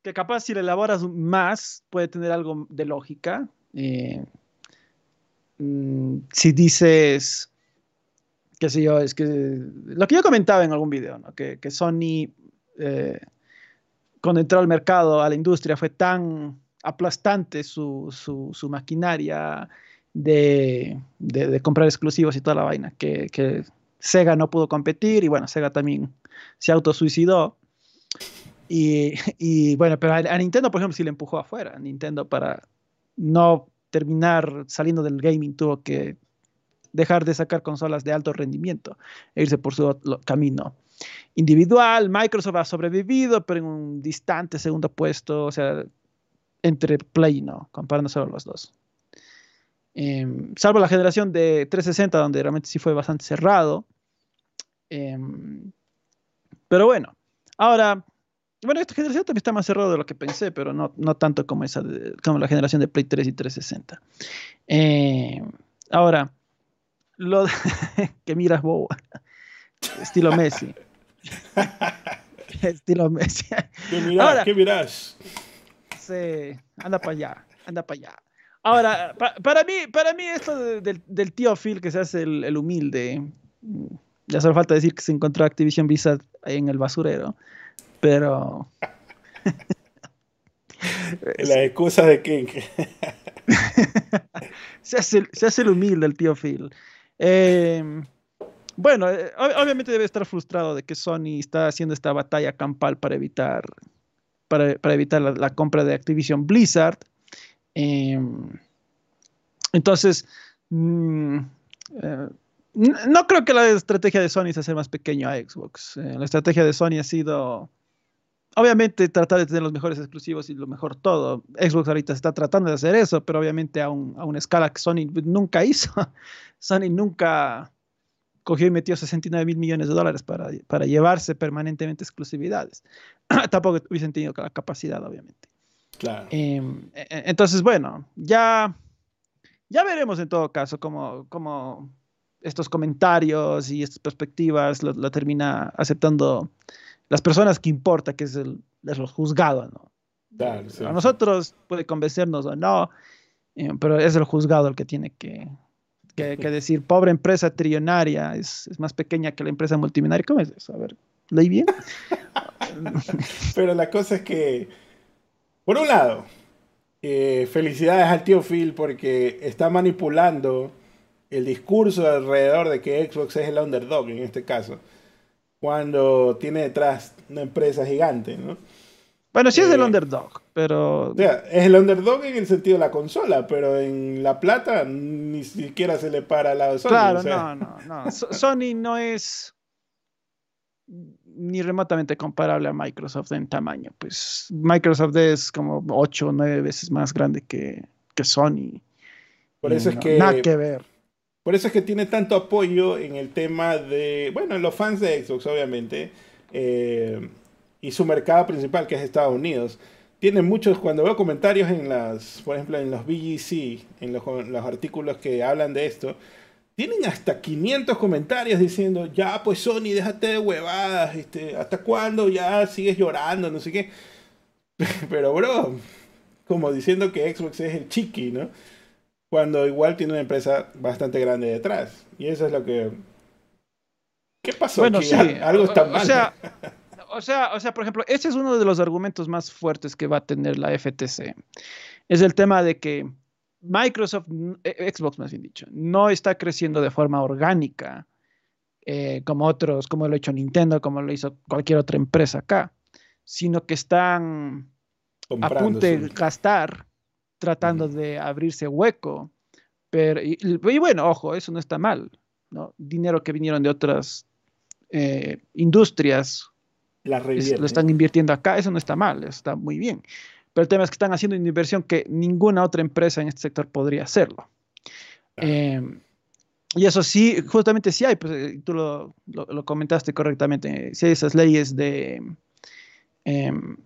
que capaz si lo elaboras más puede tener algo de lógica. Eh, mm, si dices, qué sé yo, es que lo que yo comentaba en algún video, ¿no? que, Sony, eh, cuando entró al mercado, a la industria, fue tan aplastante su, su, maquinaria de, comprar exclusivos y toda la vaina, que, Sega no pudo competir y bueno, Sega también se autosuicidó. Y, y bueno, pero a, Nintendo, por ejemplo, sí le empujó afuera. Nintendo para no terminar saliendo del gaming tuvo que dejar de sacar consolas de alto rendimiento e irse por su camino individual. Microsoft ha sobrevivido, pero en un distante segundo puesto, o sea, entre Play y no, comparando solo los dos. Em, salvo la generación de 360, donde realmente sí fue bastante cerrado. Em, pero bueno, ahora, bueno, esta generación también está más cerrado de lo que pensé, pero no, no tanto como, esa como la generación de Play 3 y 360. Em, ahora, lo que miras, boba, estilo Messi. estilo Messi. ¿Qué miras? ¿Qué miras? Sí, anda para allá, anda para allá. Ahora, para, mí, para mí esto del, tío Phil que se hace el, humilde, mm, ya solo falta decir que se encontró Activision Blizzard ahí en el basurero, pero... La excusa de King. se, hace, se hace el humilde el tío Phil. Eh, bueno, eh, obviamente debe estar frustrado de que Sony está haciendo esta batalla campal para evitar, para, evitar la, compra de Activision Blizzard. Em, entonces, mm, eh, no creo que la estrategia de Sony sea hacer más pequeño a Xbox. Eh, la estrategia de Sony ha sido, obviamente, tratar de tener los mejores exclusivos y lo mejor todo. Xbox ahorita está tratando de hacer eso, pero obviamente a, una escala que Sony nunca hizo. Sony nunca cogió y metió 69 mil millones de dólares para, para llevarse permanentemente exclusividades. Tampoco hubiesen tenido la capacidad, obviamente. Claro. Em, e, e, entonces, bueno, ya, ya veremos en todo caso cómo, cómo estos comentarios y estas perspectivas lo, termina aceptando las personas que importa, que es el, es juzgado, ¿no? A nosotros puede convencernos o no, eh, pero es el juzgado el que tiene que, que, decir, pobre empresa trillonaria, es, más pequeña que la empresa multimillonaria. ¿Cómo es eso? A ver, ¿leí bien? Pero la cosa es que, por un lado, eh, felicidades al tío Phil porque está manipulando el discurso alrededor de que Xbox es el underdog en este caso, cuando tiene detrás una empresa gigante, ¿no? Bueno, sí es el eh, underdog, pero... O sea, es el underdog en el sentido de la consola, pero en la plata ni siquiera se le para al lado de Sony. Claro, no, no, no. Sony no es ni remotamente comparable a Microsoft en tamaño. Pues Microsoft es como 8 o 9 veces más grande que, que Sony. Por eso es que... Nada que ver. Por eso es que tiene tanto apoyo en el tema de, bueno, los fans de Xbox, obviamente. Eh, y su mercado principal, que es Estados Unidos. Tiene muchos, cuando veo comentarios en las, por ejemplo, en los BGC, en los, los artículos que hablan de esto, tienen hasta 500 comentarios diciendo, ya pues Sony, déjate de huevadas, este, ¿hasta cuándo ya sigues llorando? No sé qué. Pero bro, como diciendo que Xbox es el chiqui, ¿no? Cuando igual tiene una empresa bastante grande detrás. Y eso es lo que... ¿Qué pasó? Bueno, sí. Algo está mal. O sea, o sea, o sea, por ejemplo, ese es uno de los argumentos más fuertes que va a tener la FTC. Es el tema de que Microsoft, eh, Xbox más bien dicho, no está creciendo de forma orgánica eh, como otros, como lo ha hecho Nintendo, como lo hizo cualquier otra empresa acá, sino que están a punto de gastar tratando de abrirse hueco. Pero, y, bueno, ojo, eso no está mal. ¿no? Dinero que vinieron de otras eh, industrias lo están invirtiendo acá, eso no está mal, está muy bien. Pero el tema es que están haciendo una inversión que ninguna otra empresa en este sector podría hacerlo. Em, y eso sí, justamente sí hay, pues, eh, tú lo, lo, comentaste correctamente, sí hay esas leyes de... Em,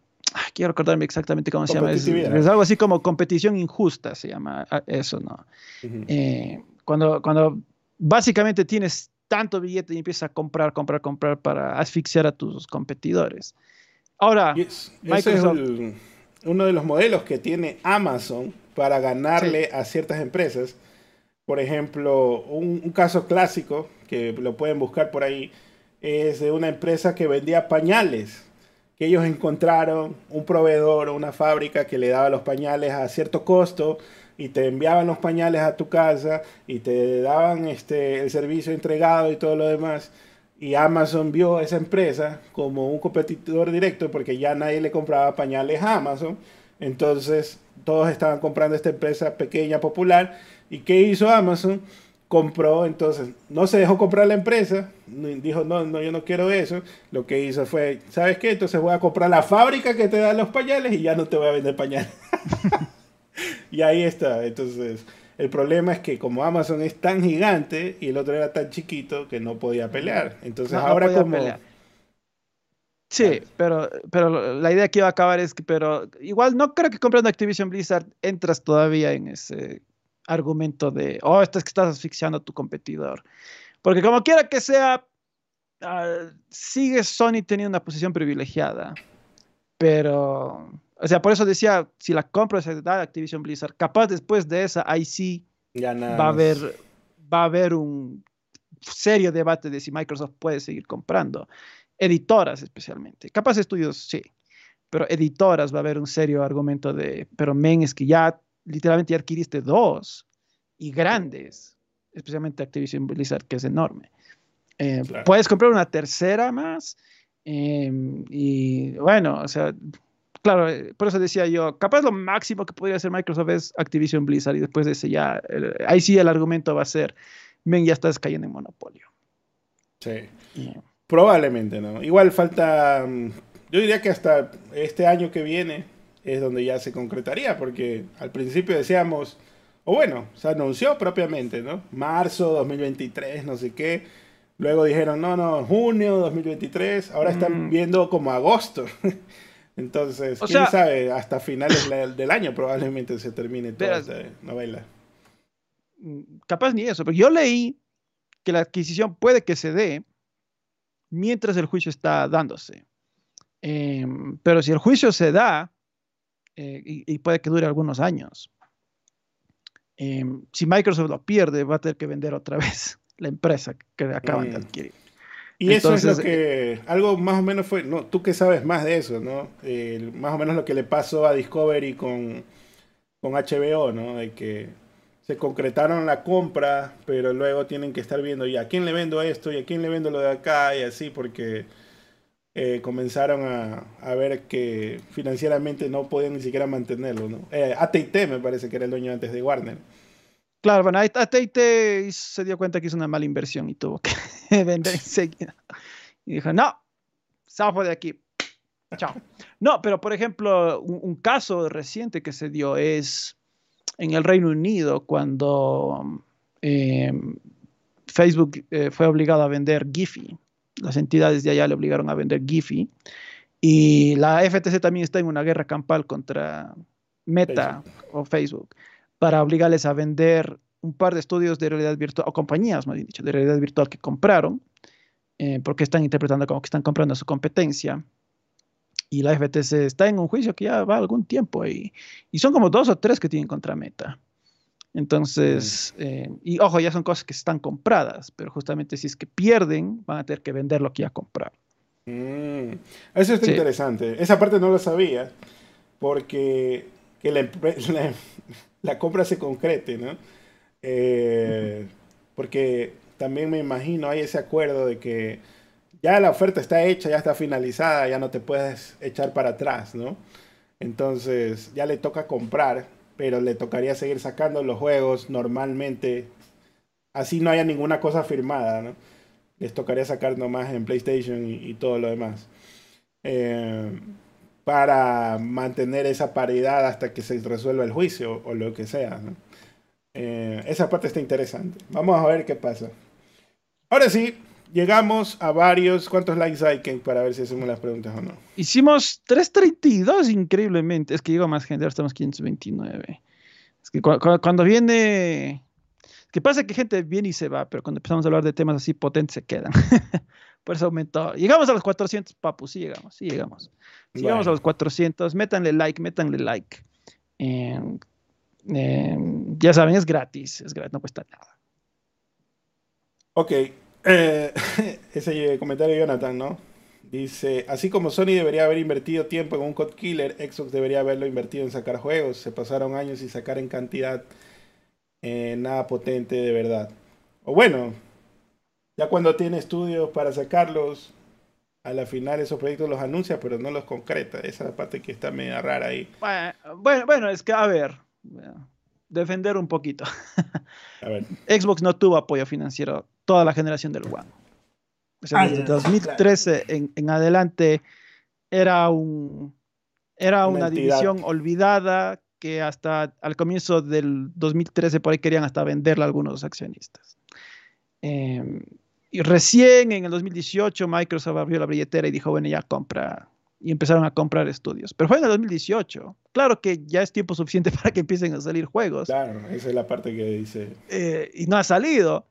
quiero recordarme exactamente cómo se llama. Es, algo así como competición injusta, se llama eso, ¿no? Eh, cuando, cuando básicamente tienes tanto billete y empieza a comprar, comprar, comprar para asfixiar a tus competidores. Ahora, Microsoft... es uno de los modelos que tiene Amazon para ganarle a ciertas empresas. Por ejemplo, un, caso clásico que lo pueden buscar por ahí es de una empresa que vendía pañales. Que ellos encontraron un proveedor o una fábrica que le daba los pañales a cierto costo y te enviaban los pañales a tu casa y te daban este, el servicio entregado y todo lo demás. Y Amazon vio a esa empresa como un competidor directo porque ya nadie le compraba pañales a Amazon. Entonces, todos estaban comprando esta empresa pequeña, popular. ¿Y qué hizo Amazon? Compró, entonces, no se dejó comprar la empresa, dijo, no, no, yo no quiero eso. Lo que hizo fue, ¿sabes qué? Entonces voy a comprar la fábrica que te da los pañales y ya no te voy a vender pañales. y ahí está. Entonces, el problema es que como Amazon es tan gigante y el otro era tan chiquito que no podía pelear. Entonces, ahora como... Sí, pero, pero la idea que iba a acabar es que, pero igual no creo que comprando Activision Blizzard entras todavía en ese argumento de, oh, esto es que estás asfixiando a tu competidor. Porque como quiera que sea, uh, sigue Sony teniendo una posición privilegiada. Pero, o sea, por eso decía, si la compra se da Activision Blizzard, capaz después de esa, ahí sí va a haber, va a haber un serio debate de si Microsoft puede seguir comprando. Editoras especialmente. Capaz estudios, sí, pero editoras va a haber un serio argumento de, pero men, es que ya literalmente ya adquiriste dos y grandes, especialmente Activision Blizzard, que es enorme. Eh, puedes comprar una tercera más em, y bueno, o sea, claro, eh, por eso decía yo, capaz lo máximo que podría hacer Microsoft es Activision Blizzard y después de ese ya, ahí sí el argumento va a ser, men, ya estás cayendo en monopolio. Sí. Probablemente no. Igual falta, mm, yo diría que hasta este año que viene es donde ya se concretaría, porque al principio decíamos, o bueno, se anunció propiamente, ¿no? Marzo 2023, no sé qué. Luego dijeron, no, no, junio 2023. Ahora están mm. viendo como agosto. Entonces, quién sabe, hasta finales del año probablemente se termine toda esta novela. Mm, capaz ni eso, pero yo leí que la adquisición puede que se dé mientras el juicio está dándose. Em, pero si el juicio se da, eh, y, puede que dure algunos años, em, si Microsoft lo pierde, va a tener que vender otra vez la empresa que acaban de mm. adquirir. Y eso es lo que, algo más o menos fue, no, tú que sabes más de eso, ¿no? más o menos lo que le pasó a Discovery con, con HBO, ¿no? De que se concretaron la compra, pero luego tienen que estar viendo, ¿y a quién le vendo esto? ¿Y a quién le vendo lo de acá? Y así, porque eh, comenzaron a, ver que financieramente no podían ni siquiera mantenerlo, ¿no? Eh, AT&T me parece que era el dueño antes de Warner. Claro, bueno, AT&T se dio cuenta que hizo una mala inversión y tuvo que vender enseguida. Y dijo, no, zafo de aquí. Chao. No, pero por ejemplo, un caso reciente que se dio es en el Reino Unido cuando eh, Facebook eh, fue obligado a vender Giphy. Las entidades de allá le obligaron a vender Giphy. Y la FTC también está en una guerra campal contra Meta o Facebook para obligarles a vender un par de estudios de realidad virtual, o compañías, más bien dicho, de realidad virtual que compraron, eh, porque están interpretando como que están comprando su competencia y la FTC está en un juicio que ya va algún tiempo y, y son como dos o tres que tienen contra Meta. Entonces, mm. eh, y ojo, ya son cosas que están compradas, pero justamente si es que pierden, van a tener que vender lo que ya compraron. Mm. Eso está interesante. Esa parte no lo sabía, porque que la, compra se concrete, ¿no? Eh, porque también me imagino, hay ese acuerdo de que ya la oferta está hecha, ya está finalizada, ya no te puedes echar para atrás, ¿no? Entonces ya le toca comprar, pero le tocaría seguir sacando los juegos normalmente, así no haya ninguna cosa firmada, ¿no? Les tocaría sacar nomás en PlayStation y, todo lo demás. Eh, para mantener esa paridad hasta que se resuelva el juicio o lo que sea. ¿no? Eh, esa parte está interesante. Vamos a ver qué pasa. Ahora sí, llegamos a varios. ¿Cuántos likes hay, Ken, para ver si hacemos las preguntas o no? Hicimos 332, increíblemente. Es que llegó más gente, ahora estamos 529. Es que cuando viene. Que pasa que gente viene y se va, pero cuando empezamos a hablar de temas así potentes se quedan. Por eso aumentó. Llegamos a los 400, papu, sí llegamos, sí llegamos. llegamos a los 400, métanle like, métanle like. Ya saben, es gratis, es gratis, no cuesta nada. Ok, eh, ese comentario de Jonathan, ¿no? Dice, así como Sony debería haber invertido tiempo en un code killer, Xbox debería haberlo invertido en sacar juegos. Se pasaron años y sacar en cantidad eh, nada potente de verdad. O bueno, ya cuando tiene estudios para sacarlos, a la final esos proyectos los anuncia, pero no los concreta. Esa es la parte que está media rara ahí. Bueno, bueno, es que a ver, defender un poquito. Xbox no tuvo apoyo financiero toda la generación del One. Ah, desde 2013 en, adelante era un era una, división olvidada que hasta al comienzo del 2013 por ahí querían hasta venderla a algunos accionistas. Em, y recién en el 2018 Microsoft abrió la billetera y dijo, bueno, ya compra. Y empezaron a comprar estudios. Pero fue en el 2018. Claro que ya es tiempo suficiente para que empiecen a salir juegos. Claro, esa es la parte que dice. Eh, y no ha salido.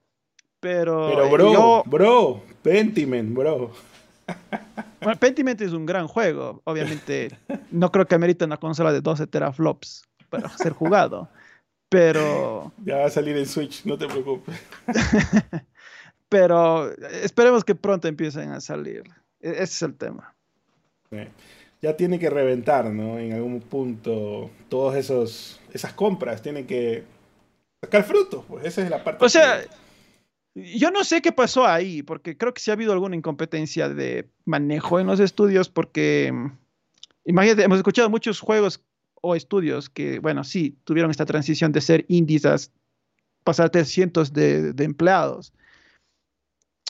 Pero, Pero bro, bro, Pentiment, bro. Bueno, Pentiment es un gran juego. Obviamente, no creo que amerite una consola de 12 teraflops para ser jugado. Pero. Ya va a salir en Switch, no te preocupes. Pero esperemos que pronto empiecen a salir. E-, ese es el tema. Ya tiene que reventar, ¿no? En algún punto, todas esas compras tienen que sacar frutos, pues esa es la parte. O sea, yo no sé qué pasó ahí, porque creo que sí ha habido alguna incompetencia de manejo en los estudios, porque mm, imagínate, hemos escuchado muchos juegos o estudios que, bueno, sí, tuvieron esta transición de ser indies a pasar a cientos de, empleados.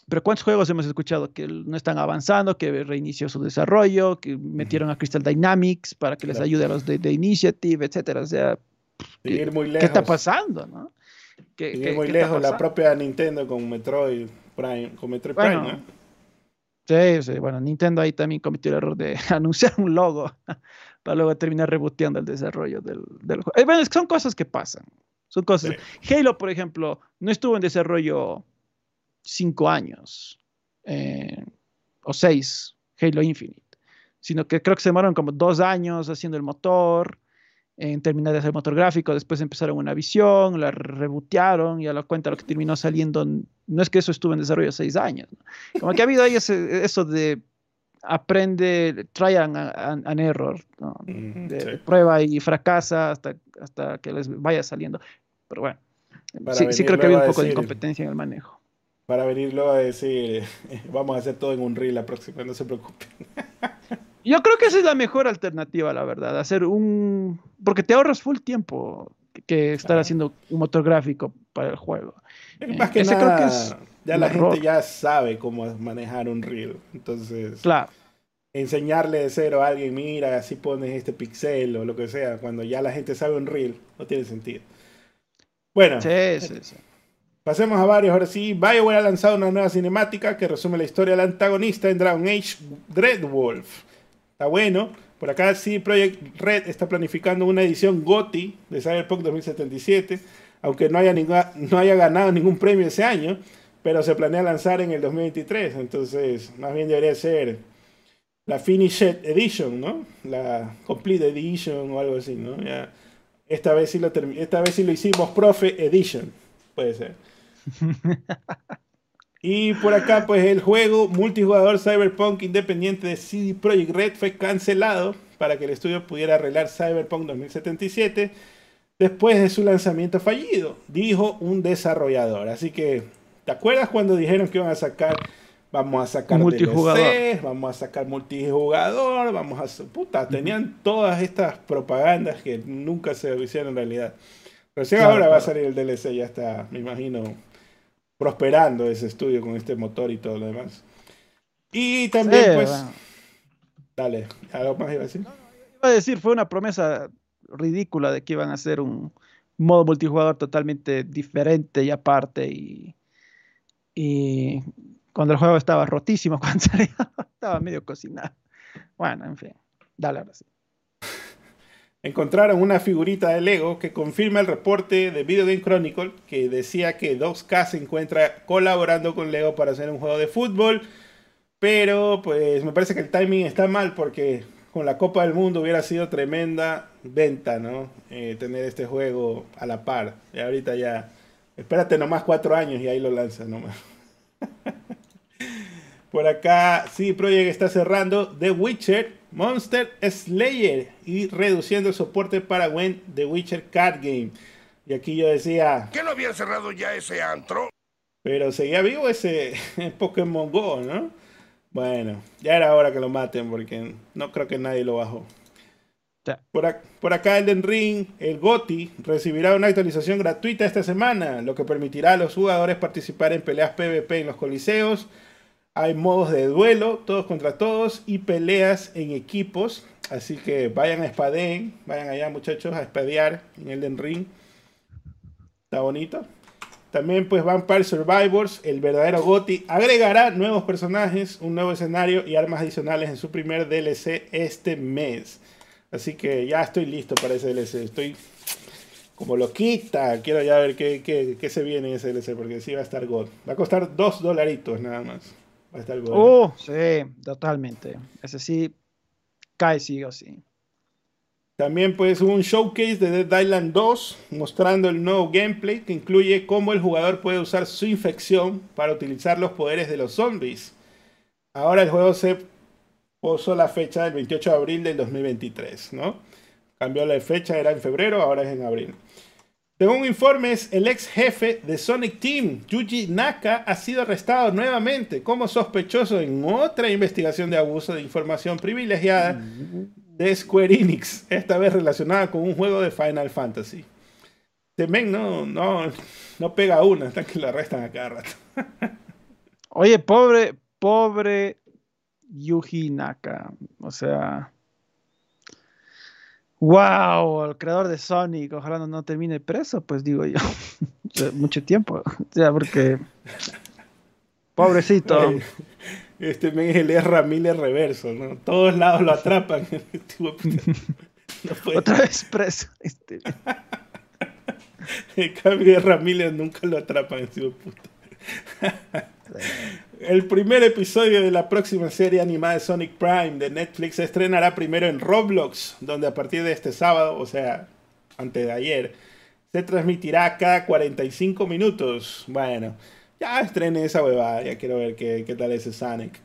Pero ¿cuántos juegos hemos escuchado que no están avanzando, que reinició su desarrollo, que metieron a Crystal Dynamics para que les ayude a los de, Initiative, etcétera? O sea, ¿qué, ¿qué está pasando? ¿no? que, muy lejos la propia Nintendo con Metroid Prime, con Metroid Prime, Sí, sí, bueno, Nintendo ahí también cometió el error de anunciar un logo para luego terminar reboteando el desarrollo del, juego. Eh, bueno, son cosas que pasan. Son cosas. Halo, por ejemplo, no estuvo en desarrollo cinco años eh, o seis, Halo Infinite, sino que creo que se demoraron como dos años haciendo el motor, en terminar de hacer motor gráfico, después empezaron una visión, la rebotearon y a la cuenta lo que terminó saliendo, no es que eso estuvo en desarrollo seis años, como que ha habido ahí eso de aprende, try and, error, de, prueba y fracasa hasta, hasta que les vaya saliendo. Pero bueno, sí, creo que había un poco de incompetencia en el manejo. Para venir luego a decir, vamos a hacer todo en un reel la próxima, no se preocupen. Yo creo que esa es la mejor alternativa, la verdad. Hacer un. Porque te ahorras full tiempo que estar haciendo un motor gráfico para el juego. Más que nada, creo que ya la gente ya sabe cómo manejar un reel. Entonces, claro. enseñarle de cero a alguien, mira, así pones este pixel o lo que sea, cuando ya la gente sabe un reel, no tiene sentido. Bueno. Sí, sí, sí. Pasemos a varios. Ahora sí, BioWare ha lanzado una nueva cinemática que resume la historia del antagonista en Dragon Age Dreadwolf. Está bueno. Por acá sí, Project Red está planificando una edición GOTI de Cyberpunk 2077, aunque no haya, no haya ganado ningún premio ese año, pero se planea lanzar en el 2023. Entonces, más bien debería ser la Finished Edition, ¿no? La Complete Edition o algo así, ¿no? esta, vez sí lo esta vez sí lo hicimos Profe Edition, puede ser. Y por acá, pues el juego multijugador Cyberpunk independiente de CD Projekt Red fue cancelado para que el estudio pudiera arreglar Cyberpunk 2077 después de su lanzamiento fallido, dijo un desarrollador. Así que, ¿te acuerdas cuando dijeron que iban a sacar, vamos a sacar multijugador, vamos a sacar multijugador, vamos a, puta, tenían todas estas propagandas que nunca se hicieron en realidad. Pero si ahora va a salir el DLC, ya está, me imagino, prosperando ese estudio con este motor y todo lo demás. Y también, pues. Dale, ¿algo más iba a decir? Iba a decir, fue una promesa ridícula de que iban a hacer un modo multijugador totalmente diferente y aparte. Y, y cuando el juego estaba rotísimo, cuando salió, estaba medio cocinado. Bueno, en fin, dale ahora sí encontraron una figurita de Lego que confirma el reporte de Video Game Chronicle que decía que 2K se encuentra colaborando con Lego para hacer un juego de fútbol. Pero pues me parece que el timing está mal porque con la Copa del Mundo hubiera sido tremenda venta, ¿no? Eh, tener este juego a la par. Y ahorita ya, espérate nomás cuatro años y ahí lo lanzas nomás. Por acá, sí, Project está cerrando The Witcher Monster Slayer y reduciendo el soporte para Gwen The Witcher Card Game. Y aquí yo decía... ¿Qué no había cerrado ya ese antro? Pero seguía vivo ese Pokémon Go, ¿no? Bueno, ya era hora que lo maten porque no creo que nadie lo bajó. Por, acá el Ring, el GOTI, recibirá una actualización gratuita esta semana, lo que permitirá a los jugadores participar en peleas PvP en los coliseos. Hay modos de duelo, todos contra todos, y peleas en equipos. Así que vayan a espadeen, vayan allá muchachos a espadear en el Ring. Está bonito. También pues Vampire Survivors, el verdadero GOTI, agregará nuevos personajes, un nuevo escenario y armas adicionales en su primer DLC este mes. Así que ya estoy listo para ese DLC. Estoy como loquita. Quiero ya ver qué, qué, se viene en ese DLC porque sí va a estar God. Va a costar dos dolaritos nada más. Va a estar God. Oh, sí, totalmente. Ese sí cae sí o sí. También pues un showcase de Dead Island 2 mostrando el nuevo gameplay que incluye cómo el jugador puede usar su infección para utilizar los poderes de los zombies. Ahora el juego se puso la fecha del 28 de abril del 2023, ¿no? Cambió la fecha, era en febrero, ahora es en abril. Según informes, el ex jefe de Sonic Team, Yuji Naka, ha sido arrestado nuevamente como sospechoso en otra investigación de abuso de información privilegiada de Square Enix, esta vez relacionada con un juego de Final Fantasy. Este men no, no, no pega una hasta que lo arrestan a cada rato. Oye, pobre, pobre Yuji Naka. O sea. ¡Wow! El creador de Sonic, ojalá no, termine preso, pues digo yo. Mucho tiempo. O sea, porque. Pobrecito. Este men es el R. Miller reverso, ¿no? Todos lados lo atrapan. Otra vez preso. Este. en cambio, R. Miller nunca lo atrapan, este puta. El primer episodio de la próxima serie animada de Sonic Prime de Netflix se estrenará primero en Roblox, donde a partir de este sábado, o sea, antes de ayer, se transmitirá cada 45 minutos. Bueno, ya estrene esa huevada, ya quiero ver qué, qué tal ese Sonic.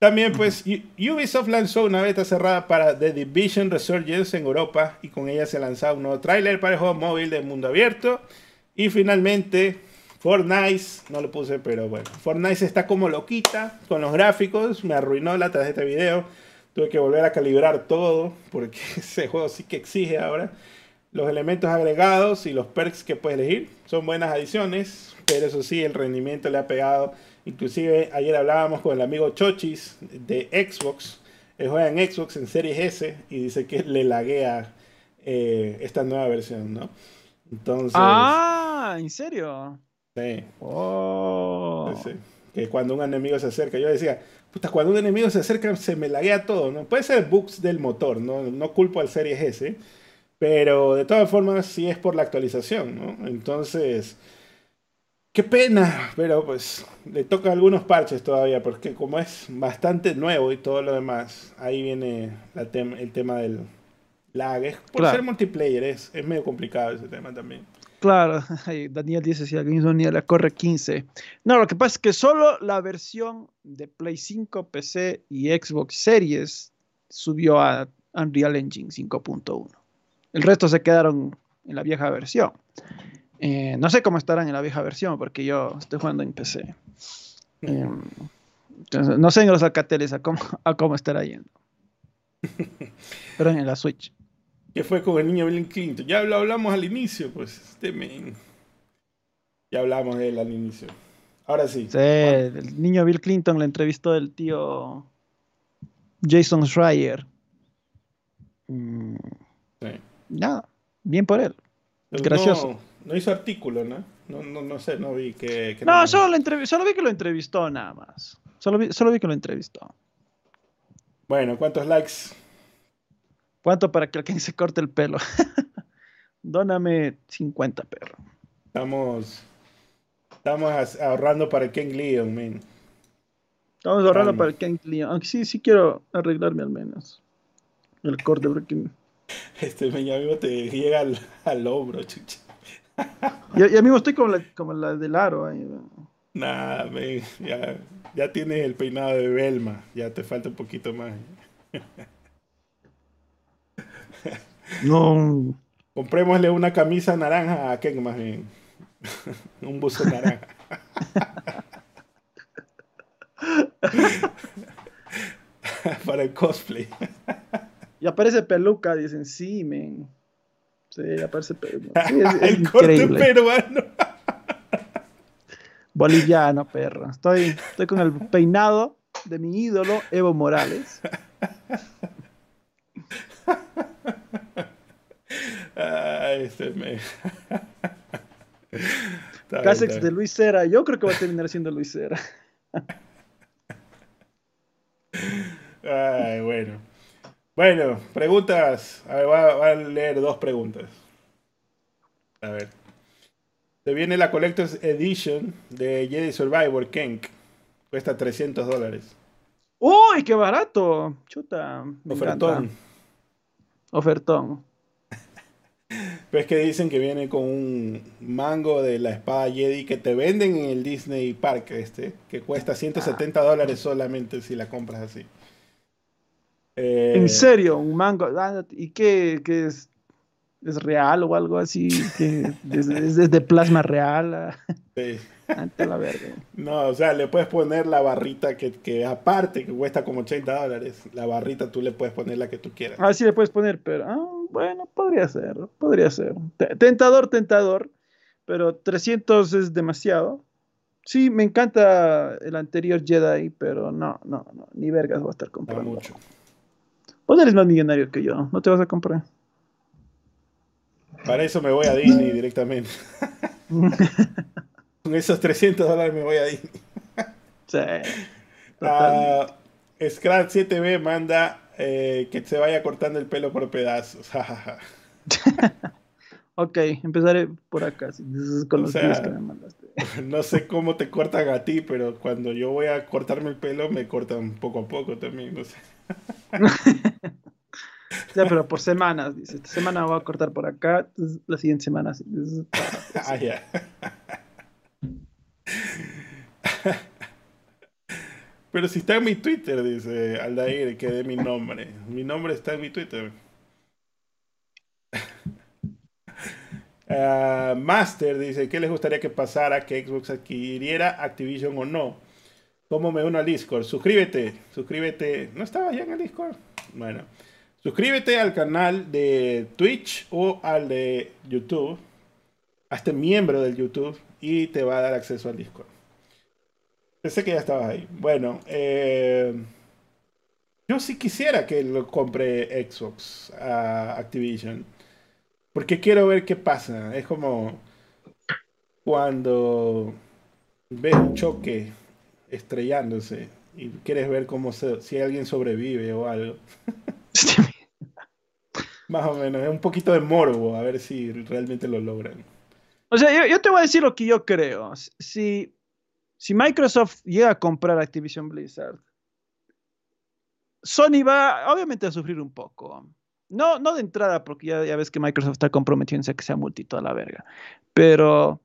También pues Ubisoft lanzó una beta cerrada para The Division Resurgence en Europa y con ella se lanzó un nuevo tráiler para el juego móvil de mundo abierto. Y finalmente Fortnite, no lo puse, pero bueno, Fortnite está como loquita con los gráficos, me arruinó la tarjeta de video, tuve que volver a calibrar todo porque ese juego sí que exige ahora. Los elementos agregados y los perks que puedes elegir son buenas adiciones, pero eso sí, el rendimiento le ha pegado. Inclusive ayer hablábamos con el amigo Chochis de Xbox. Él juega en Xbox en Series S y dice que le laguea eh, esta nueva versión, ¿no? Entonces... Ah, ¿en serio? Sí. Oh. Que cuando un enemigo se acerca, yo decía, puta, cuando un enemigo se acerca se me laguea todo, ¿no? Puede ser bugs del motor, no, no culpo al Series S, pero de todas formas sí es por la actualización, ¿no? Entonces, qué pena, pero pues le toca algunos parches todavía, porque como es bastante nuevo y todo lo demás, ahí viene el tema del lag. por ser multiplayer es, es medio complicado ese tema también. Claro, Daniel dice si alguien ni la corre 15. No, lo que pasa es que solo la versión de Play 5, PC y Xbox Series subió a Unreal Engine 5.1. El resto se quedaron en la vieja versión. Eh, no sé cómo estarán en la vieja versión porque yo estoy jugando en PC. Em, no sé en los alcateles a cómo, a cómo estará yendo. Pero en la Switch. ¿Qué fue con el niño Bill Clinton? Ya lo hablamos al inicio, pues. Este Ya hablamos de él al inicio. Ahora sí. Sí, el niño Bill Clinton le entrevistó el tío Jason Schreier. Mm. Sí. Nada, bien por él. Gracioso. No, hizo artículo, ¿no? No, no, sé, no vi que. no, solo, solo, vi que lo entrevistó nada más. Solo solo vi que lo entrevistó. Bueno, ¿cuántos likes ¿Cuánto para que alguien se corte el pelo? Dóname 50, perro. Estamos, estamos ahorrando para el Ken Leon, man. Estamos ahorrando para el Ken Leon. Aunque sí, sí quiero arreglarme al menos. El corte, porque... Este amigo te llega al, al hombro, chucha. y, y a mí estoy como la, como la del aro ahí. Nah, man, ya, ya tienes el peinado de Belma. Ya te falta un poquito más. No. Comprémosle una camisa naranja a Ken más bien. Un buzo naranja. para el cosplay. Y aparece peluca, dicen, sí, men. Sí, aparece peluca. Sí, es, es el corte peruano. Boliviano, perro. Estoy, estoy con el peinado de mi ídolo, Evo Morales. Ay, este me. Casex de. Luis Cera. Yo creo que va a terminar siendo Luis Cera. Ay, bueno. Bueno, preguntas. A ver, voy a, leer dos preguntas. A ver. Se viene la Collector's Edition de Jedi Survivor Kenk. Cuesta 300 dólares. ¡Uy, qué barato! Chuta. Me Ofertón. encanta. Ofertón. Pero es que dicen que viene con un mango de la espada Jedi que te venden en el Disney Park este, que cuesta 170 dólares solamente si la compras así. Eh, En serio, un mango. Ah, ¿Y qué, qué es? ¿Es real o algo así? ¿Es, es- es de plasma real? ah, sí. Ante la verga. No, o sea, le puedes poner la barrita que, que aparte, que cuesta como 80 dólares. La barrita tú le puedes poner la que tú quieras. Ah, sí le puedes poner, pero ah, bueno, podría ser, podría ser. Te- Tentador, tentador, pero 300 es demasiado. Sí, me encanta el anterior Jedi, pero no, no, no, ni vergas voy a estar comprando. mucho. Vos eres más millonario que yo, no te vas a comprar. Para eso me voy a Disney directamente. Con esos 300 dólares me voy a Disney. Sí. totalmente. Ah, Scrat 7B manda eh, que se vaya cortando el pelo por pedazos. Ok, empezaré por acá, sí, con O los sea, videos que me mandaste. no sé cómo te cortan a ti, pero cuando yo voy a cortarme el pelo me cortan poco a poco también. No sé. Ya, pero por semanas, dice. Esta semana voy a cortar por acá, la siguiente semana. sí. Entonces, Ah, ya. Pero si está en mi Twitter, dice Aldair, que de mi nombre. Mi nombre está en mi Twitter. Ah, Master dice, ¿qué les gustaría que pasara que Xbox adquiriera Activision o no? ¿Cómo me uno al Discord? Suscríbete, suscríbete. ¿No estaba ya en el Discord? Bueno, suscríbete al canal de Twitch o al de YouTube. Hazte miembro del YouTube y te va a dar acceso al Discord. Pensé que ya estabas ahí. Bueno, eh, yo sí quisiera que lo compre Xbox a Activision. Porque quiero ver qué pasa. Es como cuando ves un choque estrellándose y quieres ver cómo se- si alguien sobrevive o algo. Más o menos, es un poquito de morbo, a ver si realmente lo logran. O sea, yo, yo te voy a decir lo que yo creo. Si, si Microsoft llega a comprar Activision Blizzard, Sony va obviamente a sufrir un poco. No, no de entrada, porque ya, ya ves que Microsoft está comprometiéndose a que sea multi toda la verga. Pero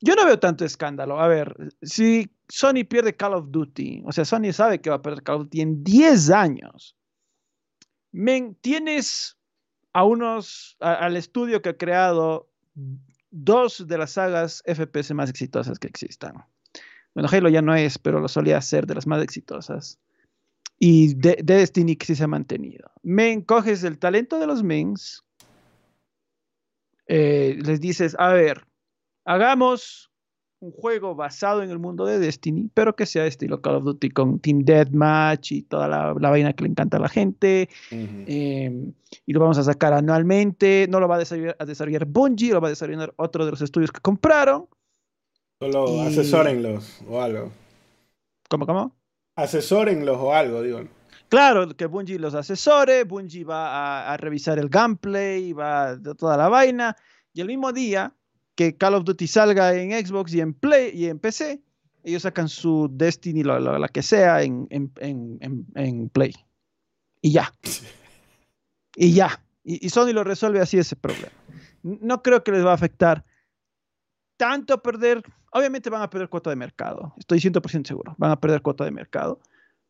yo no veo tanto escándalo. A ver, si Sony pierde Call of Duty, o sea, Sony sabe que va a perder Call of Duty en 10 años. Tienes a unos, al estudio que ha creado dos de las sagas FPS más exitosas que existan. Bueno, Halo ya no es, pero lo solía ser de las más exitosas. Y de, de Destiny sí se ha mantenido. Men, coges el talento de los mens, eh, les dices, a ver, hagamos un juego basado en el mundo de Destiny, pero que sea estilo Call of Duty con Team Deathmatch y toda la, la vaina que le encanta a la gente. Eh, y lo vamos a sacar anualmente. No lo va a desarrollar, a desarrollar Bungie, lo va a desarrollar otro de los estudios que compraron. Solo y- asesórenlos o algo. ¿Cómo, cómo? Asesórenlos o algo, digo. Claro, que Bungie los asesore, Bungie va a, a revisar el gameplay, va de toda la vaina. Y el mismo día que Call of Duty salga en Xbox y en Play y en PC, ellos sacan su Destiny, lo- lo- la que sea, en, en- en- en- Play. Y ya. Y ya. Y, y Sony lo resuelve así ese problema. No creo que les va a afectar tanto perder. Obviamente van a perder cuota de mercado. Estoy 100% seguro. Van a perder cuota de mercado.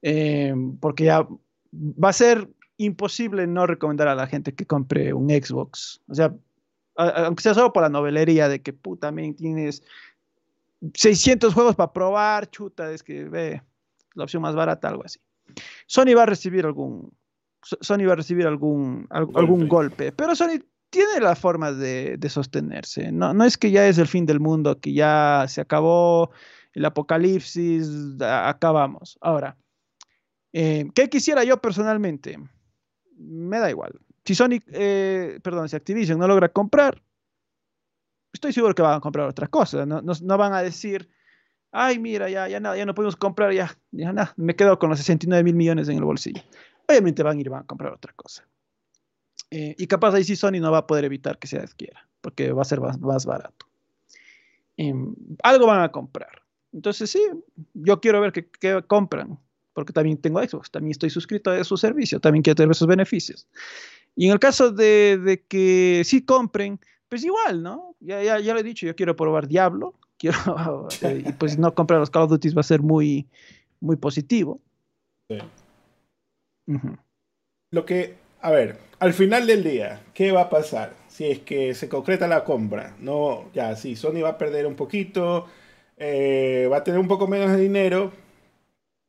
eh, porque ya va a ser imposible no recomendar a la gente que compre un Xbox. O sea, aunque sea solo por la novelería de que puta, men, tienes 600 juegos para probar, chuta, es que ve. la opción más barata, algo así. Sony va a recibir algún, Sony va a recibir algún, algún golpe, pero Sony tiene la forma de, sostenerse. No, no es que ya es el fin del mundo, que ya se acabó el apocalipsis, acabamos. Ahora, eh, ¿qué quisiera yo personalmente? Me da igual. Si Sony, eh, perdón, si Activision no logra comprar, estoy seguro que van a comprar otras cosas. No, no, van a decir, ay, mira, ya, ya nada, ya no podemos comprar, ya, ya nada, me quedo con los 69 mil millones en el bolsillo. Obviamente van a ir van a comprar otra cosa. Eh, y capaz ahí sí Sony no va a poder evitar que se adquiera, porque va a ser más, barato. Em, algo van a comprar. Entonces sí, yo quiero ver qué, compran, porque también tengo Xbox, también estoy suscrito a su servicio, también quiero tener esos beneficios. Y en el caso de, que sí compren, pues igual, ¿no? Ya, ya, ya lo he dicho, yo quiero probar Diablo, quiero, y pues no comprar los Call of Duty va a ser muy, muy positivo. Sí. Lo que a ver, al final del día, ¿qué va a pasar? Si es que se concreta la compra, no, ya, sí, Sony va a perder un poquito, eh, va a tener un poco menos de dinero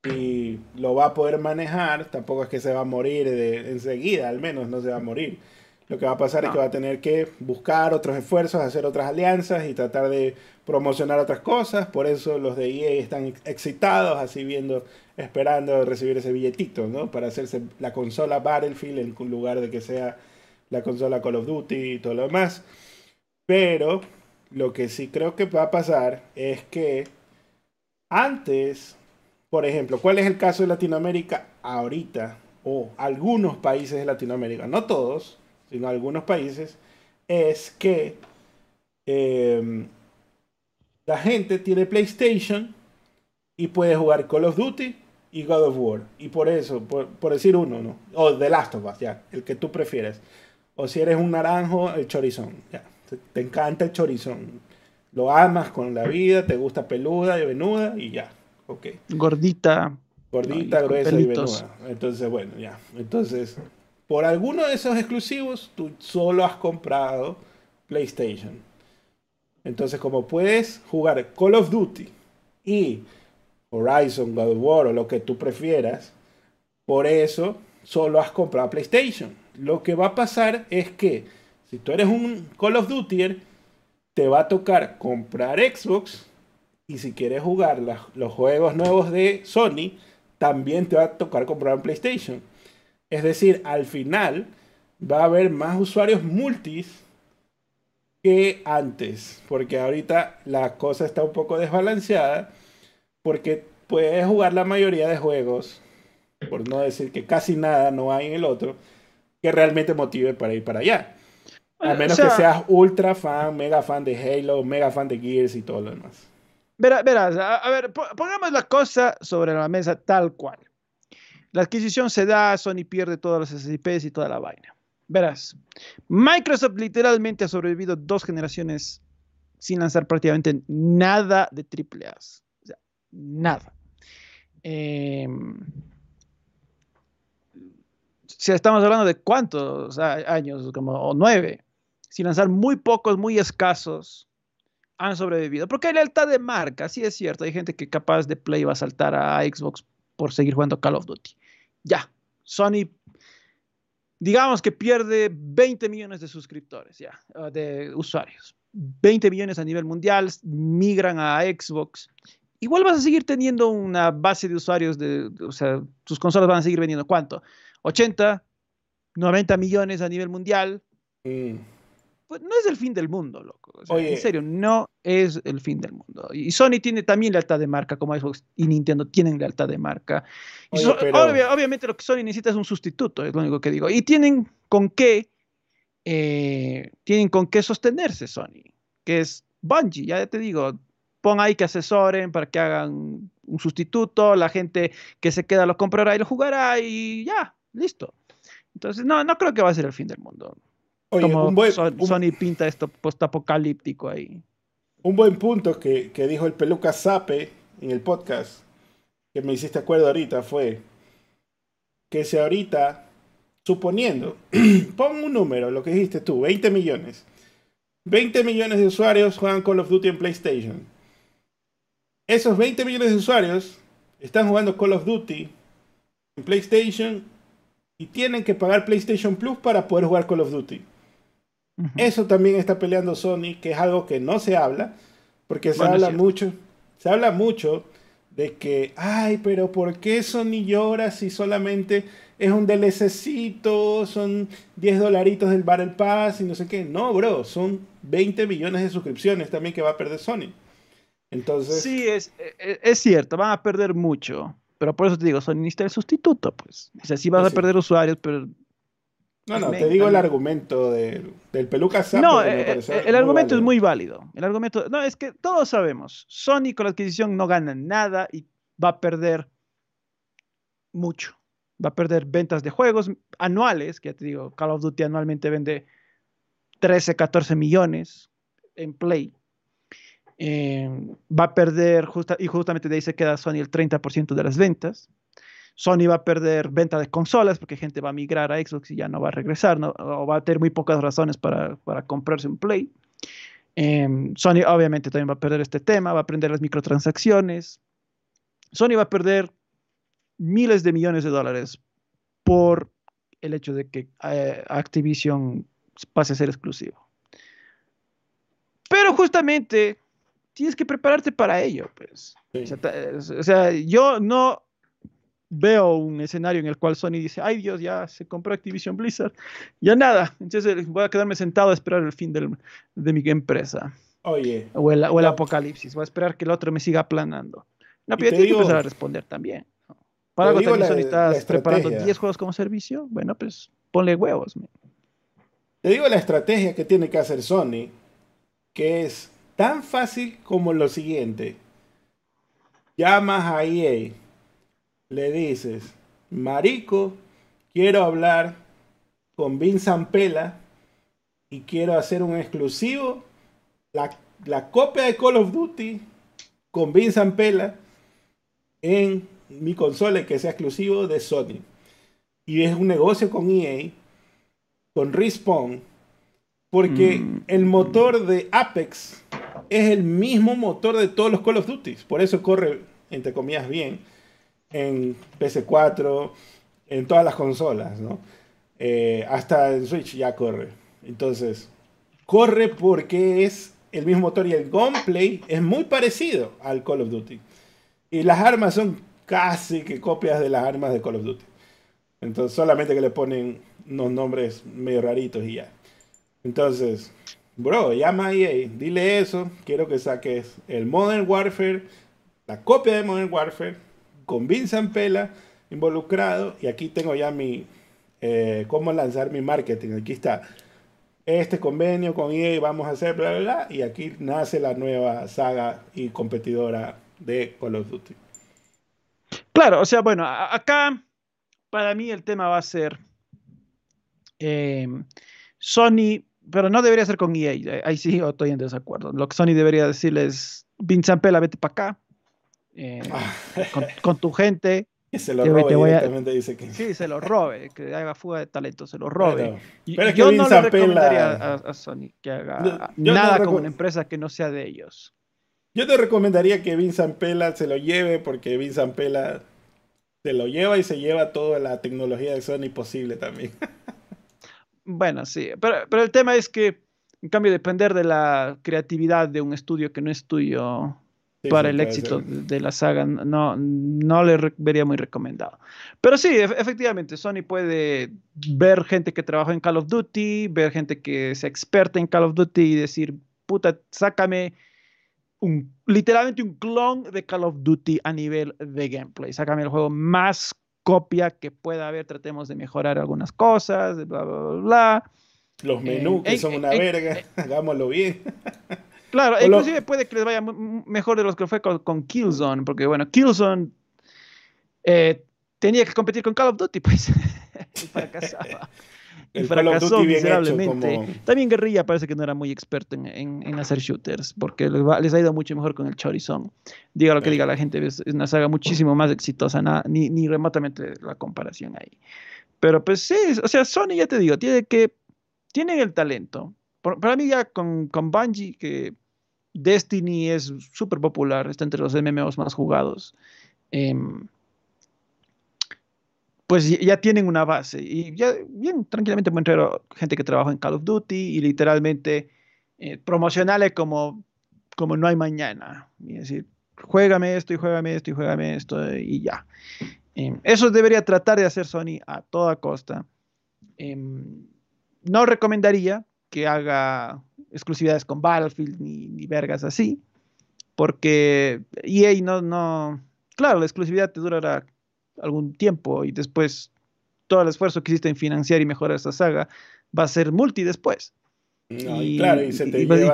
y lo va a poder manejar, tampoco es que se va a morir de, enseguida, al menos no se va a morir. Lo que va a pasar es que va a tener que buscar otros esfuerzos, hacer otras alianzas y tratar de promocionar otras cosas. Por eso los de EA están excitados, así viendo, esperando recibir ese billetito, ¿no? Para hacerse la consola Battlefield en lugar de que sea la consola Call of Duty y todo lo demás. Pero lo que sí creo que va a pasar es que antes, por ejemplo, ¿cuál es el caso de Latinoamérica ahorita? O algunos países de Latinoamérica, no todos, sino algunos países, es que em, la gente tiene PlayStation y puede jugar Call of Duty y God of War. Y por eso, por, decir uno, ¿no? O The Last of Us, ya, el que tú prefieres. O si eres un naranjo, el chorizón, ya. Te, encanta el chorizón. Lo amas con la vida, te gusta peluda y venuda y ya. Ok. Gordita. Gordita, gruesa y venuda. Entonces, bueno, ya. Entonces, por alguno de esos exclusivos, tú solo has comprado PlayStation. Entonces, como puedes jugar Call of Duty y Horizon, God of War o lo que tú prefieras, por eso solo has comprado PlayStation. Lo que va a pasar es que si tú eres un Call of Duty, te va a tocar comprar Xbox y si quieres jugar los juegos nuevos de Sony, también te va a tocar comprar un PlayStation. Es decir, al final va a haber más usuarios multis que antes, porque ahorita la cosa está un poco desbalanceada, porque puedes jugar la mayoría de juegos, por no decir que casi nada no hay en el otro, que realmente motive para ir para allá. A menos que seas ultra fan, mega fan de Halo, mega fan de Gears y todo lo demás. Verás, a, ver, pongamos la cosa sobre la mesa tal cual. La adquisición se da, Sony pierde todos los SIPs y toda la vaina. Verás, Microsoft literalmente ha sobrevivido dos generaciones sin lanzar prácticamente nada de triple A. O sea, nada. Em, si estamos hablando de cuántos años, como nueve, sin lanzar muy pocos, muy escasos, han sobrevivido. Porque hay lealtad de marca, sí es cierto. Hay gente que capaz de Play va a saltar a Xbox por seguir jugando Call of Duty ya, Sony, digamos que pierde 20 millones de suscriptores, ya, ah, de usuarios. 20 millones a nivel mundial, migran a Xbox. Igual vas a seguir teniendo una base de usuarios, de, o sea, tus consolas van a seguir vendiendo cuánto? 80, 90 millones a nivel mundial. Mm. Pues no es el fin del mundo, loco. en serio, no es el fin del mundo. Y Sony tiene también lealtad de marca, como Xbox y Nintendo tienen lealtad de marca. obviamente lo que Sony necesita es un sustituto, es lo único que digo. Y tienen con qué, eh, tienen con qué sostenerse Sony, que es Bungie, ya te digo, pon ahí que asesoren para que hagan un sustituto, la gente que se queda lo comprará y lo jugará y ya, listo. Entonces, no, no creo que va a ser el fin del mundo. Como un buen, Sony pinta esto postapocalíptico ahí. Un buen punto que, dijo el peluca Sape en el podcast, que me hiciste acuerdo ahorita, fue que si ahorita, suponiendo, pon un número, lo que dijiste tú, 20 millones. 20 millones de usuarios juegan Call of Duty en PlayStation. Esos 20 millones de usuarios están jugando Call of Duty en PlayStation y tienen que pagar PlayStation Plus para poder jugar Call of Duty. Eso también está peleando Sony, que es algo que no se habla, porque se habla mucho, se habla mucho de que, ay, pero ¿por qué Sony llora si solamente es un DLCcito, son 10 dolaritos del Battle Pass y no sé qué? No, bro, son 20 millones de suscripciones también que va a perder Sony. Entonces... Sí, es, e, e, es cierto, van a perder mucho. Pero por eso te digo, Sony necesita el sustituto, pues. O sea, sí vas a perder usuarios, pero no, no, te digo el argumento del peluca No, eh, eh, el argumento es muy válido. El argumento, no, es que todos sabemos, Sony con la adquisición no gana nada y va a perder mucho. Va a perder ventas de juegos anuales, que ya te digo, Call of Duty anualmente vende 13, 14 millones en Play. Eh, va a perder, justa, y justamente de ahí se queda Sony el 30% de las ventas. Sony va a perder venta de consolas porque gente va a migrar a Xbox y ya no va a regresar, o va a tener muy pocas razones para, comprarse un Play. Em, Sony obviamente también va a perder este tema, va a perder las microtransacciones. Sony va a perder miles de millones de dólares por el hecho de que eh, Activision pase a ser exclusivo. Pero justamente tienes que prepararte para ello, pues. o sea, yo no veo un escenario en el cual Sony dice, ay Dios, ya se compró Activision Blizzard, ya nada, entonces voy a quedarme sentado a esperar el fin de mi empresa. Oye. O el, apocalipsis, voy a esperar que el otro me siga aplanando. No, pero que empezar a responder también. Para algo también Sony estás preparando 10 juegos como servicio, bueno, pues ponle huevos. Te digo la estrategia que tiene que hacer Sony, que es tan fácil como lo siguiente. Llamas a EA le dices, Marico, quiero hablar con Vincent Pela y quiero hacer un exclusivo, la, copia de Call of Duty con Vincent Pela en mi consola que sea exclusivo de Sony. Y es un negocio con EA, con Respawn, porque mm. el motor de Apex es el mismo motor de todos los Call of Duty. Por eso corre, entre comillas, bien en PS4, en todas las consolas, ¿no? Eh, hasta en Switch ya corre. Entonces, corre porque es el mismo motor y el gameplay es muy parecido al Call of Duty. Y las armas son casi que copias de las armas de Call of Duty. Entonces, solamente que le ponen unos nombres medio raritos y ya. Entonces, bro, llama a EA, dile eso. Quiero que saques el Modern Warfare, la copia de Modern Warfare, con Vincent Pela involucrado y aquí tengo ya mi eh, cómo lanzar mi marketing. Aquí está este convenio con EA, vamos a hacer bla, bla, bla, y aquí nace la nueva saga y competidora de Call of Duty. Claro, o sea, bueno, acá para mí el tema va a ser eh, Sony, pero no debería ser con EA, ahí sí estoy en desacuerdo. Lo que Sony debería decirles, Vincent Pela, vete para acá, eh, ah. con, tu gente. Que se lo robe directamente, dice que... Sí, se lo robe, que haga fuga de talento, se lo robe. Pero, yo no le recomendaría a, Sony que haga nada con una empresa que no sea de ellos. Yo te recomendaría que Vincent Pela se lo lleve porque Vincent Pela se lo lleva y se lleva toda la tecnología de Sony posible también. bueno, sí, pero, pero el tema es que, en cambio, depender de la creatividad de un estudio que no es tuyo para el éxito de la saga. No, no le vería muy recomendado. Pero sí, efectivamente, Sony puede ver gente que trabaja en Call of Duty, ver gente que se experta en Call of Duty y decir, puta, sácame un, literalmente un clon de Call of Duty a nivel de gameplay. Sácame el juego más copia que pueda haber, tratemos de mejorar algunas cosas, bla, bla, bla. Los menús que son una verga, hagámoslo bien. Claro, inclusive puede que les vaya mejor de los que fue con, Killzone, porque bueno, Killzone eh, tenía que competir con Call of Duty, pues, y fracasaba. y fracasó miserablemente. También Guerrilla parece que no era muy experto en, hacer shooters, porque les, ha ido mucho mejor con el Chorizón. Diga lo que diga la gente, es, una saga muchísimo más exitosa, ni, ni remotamente la comparación ahí. Pero pues sí, o sea, Sony ya te digo, tiene que, tienen el talento. para mí ya con, con Bungie, que Destiny es súper popular, está entre los MMOs más jugados. em, pues ya tienen una base y ya bien tranquilamente pueden traer gente que trabaja en Call of Duty y literalmente eh, promocionales como, como no hay mañana. Y decir, juégame esto y juégame esto y juégame esto y ya. Em, eso debería tratar de hacer Sony a toda costa. Em, no recomendaría que haga exclusividades con Battlefield ni, ni vergas así, porque EA no, no, claro, la exclusividad te durará algún tiempo y después todo el esfuerzo que hiciste en financiar y mejorar esa saga va a ser multi después. y, claro, y,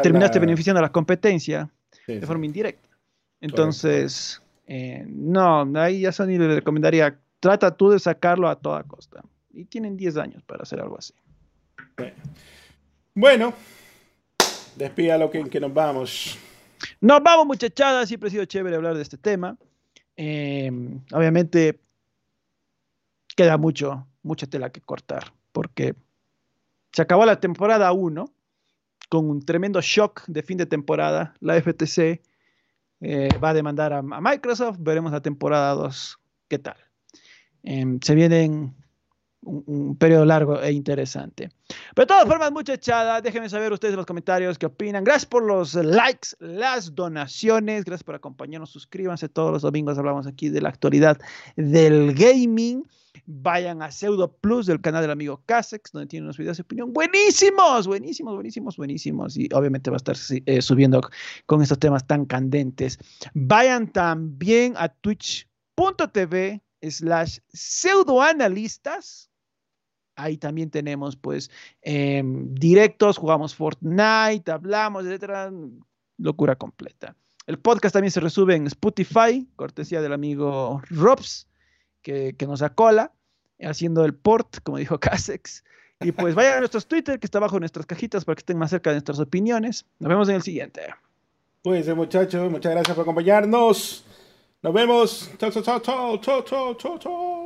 terminaste beneficiando a la competencia de forma indirecta. Entonces, eh, no, ahí ya Sony le recomendaría, trata tú de sacarlo a toda costa. Y tienen 10 años para hacer algo así. Bueno, despídalo que, que nos vamos. Nos vamos, muchachada. Siempre ha sido chévere hablar de este tema. Eh, obviamente, queda mucho, mucha tela que cortar, porque se acabó la temporada 1 con un tremendo shock de fin de temporada. La FTC eh, va a demandar a, Microsoft, veremos la temporada 2 qué tal. Em, se vienen un, periodo largo e interesante. Pero de todas formas, muchachada, déjenme saber ustedes en los comentarios qué opinan. Gracias por los likes, las donaciones, gracias por acompañarnos. Suscríbanse todos los domingos, hablamos aquí de la actualidad del gaming. Vayan a Pseudo Plus del canal del amigo Casex, donde tiene unos videos de opinión buenísimos, buenísimos, buenísimos, buenísimos. Y obviamente va a estar eh, subiendo con estos temas tan candentes. Vayan también a twitch.tv slash pseudoanalistas Ahí también tenemos pues em, directos, jugamos Fortnite, hablamos, etcétera. Locura completa. El podcast también se resube en Spotify, cortesía del amigo Robs, que, nos acola, haciendo el port, como dijo Casex. Y pues vayan a nuestros Twitter, que está abajo en nuestras cajitas, para que estén más cerca de nuestras opiniones. Nos vemos en el siguiente. Cuídense, muchachos. Muchas gracias por acompañarnos. Nos vemos. Chao, chao, chao, chao, chao, chao, chao.